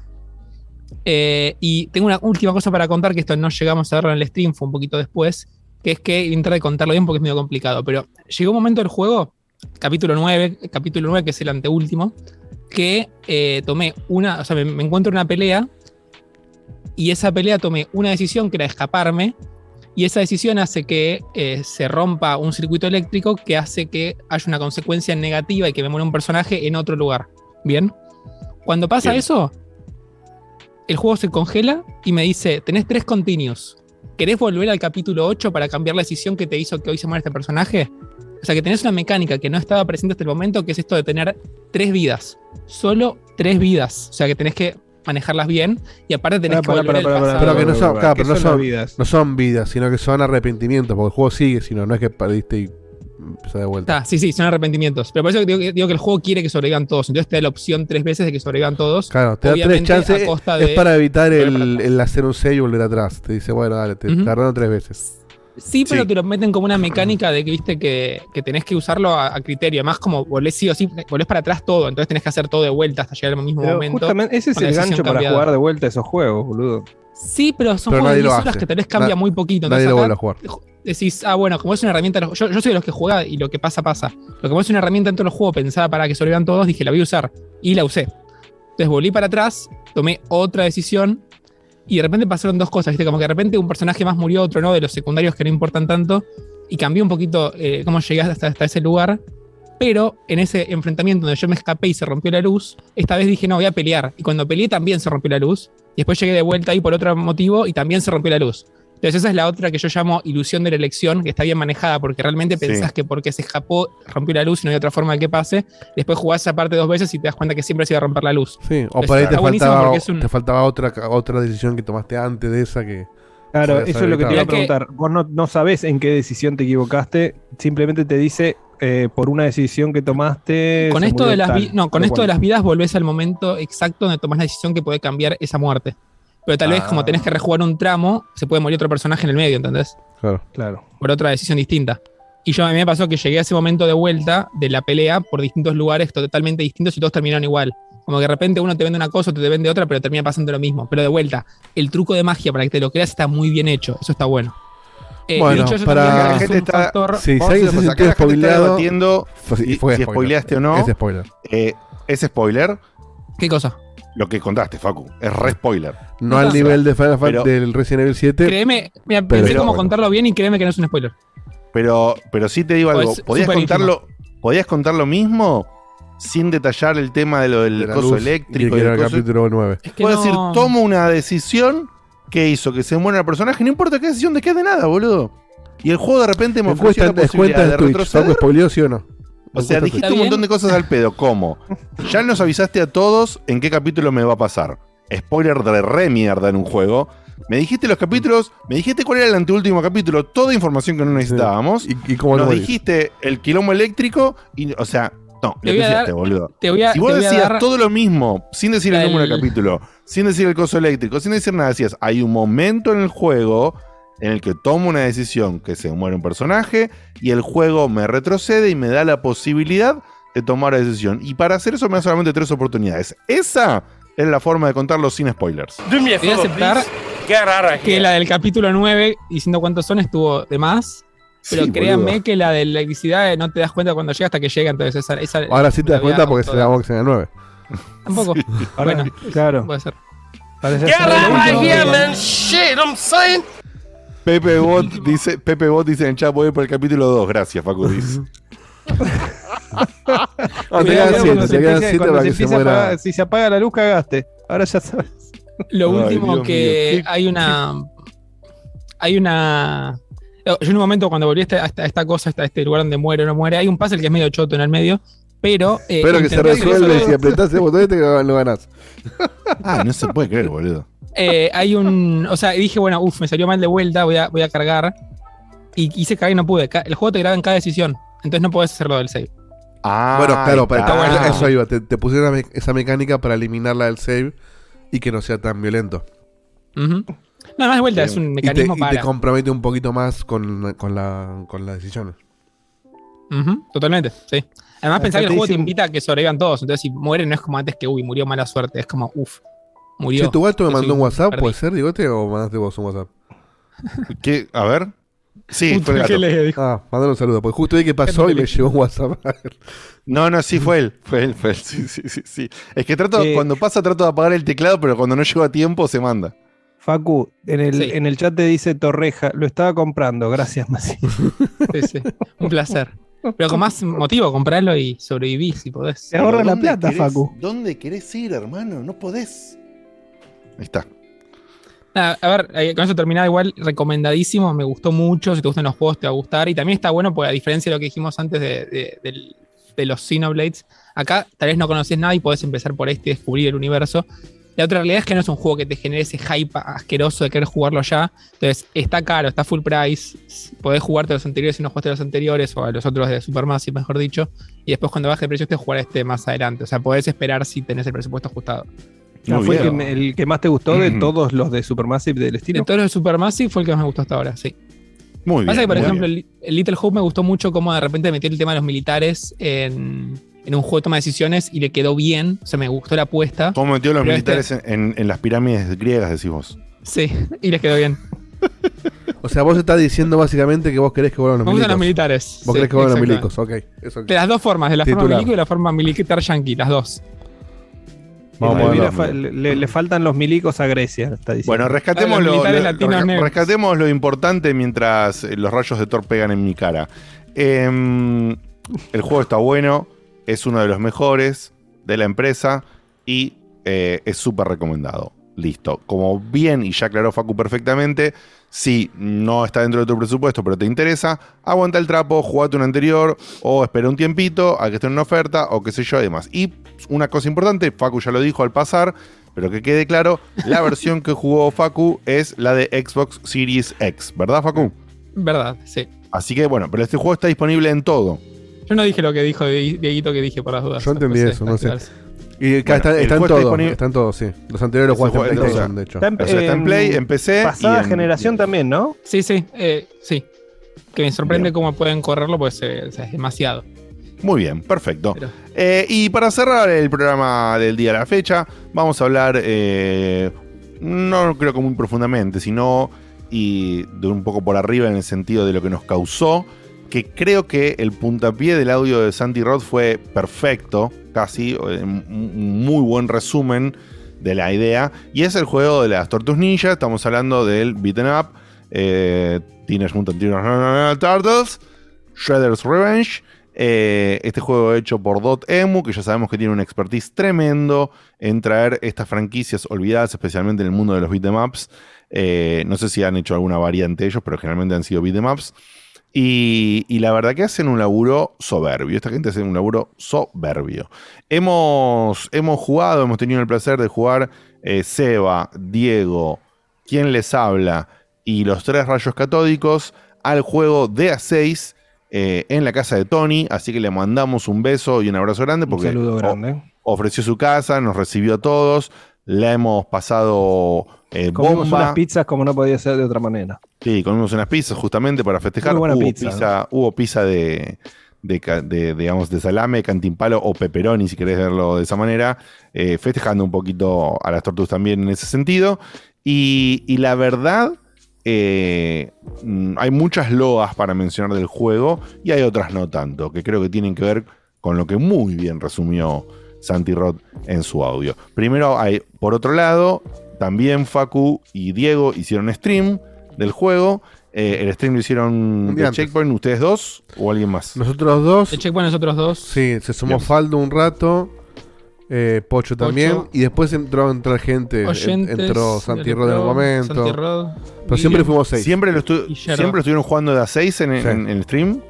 Eh, y tengo una última cosa para contar, que esto no llegamos a verlo en el stream, fue un poquito después, que es que intentar de contarlo bien porque es medio complicado, pero llegó un momento del juego, capítulo 9, capítulo 9 que es el anteúltimo, que eh, tomé una, o sea, me, me encuentro en una pelea y esa pelea tomé una decisión que era escaparme y esa decisión hace que eh, se rompa un circuito eléctrico que hace que haya una consecuencia negativa y que me muera un personaje en otro lugar. ¿Bien? Cuando pasa Bien. eso, el juego se congela y me dice, tenés tres continuos. ¿Querés volver al capítulo 8 para cambiar la decisión que te hizo que hoy se muera este personaje? O sea que tenés una mecánica que no estaba presente hasta el momento, que es esto de tener tres vidas. Solo tres vidas. O sea que tenés que manejarlas bien y aparte tenés que volver pasado. Pero que no son, ¿qué claro, pero no son, vidas? no son vidas, sino que son arrepentimientos, porque el juego sigue, sino no es que perdiste y empezás de vuelta. Está, sí, sí, son arrepentimientos. Pero por eso digo, que- digo que el juego quiere que sobrevivan todos. Entonces te da la opción tres veces de que sobrevivan todos. Claro, te da tres chances. Es de- para evitar el, el hacer un save y volver atrás. Te dice, bueno, dale, te tardaron tres veces. Sí, pero Sí. te lo meten como una mecánica de que viste que, que tenés que usarlo a, a criterio. Además, como volvés sí o sí, volvés para atrás todo. Entonces tenés que hacer todo de vuelta hasta llegar al mismo Pero momento. justamente ese es el gancho para cambiada. jugar de vuelta esos juegos, boludo. Sí, pero son Pero juegos de nadie lo 10 horas hace. que tal vez cambia Na- muy poquito. nadie lo a jugar. decís, ah, bueno, como es una herramienta, yo, yo soy de los que juega y lo que pasa, pasa. Lo que como es una herramienta dentro del juego pensada para que sobrevivan todos, dije, la voy a usar. Y la usé. Entonces volví para atrás, tomé otra decisión y de repente pasaron dos cosas, ¿viste? Como que de repente un personaje más murió, otro no, de los secundarios que no importan tanto. Y cambió un poquito eh, cómo llegué hasta, hasta ese lugar. Pero en ese enfrentamiento donde yo me escapé y se rompió la luz, esta vez dije, no, voy a pelear. Y cuando peleé también se rompió la luz. Y después llegué de vuelta ahí por otro motivo y también se rompió la luz. Entonces esa es la otra que yo llamo ilusión de la elección, que está bien manejada, porque realmente Sí. pensás que porque se escapó, rompió la luz y no hay otra forma de que pase. Después jugás esa parte dos veces y te das cuenta que siempre se iba a romper la luz. Sí, o por ahí te buenísimo faltaba, porque es un- te faltaba otra, otra decisión que tomaste antes de esa que. Claro, eso es lo que te iba a preguntar. Vos no, no sabés en qué decisión te equivocaste, simplemente te dice eh, por una decisión que tomaste. Con esto de las no, con esto de las vidas volvés al momento exacto donde tomás la decisión que puede cambiar esa muerte. Pero tal vez Ah. como tenés que rejugar un tramo, se puede morir otro personaje en el medio, ¿entendés? Claro. Claro. por otra decisión distinta. Y yo a mí me pasó que llegué a ese momento de vuelta de la pelea por distintos lugares totalmente distintos y todos terminaron igual. Como que de repente uno te vende una cosa, otro te vende otra, pero termina pasando lo mismo. Pero de vuelta, el truco de magia para que te lo creas está muy bien hecho. Eso está bueno. Eh, Bueno, dicho para- La gente está- factor- Sí, si alguien se sintió spoileado. debatiendo fue- si- fue si spoiler. spoileaste o no. Es spoiler. Eh, ¿Es spoiler? ¿Qué cosa? Lo que contaste, Facu. Es re spoiler. No al nivel de Final Fantasy del Resident Evil 7. Créeme, mira, pero pensé cómo contarlo bien y créeme que no es un spoiler. Pero, pero sí te digo O algo. ¿Podías contarlo, ¿Podías contar lo mismo sin detallar el tema de lo del de coso luz, eléctrico? y el era el coso- capítulo 9. Es que Puedo no- decir, tomo una decisión que hizo que se muera el personaje, no importa qué decisión de qué de nada, boludo. Y el juego de repente me ofreció la posibilidad de en Twitch. retroceder. ¿Facu spoileó sí o no? O sea, dijiste un montón de cosas al pedo, como ya nos avisaste a todos en qué capítulo me va a pasar. Spoiler de re mierda en un juego. Me dijiste los capítulos, me dijiste cuál era el anteúltimo capítulo, toda información que no necesitábamos. ¿Y, y cómo nos lo dijiste el quilombo electrico y, o sea, no, Te le voy a dar- boludo. Te voy a, Si vos te voy a decías dar- todo lo mismo, sin decir el el- número del capítulo, sin decir el coso eléctrico, sin decir nada, decías, hay un momento en el juego en el que tomo una decisión que se muere un personaje y el juego me retrocede y me da la posibilidad de tomar la decisión. Y para hacer eso me da solamente tres oportunidades. Esa es la forma de contarlo sin spoilers. Voy a aceptar que la del capítulo 9, diciendo cuántos son, estuvo de más. Pero Sí, créanme boludo. que la de la electricidad no te das cuenta cuando llega hasta que llega. Entonces, esa, esa Ahora sí te la das cuenta porque se auto- llamó que sea 9. Tampoco. Ahora, Bueno, claro. puede ser. Parece Get out of here, man. Shit, I'm saying. Pepe Bot dice, Pepe Bot dice en el chat, voy a ir por el capítulo 2. Gracias, Facu. dice. No, te quedan Cuidado, siete, cuando te se quedan empiece- siete cuando para se que se muera. Si se apaga la luz, cagaste. Ahora ya sabes. Lo Ay, último Dios que mío. hay una. Hay una. Yo en un momento cuando volví a esta, a cosa, a este lugar donde muere o no muere, hay un puzzle que es medio choto en el medio, pero. eh, Espero que se resuelve si apretás el botón este lo ganás. Ah, no se puede creer, boludo. Eh, hay un. O sea, dije, bueno, uff, me salió mal de vuelta, voy a, voy a cargar. Y quise cargar y no pude. El juego te graba en cada decisión. Entonces no podés hacerlo del save. Ah, bueno, claro, para, está bueno. eso iba. Te, te pusieron me- esa mecánica para eliminarla del save y que no sea tan violento. Ujú. No, más de vuelta, es un Y te, mecanismo y te para. compromete un poquito más con, con, la, con las decisiones. Totalmente, sí. Además, pensá que el juego te invita a que sobrevivan todos. Entonces, si mueren, no es como antes que, uy, murió mala suerte. Es como, uff, murió. Si tu gato me mandó soy un WhatsApp, perdí. ¿puede ser, Digote, o mandaste vos un WhatsApp? ¿Qué? A ver. Sí, Puta, fue el gato. ¿qué le dijo? Ah, mandale un saludo, porque justo vi que pasó y me llegó un WhatsApp. No, no, sí fue él. Fue él, fue él. Sí, sí, sí, sí. Es que trato, Eh. cuando pasa, trato de apagar el teclado, pero cuando no llego a tiempo, se manda. Facu, en el, Sí. en el chat te dice Torreja, lo estaba comprando, gracias, Masi. Sí, sí. Un placer. Pero con más motivo, comprarlo y sobrevivir si podés. Te ahorra la ¿Dónde plata, querés- Facu. ¿Dónde querés ir, hermano? No podés. Ahí está. A ver, eh, con eso terminaba igual, recomendadísimo, me gustó mucho, si te gustan los juegos te va a gustar, y también está bueno porque a diferencia de lo que dijimos antes de, de- de los Xenoblades, acá tal vez no conoces nada y podés empezar por este y descubrir el universo. La otra realidad es que no es un juego que te genere ese hype asqueroso de querer jugarlo ya, entonces está caro, está full price, podés jugarte a los anteriores si no jugaste a los anteriores, o a los otros de Supermassive, mejor dicho, y después cuando baje el precio te jugar este más adelante, o sea, podés esperar si tenés el presupuesto ajustado. Muy fue el que, me- el que más te gustó de todos los de Supermassive del De estilo. todos los de Supermassive fue el que más me gustó hasta ahora, sí. Muy bien. Pasa que, por ejemplo, bien. el, Little Hope me gustó mucho cómo de repente metió el tema de los militares en, en un juego de toma de decisiones y le quedó bien. O sea, me gustó la apuesta. ¿Cómo metió a los Pero militares este- en, en las pirámides griegas, decís vos? Sí, y les quedó bien. O sea, vos estás diciendo básicamente que vos querés que vuelvan los Me gustan milicos. los militares. Vos sí, querés que vuelvan los milicos, ok. Eso De las dos formas, de la forma milico y de la forma militar yankee, las dos. Vamos Le- fa- faltan los milicos a Grecia, está diciendo. Bueno, rescatemos, lo, rescatemos lo importante mientras eh, los rayos de Thor pegan en mi cara. Em, el juego está bueno, es uno de los mejores de la empresa y eh, es súper recomendado. Listo. Como bien y ya aclaró Facu perfectamente, si no está dentro de tu presupuesto pero te interesa, aguanta el trapo, jugate un anterior o espera un tiempito a que esté en una oferta o qué sé yo y demás. Y una cosa importante, Facu ya lo dijo al pasar, pero que quede claro, la versión que jugó Facu es la de Xbox Series X, ¿verdad Facu? Verdad, sí. Así que bueno, pero este juego está disponible en todo. Yo no dije lo que dijo Die- Dieguito que dije por las dudas. Yo entendí eso, no sé. Y acá Bueno, está, el está en juego está todo. disponible- Está en todo, sí. Los anteriores los Ese jugaste en juego- PlayStation, sea, de hecho. Está en, O sea, está en Play, en PC y Pasada en- generación también, ¿no? Sí, sí, eh, sí. Que me sorprende cómo pueden correrlo, pues eh, o sea, es demasiado. Muy bien, perfecto. Pero- Eh, y para cerrar el programa del día a la fecha, vamos a hablar, eh, no creo que muy profundamente, sino y de un poco por arriba en el sentido de lo que nos causó, que creo que el puntapié del audio de Santi Roth fue perfecto, casi, eh, un muy buen resumen de la idea, y es el juego de las Tortugas Ninja, estamos hablando del Beaten Up, eh, Teenage Mutant Ninja Turtles, Shredder's Revenge, eh, este juego hecho por Dotemu, que ya sabemos que tiene un expertise tremendo en traer estas franquicias olvidadas, especialmente en el mundo de los beat'em ups. Eh, no sé si han hecho alguna variante ellos, pero generalmente han sido beat'em ups. Y, y la verdad que hacen un laburo soberbio. Esta gente hace un laburo soberbio. Hemos, hemos jugado, hemos tenido el placer de jugar eh, Seba, Diego, quien les habla y los tres rayos catódicos al juego de A6 eh, en la casa de Tony. Así que le mandamos un beso y un abrazo grande Un porque saludo o- grande. ofreció su casa, nos recibió a todos, la hemos pasado eh, Comimos bomba. unas pizzas como no podía ser de otra manera. Sí, comimos unas pizzas justamente para festejar. Muy buena hubo pizza, pizza, hubo pizza de, de, de, digamos, de salame, cantimpalo o pepperoni, si querés verlo de esa manera, eh, festejando un poquito a las tortugas también en ese sentido. Y, y la verdad, eh, hay muchas loas para mencionar del juego y hay otras no tanto, que creo que tienen que ver con lo que muy bien resumió Santi Roth en su audio. Primero hay, por otro lado, también Facu y Diego hicieron stream del juego. Eh, el stream lo hicieron de. Checkpoint, ustedes dos o alguien más. Nosotros dos. El checkpoint nosotros dos. Sí, se sumó Bien. Faldo un rato. eh, Pocho también. Pocho. Y después entró a entrar gente. en- Oyentes, entró Santi Rod en un Pro, momento. Santi Rod, Pero siempre fuimos seis. ¿Siempre lo, estu-. ¿Siempre lo estuvieron jugando de a 6 en, Sí. en- en el stream?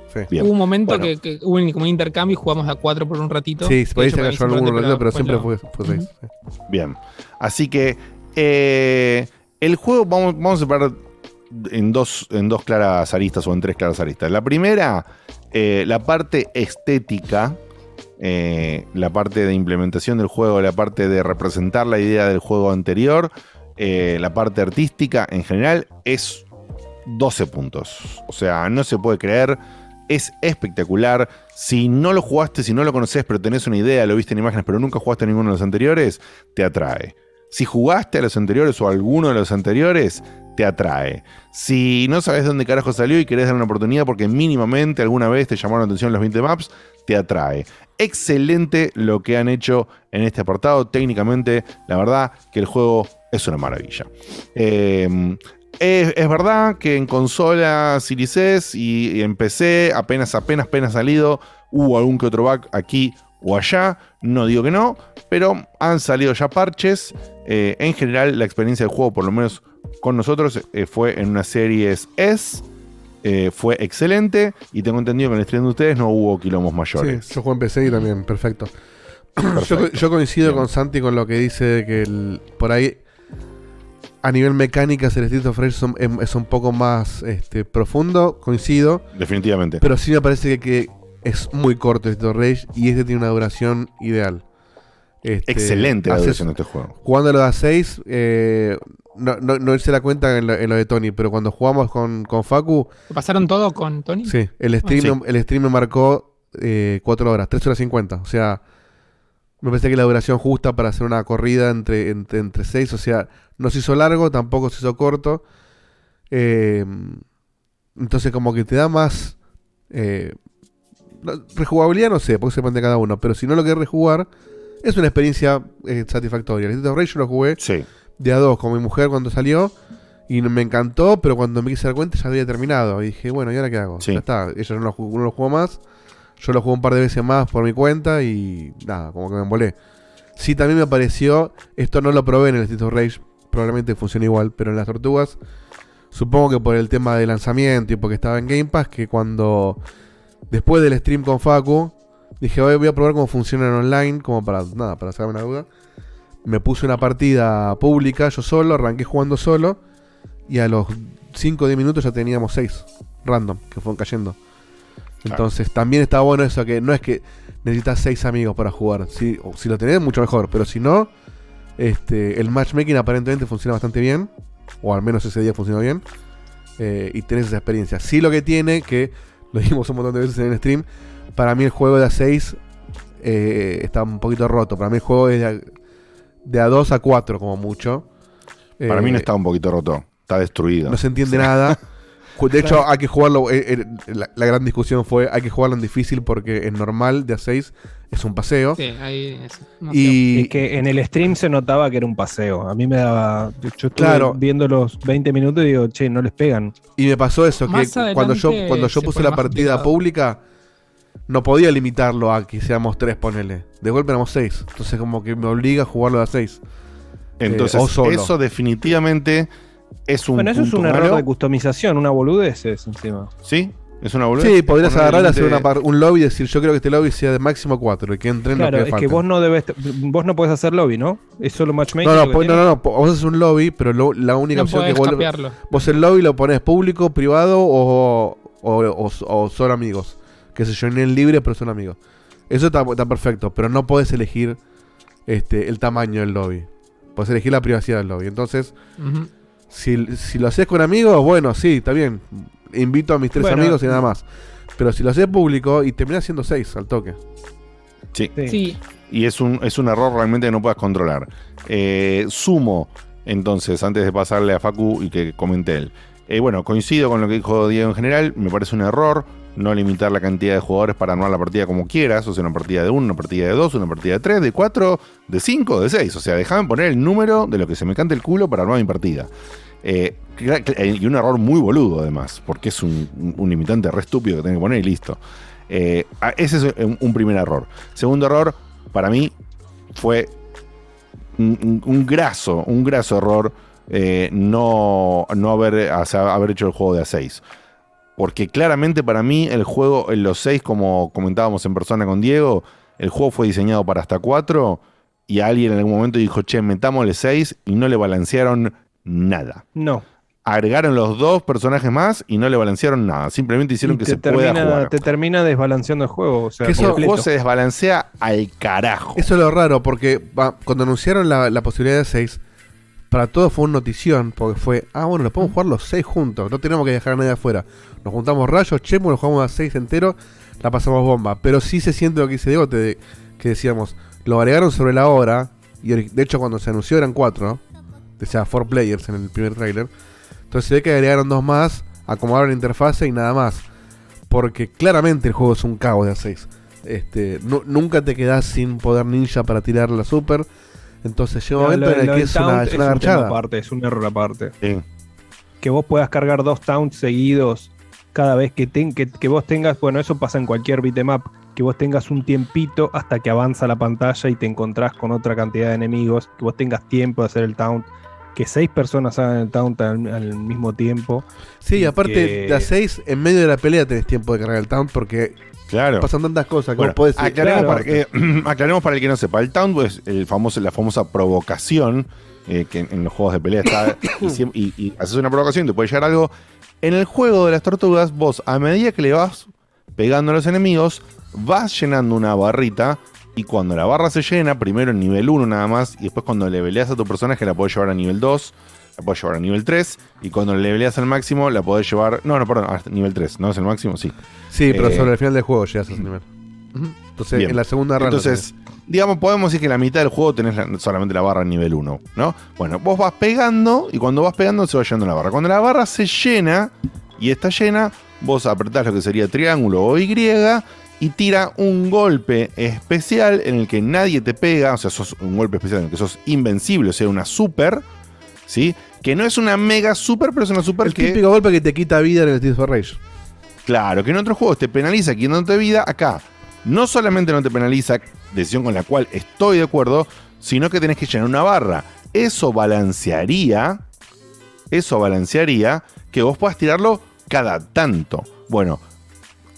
Hubo un momento Bueno. que, que hubo un- como un intercambio y jugamos a cuatro por un ratito. Sí, por ahí de se cayó algún ratito, pero siempre fue, lo- fue seis. Bien. Así que eh, el juego vamos, vamos a separar en dos, en dos claras aristas o en tres claras aristas. La primera, eh, la parte estética, eh, la parte de implementación del juego, la parte de representar la idea del juego anterior, la parte artística en general, es 12 puntos. O sea, no se puede creer. Es espectacular. Si no lo jugaste, si no lo conoces, pero tenés una idea, lo viste en imágenes, pero nunca jugaste a ninguno de los anteriores, te atrae. Si jugaste a los anteriores o a alguno de los anteriores, te atrae. Si no sabes dónde carajo salió y querés dar una oportunidad porque mínimamente alguna vez te llamaron la atención los 20 maps, te atrae. Excelente lo que han hecho en este apartado. Técnicamente, la verdad que el juego es una maravilla. Eh, es, verdad que en consola Series y, y en PC, apenas, apenas, apenas salido, hubo algún que otro bug aquí o allá. No digo que no, pero han salido ya parches. Eh, en general, la experiencia del juego, por lo menos con nosotros, eh, fue en una Series S. eh, fue excelente y tengo entendido que en el stream de ustedes no hubo quilombos mayores. Sí, yo juego en PC y también, perfecto. Yo, co- yo coincido con Santi con lo que dice de que el- por ahí a nivel mecánica el Street of Rage son- em- es un poco más este, profundo, coincido. Definitivamente. Pero sí me parece que, que es muy corto el Street of Rage y este tiene una duración ideal. Este, Excelente la haces- duración de este juego. Jugándolo a 6, no, no, no se da cuenta en lo, en lo de Tony, pero cuando jugamos con, con Facu, ¿Te ¿Pasaron todo con Tony? Sí, el stream, el stream me marcó 4 horas, 3 horas 50. O sea, me parece que la duración justa para hacer una corrida entre, entre, entre 6. O sea, no se hizo largo, tampoco se hizo corto. Eh, entonces, como que te da más. eh, rejugabilidad, no sé, porque se depende de cada uno. Pero si no lo querés rejugar, es una experiencia eh, satisfactoria. El Street of Rage yo lo jugué de a dos con mi mujer cuando salió. Y me encantó, pero cuando me quise dar cuenta ya había terminado. Y dije, bueno, ¿y ahora qué hago? Ya está. Ella no lo, jugó, no lo jugó más. Yo lo jugué un par de veces más por mi cuenta y nada, como que me embolé. Sí, también me pareció, esto no lo probé en el Street of Rage, probablemente funciona igual, pero en las tortugas, supongo que por el tema de lanzamiento y porque estaba en Game Pass, que cuando, después del stream con Facu, dije, "Oye, voy a probar cómo funciona en online, como para, nada, para sacarme una duda. Me puse una partida pública, yo solo, arranqué jugando solo, y a los 5 o 10 minutos ya teníamos 6 random que fueron cayendo. Entonces también está bueno eso, que no es que necesitas 6 amigos para jugar. Si, si lo tenés, mucho mejor. Pero si no, este, el matchmaking aparentemente funciona bastante bien. O al menos ese día funcionó bien. eh, y tenés esa experiencia. Sí lo que tiene, que lo dijimos un montón de veces en el stream, para mí el juego de A6 eh, está un poquito roto. Para mí el juego es de a, de a 2 a 4 como mucho. Para mí no Eh, está un poquito roto. Está destruido. no se entiende Sí. nada. De hecho, hay que jugarlo. eh, eh, la, la gran discusión fue: hay que jugarlo en difícil porque en normal de A6 es un paseo. Sí, ahí es. Y- Es que en el stream se notaba que era un paseo. A mí me daba. Yo estuve Claro. viendo los 20 minutos y digo, che, no les pegan. Y me pasó eso: que cuando yo, cuando yo se puse la partida complicado. pública, no podía limitarlo a que seamos tres, ponele. De golpe éramos seis. Entonces, como que me obliga a jugarlo de A6. Entonces, o solo. eso definitivamente es un. Bueno, eso es un error malo. de customización, una boludez es encima. ¿Sí? ¿Es una boludez? Sí, podrías agarrar, hacer límite- una par- un lobby y decir: Yo creo que este lobby sea de máximo cuatro. Y que entren Claro, los es que que falten. vos no debes. Vos no podés hacer lobby, ¿no? Es solo matchmaking. No, no, que po- no, no, no, vos haces un lobby, pero lo- la única No opción que vos, vos el lobby lo pones público, privado o, o, o- o solo amigos. Que se yo, en libre, pero son amigos. Eso está, está perfecto, pero no podés elegir este, el tamaño del lobby. Podés elegir la privacidad del lobby. Entonces, si, si lo haces con amigos, bueno, sí, está bien. Invito a mis tres Bueno, amigos y nada más. Pero si lo haces público y terminás siendo seis al toque. Sí. Sí. Y es un, es un error realmente que no puedas controlar. Eh, sumo, entonces, antes de pasarle a Facu y que comente él. Eh, bueno, coincido con lo que dijo Diego en general. Me parece un error no limitar la cantidad de jugadores para armar la partida como quieras. O sea, una partida de uno, una partida de dos, una partida de tres, de cuatro, de cinco, de seis. O sea, déjame poner el número de lo que se me cante el culo para armar mi partida. Eh, eh, y un error muy boludo, además, porque es un, limitante re estúpido que tenés que poner y listo. Eh, ese es un, primer error. Segundo error, para mí, fue un, graso, un graso error no, no haber, haber hecho el juego de A6. Porque claramente para mí el juego, en los 6, como comentábamos en persona con Diego, el juego fue diseñado para hasta 4 y alguien en algún momento dijo, che, metámosle 6 y no le balancearon nada. No. Agregaron los dos personajes más y no le balancearon nada. Simplemente hicieron Y que se pueda termina, jugar. te termina desbalanceando el juego. O sea, Que eso, el juego se desbalancea al carajo. Eso es lo raro, porque cuando anunciaron la, la posibilidad de 6, para todos fue una notición, porque fue, ah, bueno, lo podemos jugar los 6 juntos, no tenemos que dejar a nadie afuera. Nos juntamos rayos, chemo, lo jugamos a 6 entero, la pasamos bomba. Pero sí se siente lo que dice Diego, te- que decíamos, lo agregaron sobre la hora, y de hecho cuando se anunció eran 4, o sea, 4 players en el primer tráiler. Entonces se ve que agregaron dos más, acomodaron la interfase y nada más. Porque claramente el juego es un caos de A6. Este, nu- nunca te quedás sin poder ninja para tirar la super. Entonces llega un No, momento lo- en el que es una, es es una un garchada. aparte, es un error aparte. Que vos puedas cargar dos taunts seguidos cada vez que, ten- que, que vos tengas, bueno, eso pasa en cualquier beatmap, que vos tengas un tiempito hasta que avanza la pantalla y te encontrás con otra cantidad de enemigos, que vos tengas tiempo de hacer el taunt, que seis personas hagan el taunt al, al mismo tiempo. Sí, y aparte que- de A6, en medio de la pelea tenés tiempo de cargar el taunt porque Claro. pasan tantas cosas que Bueno, vos podés aclaremos, Claro. para que, aclaremos para el que no sepa. El Taunt es el famoso, la famosa provocación eh, que en, en los juegos de pelea está. y- y haces una provocación, te puede llegar algo. En el juego de las tortugas, vos a medida que le vas pegando a los enemigos, vas llenando una barrita. Y cuando la barra se llena, primero en nivel 1 nada más, y después cuando le peleas a tu personaje la podés llevar a nivel 2, la podés llevar a nivel 3, y cuando le peleas al máximo la podés llevar... No, no, perdón, hasta nivel 3, ¿no es el máximo? Sí. Sí, pero Eh, sobre el final del juego llegas a ese nivel. Entonces, Bien. en la segunda run. Entonces, digamos, podemos decir que en la mitad del juego tenés la- solamente la barra en nivel 1, ¿no? Bueno, vos vas pegando y cuando vas pegando se va llenando la barra. Cuando la barra se llena y está llena, vos apretás lo que sería triángulo o Y y tira un golpe especial en el que nadie te pega, o sea, sos un golpe especial en el que sos invencible, o sea, una super, ¿sí? Que no es una mega super, pero es una super el que... típico golpe que te quita vida en el Streets of Rage. Claro, que en otros juegos te penaliza quitándote vida, acá no solamente no te penaliza, decisión con la cual estoy de acuerdo, sino que tenés que llenar una barra. Eso balancearía, eso balancearía que vos puedas tirarlo cada tanto. Bueno,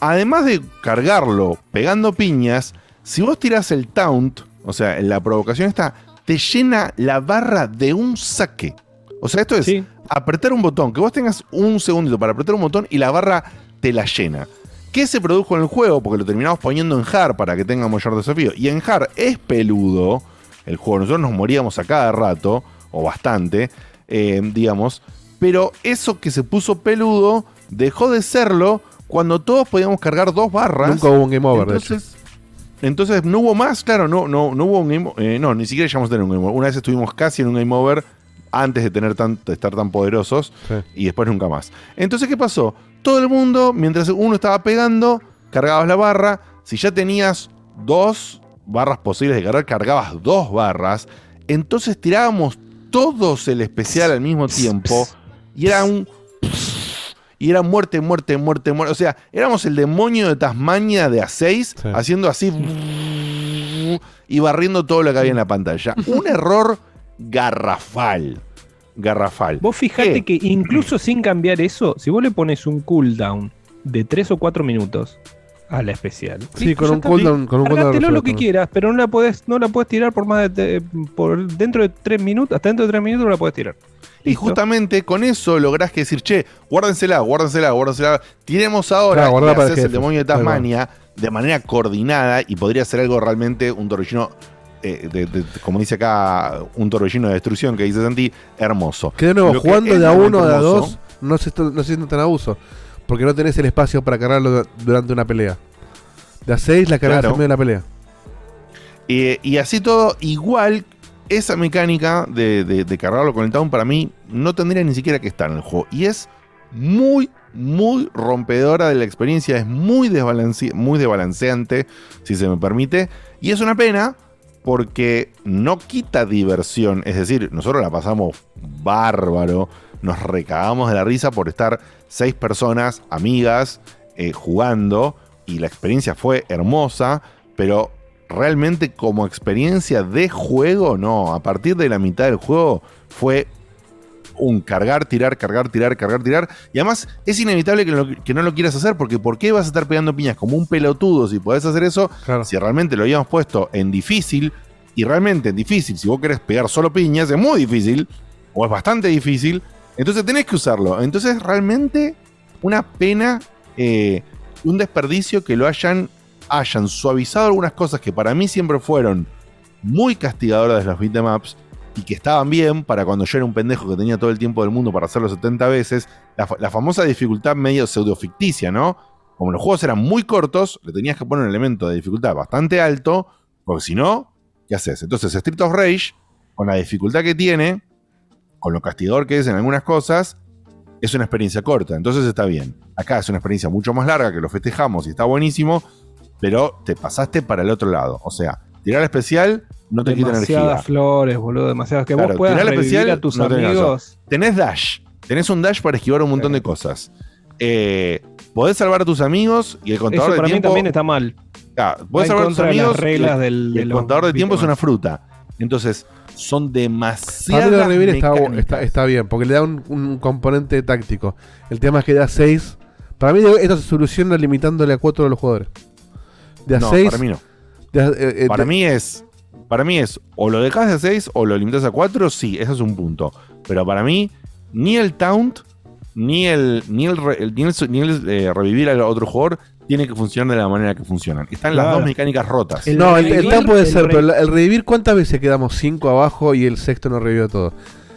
además de cargarlo pegando piñas, si vos tirás el taunt, o sea, la provocación esta, te llena la barra de un saque. O sea, esto es apretar un botón, que vos tengas un segundito para apretar un botón y la barra te la llena. ¿Qué se produjo en el juego? Porque lo terminamos poniendo en hard para que tenga mayor desafío. Y en hard es peludo el juego. Nosotros nos moríamos a cada rato, o bastante, eh, digamos. Pero eso que se puso peludo dejó de serlo cuando todos podíamos cargar dos barras. Nunca hubo un game over, de Entonces, entonces no hubo más, claro, no, no, no hubo un game eh, No, ni siquiera llegamos a tener un game over. Una vez estuvimos casi en un game over antes de tener tan, de estar tan poderosos y después nunca más. Entonces, ¿qué pasó? Todo el mundo, mientras uno estaba pegando, cargabas la barra. Si ya tenías dos barras posibles de cargar, cargabas dos barras. Entonces tirábamos todos el especial al mismo tiempo y era un y era muerte, muerte, muerte, muerte. O sea, éramos el demonio de Tasmania de A6, haciendo así y barriendo todo lo que había en la pantalla. Un error garrafal. Garrafal. Vos fijate que incluso sin cambiar eso, si vos le pones un cooldown de 3 o 4 minutos a la especial. Sí, listo, con un cooldown- con un cooldown lo que quieras, pero no la podés, no la puedes tirar por más de, por dentro de 3 minutos, hasta dentro de 3 minutos no la puedes tirar. Y justamente con eso lográs que decir, che, guárdensela, guárdensela, guárdensela. Tiremos ahora Claro, y para haces el demonio de. Tasmania de manera coordinada y podría ser algo realmente un torbellino, eh, de- de- como dice acá, un torbellino de destrucción que dice Santi, hermoso. Que de nuevo, Lo jugando de a uno de a dos, no se, no se siente tan abuso. Porque no tenés el espacio para cargarlo durante una pelea. De a 6 la cargas Claro. en medio de la pelea. Eh, y así todo, igual, esa mecánica de, de- de cargarlo con el Town para mí no tendría ni siquiera que estar en el juego. Y es muy, muy rompedora de la experiencia, es muy, desbalance- muy desbalanceante, si se me permite. Y es una pena porque no quita diversión. Es decir, nosotros la pasamos bárbaro, nos recagamos de la risa por estar seis personas, amigas, eh, jugando, y la experiencia fue hermosa, pero realmente como experiencia de juego, no. A partir de la mitad del juego fue un cargar, tirar, cargar, tirar, cargar, tirar. Y además es inevitable que, lo- que no lo quieras hacer porque ¿por qué vas a estar pegando piñas como un pelotudo si podés hacer eso? Si realmente lo habíamos puesto en difícil y realmente en difícil, si vos querés pegar solo piñas, es muy difícil o es bastante difícil. Entonces tenés que usarlo. Entonces realmente una pena, eh, un desperdicio que lo hayan, hayan suavizado algunas cosas que para mí siempre fueron muy castigadoras de los beatemaps y que estaban bien para cuando yo era un pendejo que tenía todo el tiempo del mundo para hacerlo 70 veces. La, fa- la famosa dificultad medio pseudoficticia, ¿no? Como los juegos eran muy cortos, le tenías que poner un elemento de dificultad bastante alto, porque si no, ¿qué haces? Entonces, Street of Rage, con la dificultad que tiene, con lo castigador que es en algunas cosas, es una experiencia corta, entonces está bien. Acá es una experiencia mucho más larga que lo festejamos y está buenísimo, pero te pasaste para el otro lado. O sea, tirar especial no te quita energía. Demasiadas flores, boludo, demasiadas. Que Claro, vos puedas especial, a tus no tenés amigos. Tenés dash. Tenés un dash para esquivar un montón de cosas. Eh, podés salvar a tus amigos y el contador Eso de para mí tiempo. también está mal. Va podés salvar a tus de las amigos. reglas y- del- y de el contador de tiempo es una fruta. Entonces, son demasiadas. mí lo de revivir está, está, está bien, porque le da un, un componente táctico. El tema es que da 6. Para mí esto se soluciona limitándole a 4 de los jugadores. De a No, 6. para mí no. para mí es. Para mí es o lo dejas de 6 o lo limitas a 4, sí, ese es un punto. Pero para mí, ni el taunt, ni el, ni el, ni el, ni el, eh, revivir al otro jugador tiene que funcionar de la manera que funcionan. Están las dos mecánicas rotas. no, el, el TAM puede ser, pero el, el revivir, ¿cuántas veces quedamos 5 abajo y el sexto no revivió todo?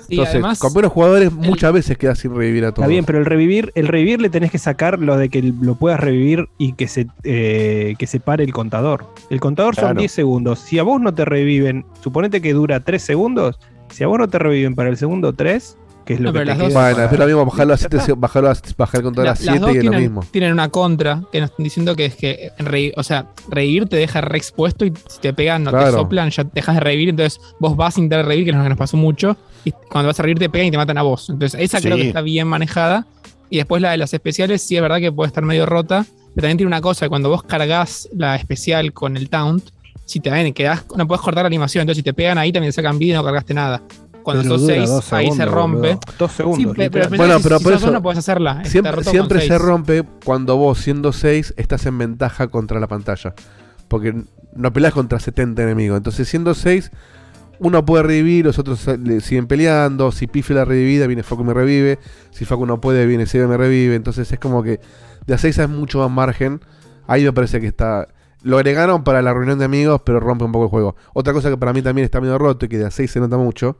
Entonces, además, con buenos jugadores muchas veces queda sin revivir a todos. Está bien, pero el revivir, el revivir le tenés que sacar lo de que lo puedas revivir y que se, eh, que se pare el contador. El contador son Claro. 10 segundos. Si a vos no te reviven, suponete que dura 3 segundos. Si a vos no te reviven para el segundo 3, que es lo No, que pero te las dos- queda Bueno, lo mismo bajarlo a 7, bajarlo a, bajar La- a las 7 dos y es lo mismo. tienen una contra que nos están diciendo que es que en re- o sea, revivir te deja re expuesto y si te pegan no te soplan, ya dejas de revivir, entonces vos vas a intentar revivir, que es lo que nos pasó mucho, y cuando vas a revivir te pegan y te matan a vos. Entonces esa creo que está bien manejada. Y después la de las especiales, sí es verdad que puede estar medio rota, pero también tiene una cosa, cuando vos cargas la especial con el taunt, si te ven, quedás, no puedes cortar la animación, entonces si te pegan ahí también sacan vida y no cargaste nada. Cuando Pero sos dura 6, dos ahí se rompe. boludo. Dos segundos, Sí, pe- pero, pero Bueno, si- pero si por sos eso no hacerla. está Siempre, siempre se seis. rompe cuando vos, siendo 6, estás en ventaja contra la pantalla. Porque no peleas contra 70 enemigos. Entonces, siendo 6, uno puede revivir, los otros eh, siguen peleando. Si Pife la revivida, viene Facu y me revive. Si Facu no puede, viene Seba y me revive. Entonces, es como que de a 6 hay mucho más margen. Ahí me parece que está. Lo agregaron para la reunión de amigos, pero rompe un poco el juego. Otra cosa que para mí también está medio roto y que de a 6 se nota mucho,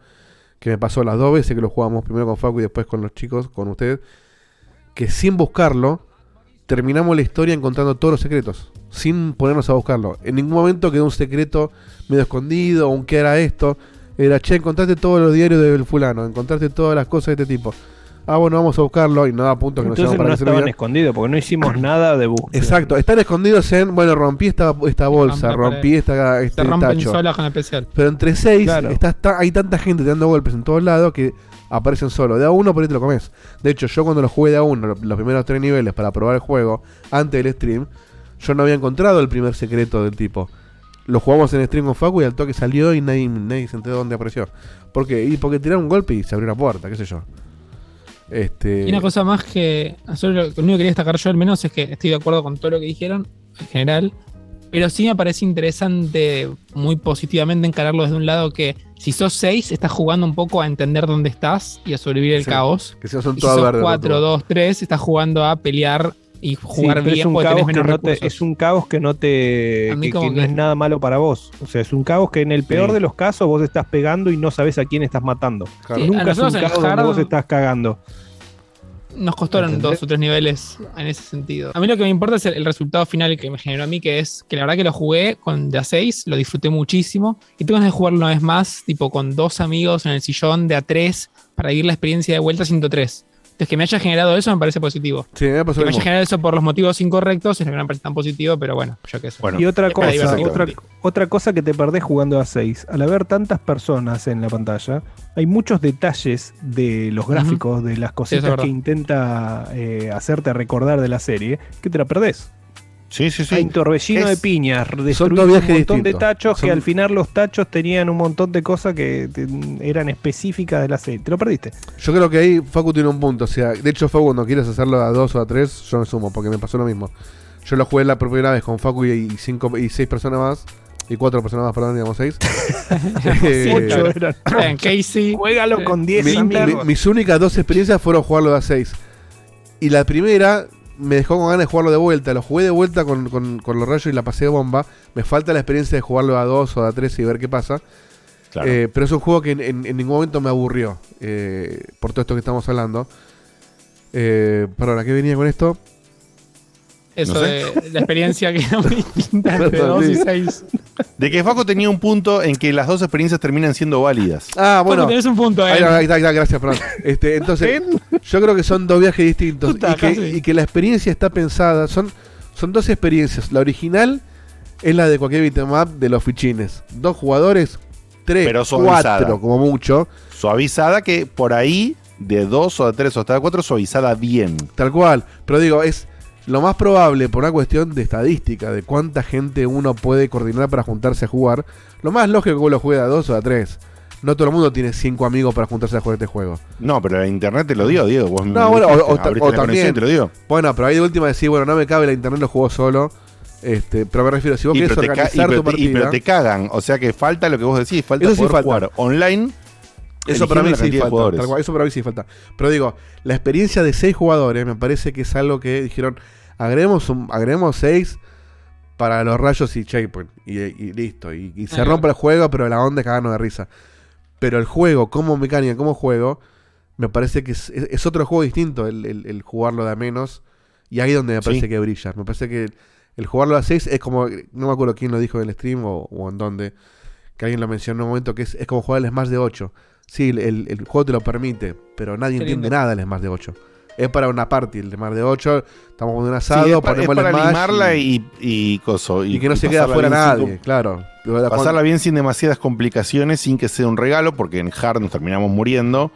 que me pasó las dos veces que lo jugamos, primero con Facu y después con los chicos, con ustedes, que sin buscarlo, terminamos la historia encontrando todos los secretos, sin ponernos a buscarlo. En ningún momento quedó un secreto medio escondido, o un qué era esto. Era, che, encontraste todos los diarios del fulano, encontraste todas las cosas de este tipo. Ah, bueno, vamos a buscarlo y no da punto que nos Entonces para no se estaban escondidos porque no hicimos nada de búsqueda. Exacto, están escondidos en, bueno, rompí esta, esta bolsa, rompí esta, Se este rompen tacho. solas con el especial. Pero entre seis Claro. estás ta- hay tanta gente te dando golpes en todos lados que aparecen solo. De a uno por ahí te lo comes. De hecho, yo cuando lo jugué de a uno, lo- los primeros tres niveles para probar el juego, antes del stream, yo no había encontrado el primer secreto del tipo. Lo jugamos en stream con Facu y al toque salió y nadie, nadie se enteró dónde apareció. ¿Por qué? Y porque tiraron un golpe y se abrió una puerta, qué sé yo. Este. Y una cosa más que solo lo único que quería destacar yo al menos es que estoy de acuerdo con todo lo que dijeron en general, pero sí me parece interesante muy positivamente encararlo desde un lado que si sos 6 estás jugando un poco a entender dónde estás y a sobrevivir el Sí, caos. que si no son y si todas sos verdes, 4, todo. 2, 3 estás jugando a pelear y jugar bien es un, caos tenés que menos no te, recursos. es un caos que no te que, no es nada malo para vos. O sea, es un caos que en el peor Sí. de los casos vos estás pegando y no sabes a quién estás matando. Claro. Sí, a Nunca es un caos donde vos estás cagando. Nos costaron ¿Entendés? dos o tres niveles en ese sentido. A mí lo que me importa es el, el resultado final que me generó a mí, que es que la verdad que lo jugué con de a 6, lo disfruté muchísimo. Y tengo ganas de jugarlo una vez más, tipo con dos amigos en el sillón de a 3 para vivir la experiencia de vuelta 103. Entonces, que me haya generado eso me parece positivo. Sí, me pasó que me haya generado eso por los motivos incorrectos es lo que no me parece tan positivo, pero bueno, yo qué sé. y otra cosa, otra, otra cosa que te perdés jugando a 6. Al haber tantas personas en la pantalla, hay muchos detalles de los gráficos, de las es cositas que intenta eh, hacerte recordar de la serie, que te la perdés. Sí, sí, sí. Hay torbellino Es- de piñas, dos un montón de tachos que al final los tachos tenían un montón de cosas que te- eran específicas de la serie. Te lo perdiste. Yo creo que ahí Facu tiene un punto. O sea, de hecho, Facu, cuando quieres hacerlo a dos o a tres, yo me sumo, porque me pasó lo mismo. Yo lo jugué la primera vez con Facu y, y cinco y seis personas más. Y cuatro personas más, perdón, digamos seis. Eh, Ocho eran. Casey. Juégalo con 10 mi- mi- mis únicas dos experiencias fueron jugarlo de a 6. Y la primera me dejó con ganas de jugarlo de vuelta. Lo jugué de vuelta con, con- con los rayos y la pasé de bomba. Me falta la experiencia de jugarlo a 2 o a 3 y ver qué pasa. Claro. Eh, pero es un juego que en, en- en ningún momento me aburrió. eh, por todo esto que estamos hablando. Eh, perdón, ¿a qué venía con esto? Eso No sé. de la experiencia que era muy distinta entre Perdón, 2 y sí. 6. De que Faco tenía un punto en que las dos experiencias terminan siendo válidas. Ah, bueno. tenés un punto, Ahí, eh. ahí está, ahí está, gracias, perdón. Este, entonces, yo creo que son dos viajes distintos. Puta, y, que, casi. y que la experiencia está pensada. Son, son dos experiencias. La original es la de cualquier beat'em up de los fichines. Dos jugadores, tres, Pero suavizada. cuatro como mucho. Suavizada que por ahí, de dos o de tres o hasta de cuatro, suavizada bien. Tal cual. Pero digo, es lo más probable por una cuestión de estadística, de cuánta gente uno puede coordinar para juntarse a jugar. Lo más lógico es que uno lo juegue a dos o a tres. No todo el mundo tiene cinco amigos para juntarse a jugar este juego. No, pero la internet te lo dio, Diego. Vos No, bueno, o, o o también. te lo dio. Bueno, pero ahí de última decir, bueno, no me cabe la internet, lo juego solo. Este, pero me refiero, si vos Y querés y organizar tu y pero partida. te cagan. O sea que falta lo que vos decís, falta Eso sí poder falta. jugar online. Eso para mí sí falta. jugadores. tal cual, eso para mí sí falta. Pero digo, la experiencia de seis jugadores me parece que es algo que dijeron, agregemos, un, agregemos seis para los rayos y checkpoint. Y, y listo. Y, y se rompe el juego, pero la onda es cagarnos de risa. Pero el juego, como mecánica, como juego, me parece que es, es- es otro juego distinto el, el- el jugarlo de a menos. Y ahí es donde me parece Sí. que brilla. Me parece que el jugarlo a 6 es como, no me acuerdo quién lo dijo en el stream o, o en dónde, que alguien lo mencionó en un momento, que es, es como jugar el Smash de 8. Sí, el, el- el juego te lo permite, pero nadie Qué entiende lindo. nada del Smash de 8. Es para una party el Smash de 8, estamos con un Sí, asado, es, pa- es ponemos para el Smash animarla y, y, y, coso, y que no se quede sin nadie, claro. Pasarla bien sin demasiadas complicaciones, sin que sea un regalo, porque en Hard nos terminamos muriendo.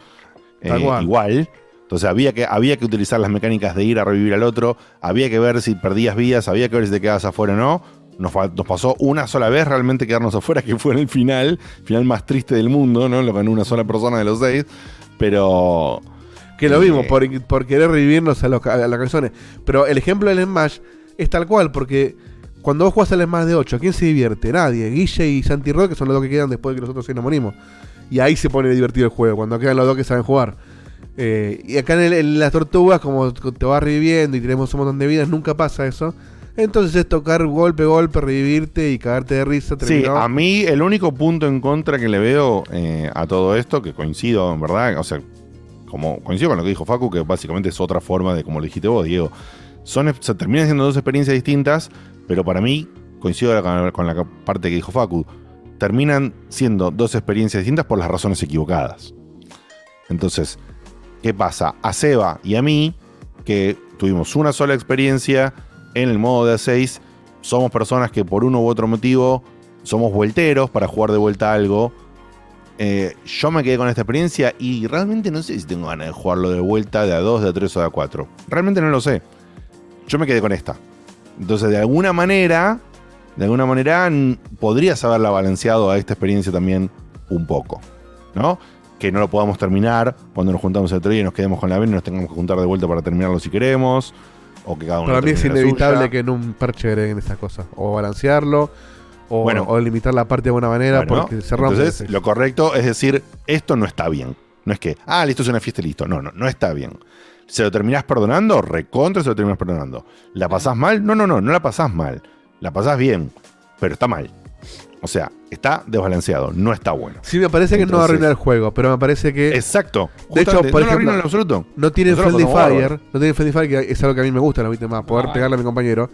Eh, igual. Entonces había que, había que utilizar las mecánicas de ir a revivir al otro, había que ver si perdías vidas, había que ver si te quedabas afuera o no. Nos, nos pasó una sola vez realmente quedarnos afuera, que fue en el final, final más triste del mundo, ¿no? Lo ganó una sola persona de los seis. Pero. Que lo vimos, por, por querer revivirnos a los, a las canciones. Pero el ejemplo del Smash es tal cual, porque cuando vos jugás al Smash de 8, ¿quién se divierte? Nadie. Guille y Santi Rock, que son los dos que quedan después de que nosotros sí nos morimos. Y ahí se pone divertido el juego, cuando quedan los dos que saben jugar. Eh, y acá en, el- en las tortugas, como te vas reviviendo y tenemos un montón de vidas, nunca pasa eso. Entonces es tocar golpe, golpe, revivirte y cagarte de risa. Sí, terminó. a mí el único punto en contra que le veo eh, a todo esto, que coincido en verdad, o sea, como coincido con lo que dijo Facu, que básicamente es otra forma de como lo dijiste vos, Diego. Son, terminan siendo dos experiencias distintas, pero para mí, coincido con la parte que dijo Facu, terminan siendo dos experiencias distintas por las razones equivocadas. Entonces, ¿qué pasa? A Seba y a mí, que tuvimos una sola experiencia en el modo de A6, somos personas que por uno u otro motivo somos vuelteros para jugar de vuelta algo. Eh, yo me quedé con esta experiencia y realmente no sé si tengo ganas de jugarlo de vuelta de A2, de A3 o de A4. Realmente no lo sé. Yo me quedé con esta. Entonces, de alguna manera, de alguna manera, podrías haberla balanceado a esta experiencia también un poco. ¿No? Que no lo podamos terminar cuando nos juntamos el otro día y nos quedemos con la vena y nos tengamos que juntar de vuelta para terminarlo si queremos. O que cada uno Para mí es inevitable que en un parche agreguen estas cosas. O balancearlo, o, Bueno. o limitar la parte de buena manera Bueno, porque se rompe. Entonces, lo correcto es decir, esto no está bien. No es que, ah, listo, es una fiesta y listo. No, no, no está bien. ¿Se lo terminás perdonando? Recontra se lo terminás perdonando. ¿La pasás mal? No, no, no, no la pasás mal. La pasás bien, pero está mal. O sea, está desbalanceado, no está bueno. Sí, me parece que no arruina el juego, pero me parece que. Exacto. De hecho, por no ejemplo, en absoluto. no tiene Friendly Fire. No tiene Friendly Fire, que es algo que a mí me gusta, ¿no viste más? Poder Ah. pegarle a mi compañero.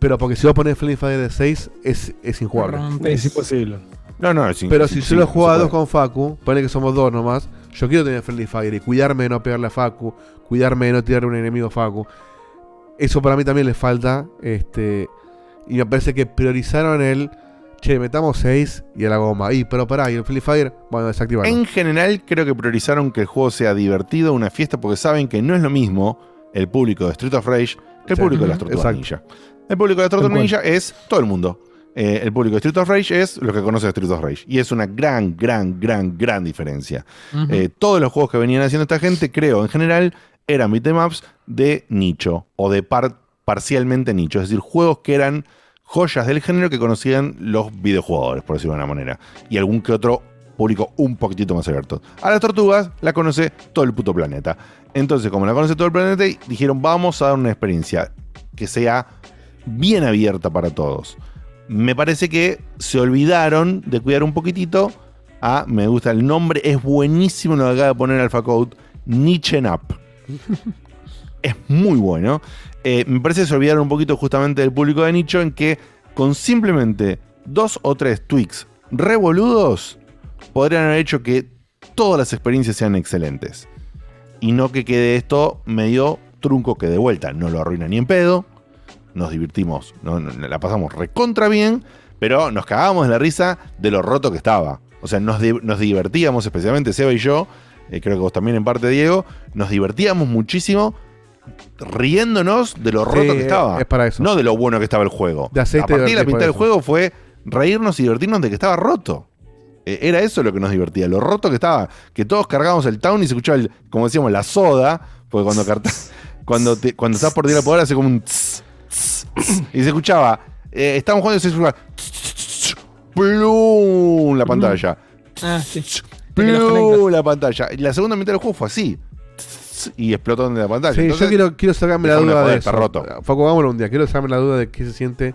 Pero porque si vos pones Friendly Fire de 6, es, es injugable. Es imposible. No, no, es Pero sí, si sí, yo lo no juego a se dos con Facu, pone que somos dos nomás, Yo quiero tener Friendly Fire y cuidarme de no pegarle a Facu, cuidarme de no tirarle a un enemigo a Facu. Eso para mí también le falta. Este, y me parece que priorizaron el. Che, metamos 6 y a la goma. Y, pero pará, y el Friendly Fire, bueno, desactivarlo. En general, creo que priorizaron que el juego sea divertido, una fiesta, porque saben que no es lo mismo el público de Street of Rage que el Sí. público de las Ujú, Tortugas exacto. Ninja. El público de cual. Ninja es todo el mundo. Eh, el público de Street of Rage es lo que conoce de Street of Rage. Y es una gran, gran, gran, gran diferencia. Eh, todos los juegos que venían haciendo esta gente, creo, en general, eran beatemaps de nicho o de par- parcialmente nicho. Es decir, juegos que eran joyas del género que conocían los videojugadores, por decirlo de una manera. Y algún que otro público un poquitito más abierto. A las tortugas la conoce todo el puto planeta. Entonces, como la conoce todo el planeta, dijeron, vamos a dar una experiencia que sea bien abierta para todos. Me parece que se olvidaron de cuidar un poquitito a, me gusta el nombre, es buenísimo lo que acaba de poner Alpha Code, Nichen Up. es muy bueno. Eh, me parece que se olvidaron un poquito justamente del público de nicho en que con simplemente dos o tres tweaks revoludos podrían haber hecho que todas las experiencias sean excelentes. Y no que quede esto medio trunco que de vuelta no lo arruina ni en pedo. Nos divertimos, no- la pasamos recontra bien, pero nos cagábamos de la risa de lo roto que estaba. O sea, nos, di- nos divertíamos, especialmente Seba y yo, eh, creo que vos también en parte, Diego, nos divertíamos muchísimo riéndonos de lo Sí, roto que estaba. es para eso. No de lo bueno que estaba el juego. De hacerte a partir de la mitad del juego fue reírnos y divertirnos de que estaba roto. Eh, Era eso lo que nos divertía, lo roto que estaba. Que todos cargábamos el town y se escuchaba, el- como decíamos, la soda. Porque cuando cuando, te- cuando estás por tirar poder hace como un tss, y se escuchaba. eh, estábamos jugando y se escuchaba plum, la pantalla. Ah, sí. Plum, la pantalla. Y la segunda mitad del juego fue así. Y explotó en la pantalla. Sí, Entonces, yo quiero, quiero sacarme la duda de está eso. roto. Facu, vámonos un día. Quiero sacarme la duda de qué se siente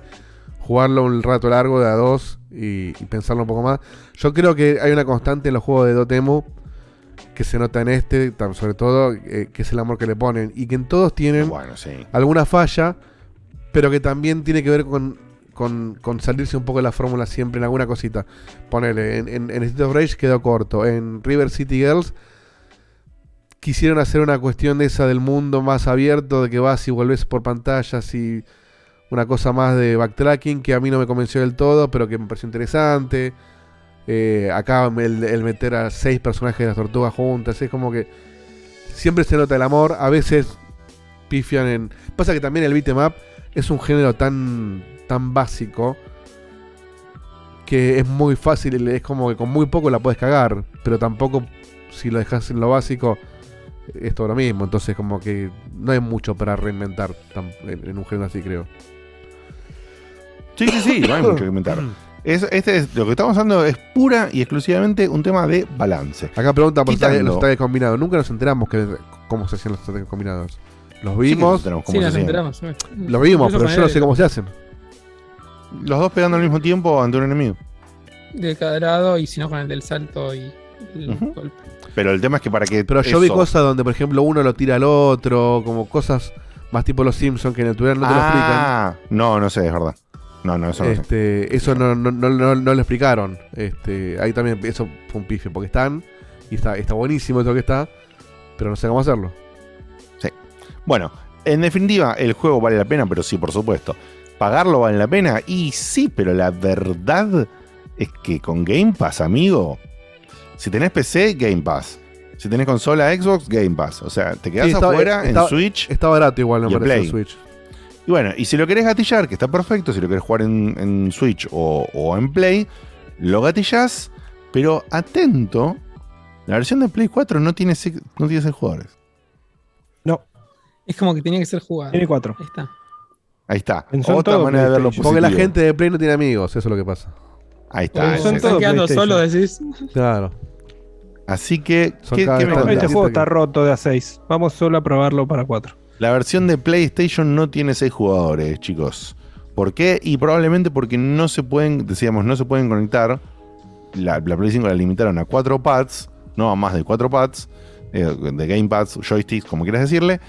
jugarlo un rato largo de a dos y, y pensarlo un poco más. Yo creo que hay una constante en los juegos de Dotemu que se nota en este, sobre todo, eh, que es el amor que le ponen. Y que en todos tienen Bueno, sí. alguna falla, pero que también tiene que ver con, con, salirse un poco de la fórmula siempre en alguna cosita. Ponele, en, en, en of Rage quedó corto. En River City Girls quisieron hacer una cuestión de esa del mundo más abierto, de que vas y vuelves por pantallas y una cosa más de backtracking que a mí no me convenció del todo, pero que me pareció interesante. Eh, acá el, el meter a seis personajes de las tortugas juntas, es como que siempre se nota el amor, a veces pifian en... Pasa que también el beat'em up es un género tan, tan básico que es muy fácil, es como que con muy poco la puedes cagar, pero tampoco si lo dejas en lo básico es todo lo mismo, entonces como que no hay mucho para reinventar en, un género así creo. Sí, sí, sí, no hay mucho que inventar. Es- este es, lo que estamos hablando es pura y exclusivamente un tema de balance. Acá pregunta por los Quitando- ataques- los ataques combinados. Nunca nos enteramos que, cómo se hacían los ataques combinados. Los vimos. Sí, que nos enteramos Sí, nos enteramos. Los vimos, pero yo no sé cómo se hacen. Los dos pegando al mismo tiempo ante un enemigo. De cada lado y si no con el del salto y el golpe. Pero el tema es que para que. Pero yo vi cosas donde, por ejemplo, uno lo tira al otro, como cosas más tipo los Simpsons que en el tutorial no te lo explican. Ah, no, no sé, es verdad. No, no, eso no sé. Este, eso no, no, no, no- no lo explicaron. Este, ahí también eso fue un pifie, porque están, y está, está buenísimo eso que está, pero no sé cómo hacerlo. Bueno, en definitiva, el juego vale la pena, pero sí, por supuesto. ¿Pagarlo vale la pena? Y sí, pero la verdad es que con Game Pass, amigo, si tenés PC, Game Pass. Si tenés consola Xbox, Game Pass. O sea, te quedás Sí, está- afuera está- en Switch. Está barato igual, me parece, Play. Switch. Y bueno, y si lo querés gatillar, que está perfecto, si lo querés jugar en, en Switch o, o en Play, lo gatillás, pero atento, la versión de Play 4 no tiene, no tiene seis jugadores. Es como que tenía que ser jugado. Tiene cuatro. Ahí está. Ahí está. Son Otra todo manera de verlo. Porque la gente de Play no tiene amigos, eso es lo que pasa. Ahí está. son todos quedando solos, decís. Claro. Así que, Son ¿qué, qué me? Este juego está roto de a 6. Vamos solo a probarlo para 4. La versión de PlayStation no tiene seis jugadores, chicos. ¿Por qué? Y probablemente porque no se pueden, decíamos, no se pueden conectar. La, la Play 5 la limitaron a cuatro pads, no a más de cuatro pads, eh, de gamepads, joysticks, como quieras decirle.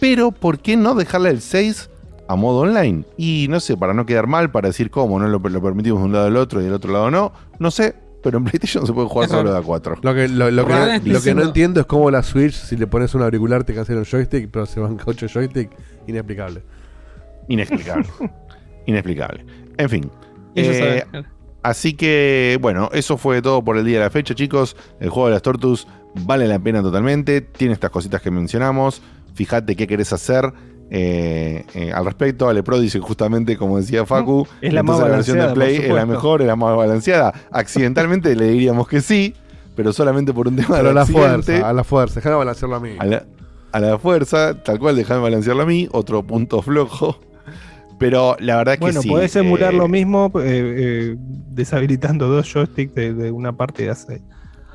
Pero, ¿por qué no dejarle el 6 a modo online? Y no sé, para no quedar mal, para decir cómo, no lo, lo permitimos de un lado al otro y del otro lado no. No sé, pero en PlayStation se puede jugar Es solo de a 4. Lo que, lo, lo que, no- lo que no entiendo es cómo la Switch, si le pones un auricular, te cancela un joystick, pero se banca 8 joystick. Inexplicable. Inexplicable. Inexplicable. En fin. Eh, así que, bueno, eso fue todo por el día de la fecha, chicos. El juego de las Tortus vale la pena totalmente. Tiene estas cositas que mencionamos. Fíjate qué querés hacer. eh, eh, al respecto, Ale Pro dice justamente, como decía Facu, Es la más versión de Play es la mejor, es la más balanceada. Accidentalmente le diríamos que sí, pero solamente por un tema Pero de a la fuerza, a la fuerza. Déjame balancearlo a mí. A la, a la fuerza, tal cual, déjame balancearlo a mí, otro punto flojo. Pero la verdad que Bueno, sí. podés emular eh, lo mismo eh, eh, deshabilitando dos joysticks de, de una parte de hace.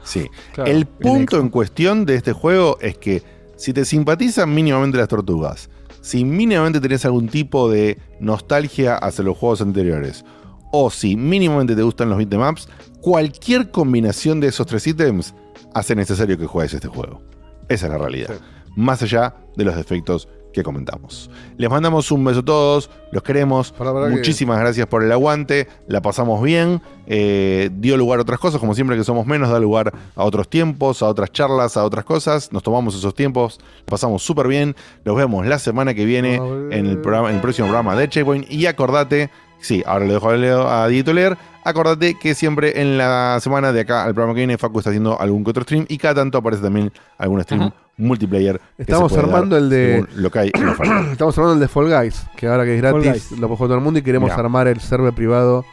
Sí. Claro, el en punto en cuestión de este juego es que si te simpatizan mínimamente las tortugas, si mínimamente tenés algún tipo de nostalgia hacia los juegos anteriores, o si mínimamente te gustan los beatemaps, cualquier combinación de esos tres ítems hace necesario que juegues este juego. Esa es la realidad. Más allá de los defectos que comentamos. Les mandamos un beso a todos, los queremos. Muchísimas gracias por el aguante, la pasamos bien, eh, dio lugar a otras cosas, como siempre que somos menos, da lugar a otros tiempos, a otras charlas, a otras cosas. Nos tomamos esos tiempos, pasamos súper bien. Los vemos la semana que viene en el, programa, en el próximo programa de Checkpoint. Y acordate, sí, ahora le dejo a, Leo- a Dieguito leer. Acordate que siempre en la semana de acá al programa que viene, Facu está haciendo algún que otro stream y cada tanto aparece también algún stream multiplayer. que Estamos se puede armando dar el de. Lo que hay. Estamos armando el de Fall Guys, que ahora que es gratis, lo puede jugar todo el mundo y queremos Mirá. armar el server privado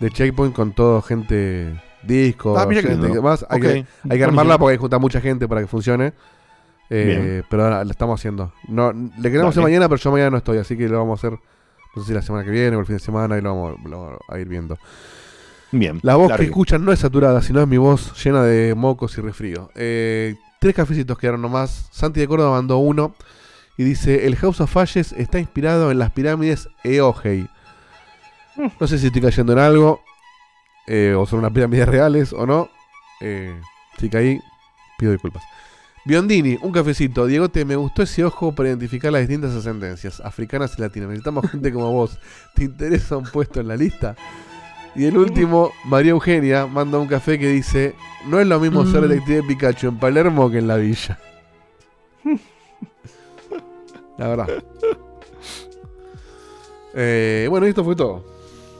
de Checkpoint con todo gente disco, Ah, gente lindo. que más. Hay, que, hay que armarla porque hay que juntar mucha gente para que funcione. Eh, pero ahora lo estamos haciendo. No, le queremos hacer mañana, pero yo mañana no estoy, así que lo vamos a hacer. No sé si la semana que viene o el fin de semana y lo vamos, lo vamos a ir viendo. Bien. La voz que escuchan no es saturada, sino es mi voz llena de mocos y resfrío. Eh, tres cafecitos quedaron nomás. Santi de Córdoba mandó uno y dice: El House of Ashes está inspirado en las pirámides Eogei. No sé si estoy cayendo en algo, eh, o son unas pirámides reales o no. Eh, si caí, pido disculpas. Biondini, un cafecito. Diegote, me gustó ese ojo para identificar las distintas ascendencias, africanas y latinas. Necesitamos gente como vos. ¿Te interesa un puesto en la lista? Y el último, María Eugenia, manda un café que dice: No es lo mismo ser Mm. detective Pikachu en Palermo que en la villa. La verdad. Eh, bueno, esto fue todo.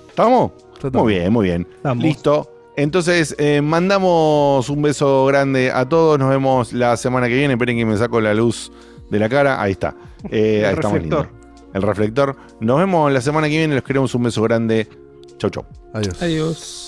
¿Estamos? Muy bien, muy bien. Estamos. Listo. Entonces, eh, mandamos un beso grande a todos. Nos vemos la semana que viene. Esperen que me saco la luz de la cara. Ahí está. Eh, El ahí estamos reflector. lindo. El reflector. Nos vemos la semana que viene. Les queremos un beso grande. Chau, chau. Adiós. Adiós.